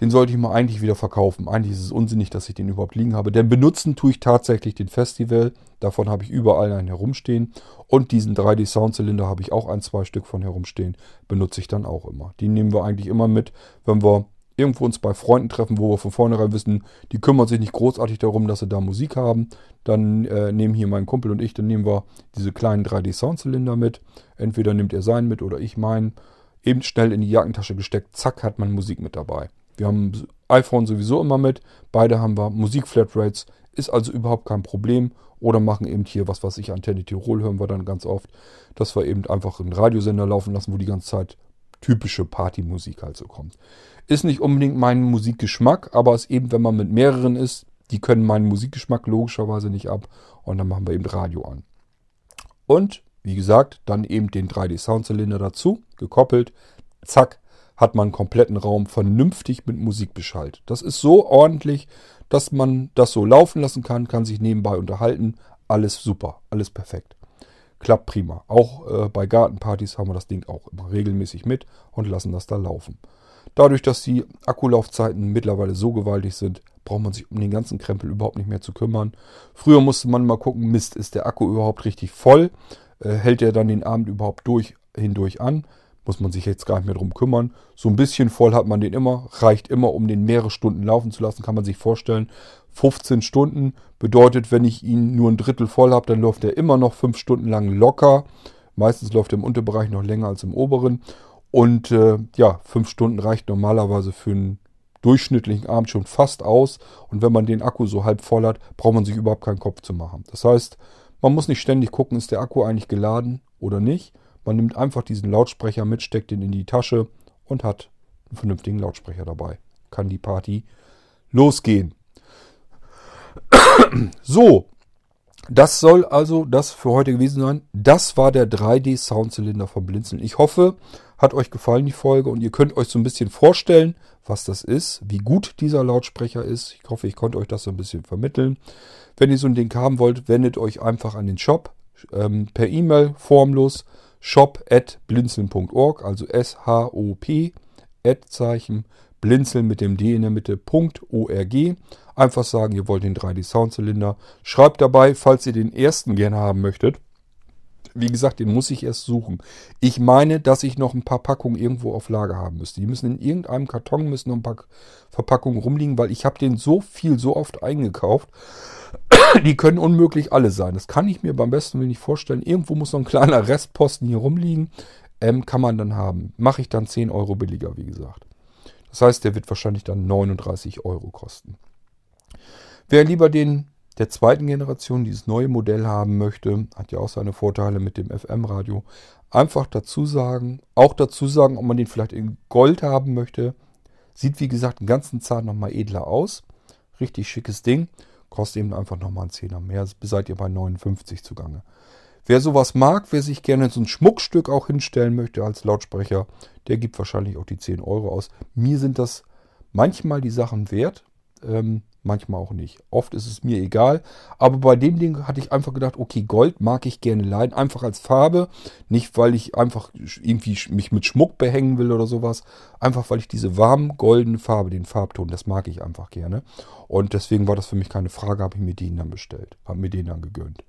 Den sollte ich mal eigentlich wieder verkaufen. Eigentlich ist es unsinnig, dass ich den überhaupt liegen habe. Denn benutzen tue ich tatsächlich den Festival. Davon habe ich überall einen herumstehen. Und diesen 3D-Soundzylinder habe ich auch ein, zwei Stück von herumstehen. Benutze ich dann auch immer. Die nehmen wir eigentlich immer mit, wenn wir irgendwo uns bei Freunden treffen, wo wir von vornherein wissen, die kümmern sich nicht großartig darum, dass sie da Musik haben, dann äh, nehmen hier mein Kumpel und ich, dann nehmen wir diese kleinen 3D-Soundzylinder mit. Entweder nimmt er seinen mit oder ich meinen. Eben schnell in die Jackentasche gesteckt, zack, hat man Musik mit dabei. Wir haben iPhone sowieso immer mit, beide haben wir Musikflatrates, ist also überhaupt kein Problem. Oder machen eben hier, was weiß ich, Antenne Tirol hören wir dann ganz oft, dass wir eben einfach einen Radiosender laufen lassen, wo die ganze Zeit typische Partymusik halt so kommt. Ist nicht unbedingt mein Musikgeschmack, aber es eben, wenn man mit mehreren ist, die können meinen Musikgeschmack logischerweise nicht ab und dann machen wir eben Radio an. Und wie gesagt, dann eben den 3D-Soundzylinder dazu, gekoppelt, zack, hat man einen kompletten Raum vernünftig mit Musik beschallt. Das ist so ordentlich, dass man das so laufen lassen kann, kann sich nebenbei unterhalten. Alles super, alles perfekt. Klappt prima. Auch äh, bei Gartenpartys haben wir das Ding auch immer regelmäßig mit und lassen das da laufen. Dadurch, dass die Akkulaufzeiten mittlerweile so gewaltig sind, braucht man sich um den ganzen Krempel überhaupt nicht mehr zu kümmern. Früher musste man mal gucken, Mist, ist der Akku überhaupt richtig voll? Äh, hält er dann den Abend überhaupt durch, hindurch an? Muss man sich jetzt gar nicht mehr drum kümmern. So ein bisschen voll hat man den immer, reicht immer, um den mehrere Stunden laufen zu lassen, kann man sich vorstellen. 15 Stunden bedeutet, wenn ich ihn nur ein Drittel voll habe, dann läuft er immer noch 5 Stunden lang locker. Meistens läuft er im Unterbereich noch länger als im oberen. Und äh, ja, fünf Stunden reicht normalerweise für einen durchschnittlichen Abend schon fast aus. Und wenn man den Akku so halb voll hat, braucht man sich überhaupt keinen Kopf zu machen. Das heißt, man muss nicht ständig gucken, ist der Akku eigentlich geladen oder nicht. Man nimmt einfach diesen Lautsprecher mit, steckt ihn in die Tasche und hat einen vernünftigen Lautsprecher dabei. Kann die Party losgehen. *coughs* so, das soll also das für heute gewesen sein. Das war der 3D-Soundzylinder vom Blinzeln. Ich hoffe, hat euch gefallen die Folge und ihr könnt euch so ein bisschen vorstellen, was das ist, wie gut dieser Lautsprecher ist. Ich hoffe, ich konnte euch das so ein bisschen vermitteln. Wenn ihr so ein Ding haben wollt, wendet euch einfach an den Shop ähm, per E-Mail formlos shop at blinzeln.org, also S-H-O-P, Ad-Zeichen, blinzeln mit dem D in der Mitte, .org. Einfach sagen, ihr wollt den 3D-Soundzylinder. Schreibt dabei, falls ihr den ersten gerne haben möchtet. Wie gesagt, den muss ich erst suchen. Ich meine, dass ich noch ein paar Packungen irgendwo auf Lager haben müsste. Die müssen in irgendeinem Karton, müssen noch ein paar Verpackungen rumliegen, weil ich habe den so viel, so oft eingekauft. Die können unmöglich alle sein. Das kann ich mir beim besten Willen nicht vorstellen. Irgendwo muss noch ein kleiner Restposten hier rumliegen. Ähm, kann man dann haben. Mache ich dann 10 Euro billiger, wie gesagt. Das heißt, der wird wahrscheinlich dann 39 Euro kosten. Wer lieber den der zweiten Generation dieses neue Modell haben möchte, hat ja auch seine Vorteile mit dem FM-Radio. Einfach dazu sagen, auch dazu sagen, ob man den vielleicht in Gold haben möchte. Sieht wie gesagt den ganzen Zahn nochmal edler aus. Richtig schickes Ding. Kostet eben einfach nochmal einen Zehner mehr. Seid ihr bei 59 zugange. Wer sowas mag, wer sich gerne so ein Schmuckstück auch hinstellen möchte als Lautsprecher, der gibt wahrscheinlich auch die 10 Euro aus. Mir sind das manchmal die Sachen wert. Ähm, manchmal auch nicht. Oft ist es mir egal. Aber bei dem Ding hatte ich einfach gedacht, okay, Gold mag ich gerne leiden, einfach als Farbe. Nicht, weil ich einfach irgendwie mich mit Schmuck behängen will oder sowas. Einfach, weil ich diese warm goldene Farbe, den Farbton, das mag ich einfach gerne. Und deswegen war das für mich keine Frage, habe ich mir den dann bestellt. Habe mir den dann gegönnt.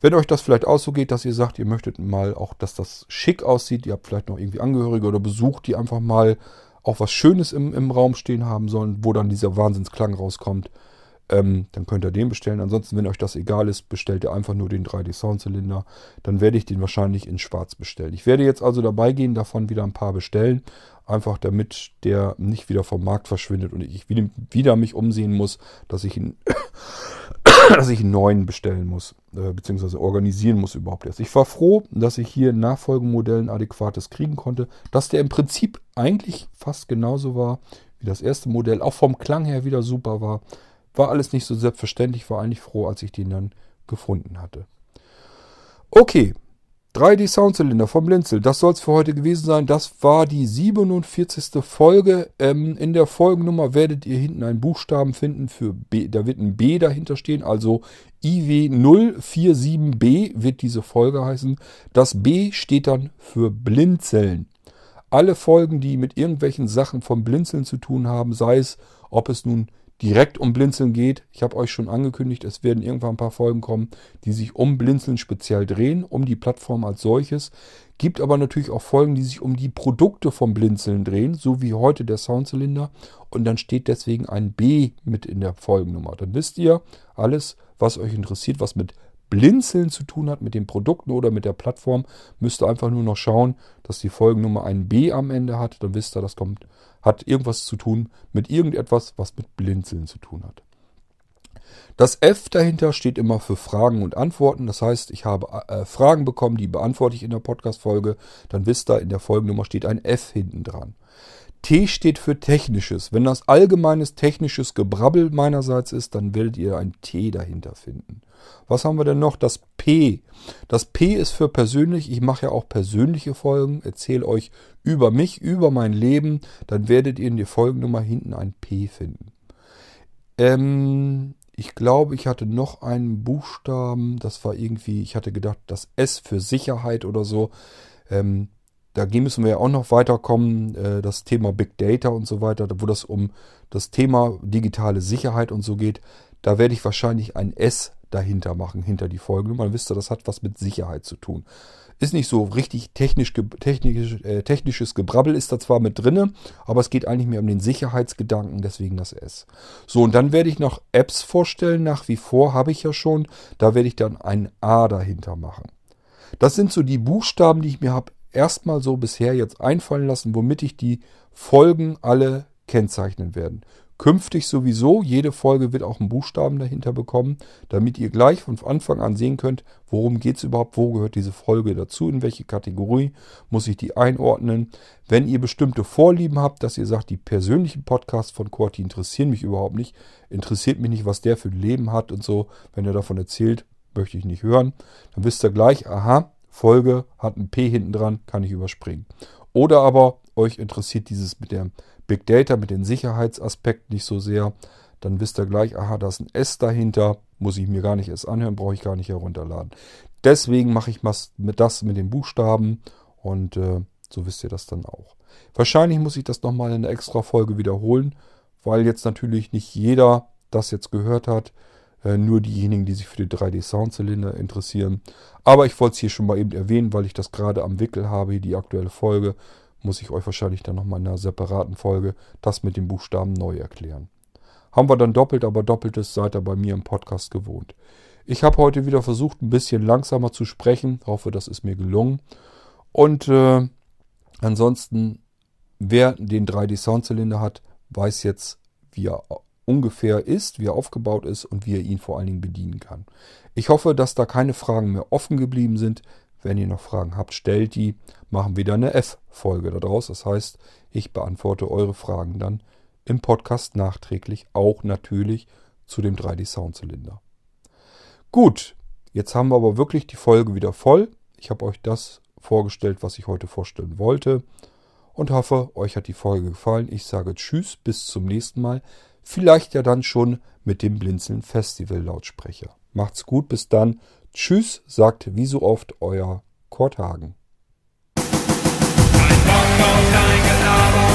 Wenn euch das vielleicht auch so geht, dass ihr sagt, ihr möchtet mal auch, dass das schick aussieht, ihr habt vielleicht noch irgendwie Angehörige oder besucht, die einfach mal auch was Schönes im, im Raum stehen haben sollen, wo dann dieser Wahnsinnsklang rauskommt, ähm, dann könnt ihr den bestellen. Ansonsten, wenn euch das egal ist, bestellt ihr einfach nur den 3D-Soundzylinder. Dann werde ich den wahrscheinlich in schwarz bestellen. Ich werde jetzt also dabei gehen, davon wieder ein paar bestellen. Einfach damit der nicht wieder vom Markt verschwindet und ich wieder mich umsehen muss, dass ich ihn *coughs* dass ich einen neuen bestellen muss, äh, beziehungsweise organisieren muss überhaupt erst. Ich war froh, dass ich hier Nachfolgemodellen adäquates kriegen konnte, dass der im Prinzip eigentlich fast genauso war wie das erste Modell, auch vom Klang her wieder super war. War alles nicht so selbstverständlich, war eigentlich froh, als ich den dann gefunden hatte. Okay, 3D Soundzylinder vom Blinzel, das soll es für heute gewesen sein. Das war die 47. Folge. Ähm, in der Folgennummer werdet ihr hinten einen Buchstaben finden für B. Da wird ein B dahinter stehen, also IW047B wird diese Folge heißen. Das B steht dann für Blinzeln. Alle Folgen, die mit irgendwelchen Sachen vom Blinzeln zu tun haben, sei es, ob es nun direkt um Blinzeln geht. Ich habe euch schon angekündigt, es werden irgendwann ein paar Folgen kommen, die sich um Blinzeln speziell drehen, um die Plattform als solches. Gibt aber natürlich auch Folgen, die sich um die Produkte vom Blinzeln drehen, so wie heute der Soundzylinder. Und dann steht deswegen ein B mit in der Folgennummer. Dann wisst ihr alles, was euch interessiert, was mit Blinzeln zu tun hat, mit den Produkten oder mit der Plattform. Müsst ihr einfach nur noch schauen, dass die Folgennummer ein B am Ende hat. Dann wisst ihr, das kommt hat irgendwas zu tun mit irgendetwas, was mit Blinzeln zu tun hat. Das F dahinter steht immer für Fragen und Antworten. Das heißt, ich habe äh, Fragen bekommen, die beantworte ich in der Podcast-Folge. Dann wisst ihr, in der Folgennummer steht ein F hinten dran. T steht für Technisches. Wenn das allgemeines technisches Gebrabbel meinerseits ist, dann werdet ihr ein T dahinter finden. Was haben wir denn noch? Das P. Das P ist für persönlich. Ich mache ja auch persönliche Folgen, erzähle euch über mich, über mein Leben. Dann werdet ihr in der Folgennummer hinten ein P finden. Ähm, ich glaube, ich hatte noch einen Buchstaben. Das war irgendwie, ich hatte gedacht, das S für Sicherheit oder so. Ähm, da müssen wir ja auch noch weiterkommen, äh, das Thema Big Data und so weiter, wo das um das Thema digitale Sicherheit und so geht. Da werde ich wahrscheinlich ein S dahinter machen, hinter die Folge. Man wisst ja, das hat was mit Sicherheit zu tun. Ist nicht so richtig technisch, technisch, äh, technisches Gebrabbel ist da zwar mit drinne, aber es geht eigentlich mehr um den Sicherheitsgedanken, deswegen das S. So, und dann werde ich noch Apps vorstellen, nach wie vor habe ich ja schon. Da werde ich dann ein A dahinter machen. Das sind so die Buchstaben, die ich mir habe erstmal so bisher jetzt einfallen lassen, womit ich die Folgen alle kennzeichnen werden. Künftig sowieso, jede Folge wird auch einen Buchstaben dahinter bekommen, damit ihr gleich von Anfang an sehen könnt, worum geht es überhaupt, wo gehört diese Folge dazu, in welche Kategorie muss ich die einordnen. Wenn ihr bestimmte Vorlieben habt, dass ihr sagt, die persönlichen Podcasts von Corti interessieren mich überhaupt nicht, interessiert mich nicht, was der für ein Leben hat und so, wenn er davon erzählt, möchte ich nicht hören, dann wisst ihr gleich, aha, Folge hat ein P hinten dran, kann ich überspringen. Oder aber euch interessiert dieses mit dem Big Data, mit den Sicherheitsaspekten nicht so sehr, dann wisst ihr gleich, aha, da ist ein S dahinter, muss ich mir gar nicht erst anhören, brauche ich gar nicht herunterladen. Deswegen mache ich das mit den Buchstaben und äh, so wisst ihr das dann auch. Wahrscheinlich muss ich das nochmal in einer extra Folge wiederholen, weil jetzt natürlich nicht jeder das jetzt gehört hat. Äh, nur diejenigen, die sich für die 3D-Soundzylinder interessieren. Aber ich wollte es hier schon mal eben erwähnen, weil ich das gerade am Wickel habe, die aktuelle Folge. Muss ich euch wahrscheinlich dann nochmal in einer separaten Folge das mit den Buchstaben neu erklären. Haben wir dann doppelt, aber doppeltes seid ihr bei mir im Podcast gewohnt. Ich habe heute wieder versucht, ein bisschen langsamer zu sprechen. Hoffe, das ist mir gelungen. Und äh, ansonsten, wer den 3D-Soundzylinder hat, weiß jetzt, wie er ungefähr ist, wie er aufgebaut ist und wie er ihn vor allen Dingen bedienen kann. Ich hoffe, dass da keine Fragen mehr offen geblieben sind. Wenn ihr noch Fragen habt, stellt die. Machen wir dann eine F-Folge daraus. Das heißt, ich beantworte eure Fragen dann im Podcast nachträglich, auch natürlich zu dem 3D-Soundzylinder. Gut, jetzt haben wir aber wirklich die Folge wieder voll. Ich habe euch das vorgestellt, was ich heute vorstellen wollte und hoffe, euch hat die Folge gefallen. Ich sage Tschüss, bis zum nächsten Mal. Vielleicht ja dann schon mit dem Blinzeln Festival Lautsprecher. Macht's gut, bis dann. Tschüss, sagt wie so oft euer Kurt Hagen. Ein Bock auf dein Gelaber,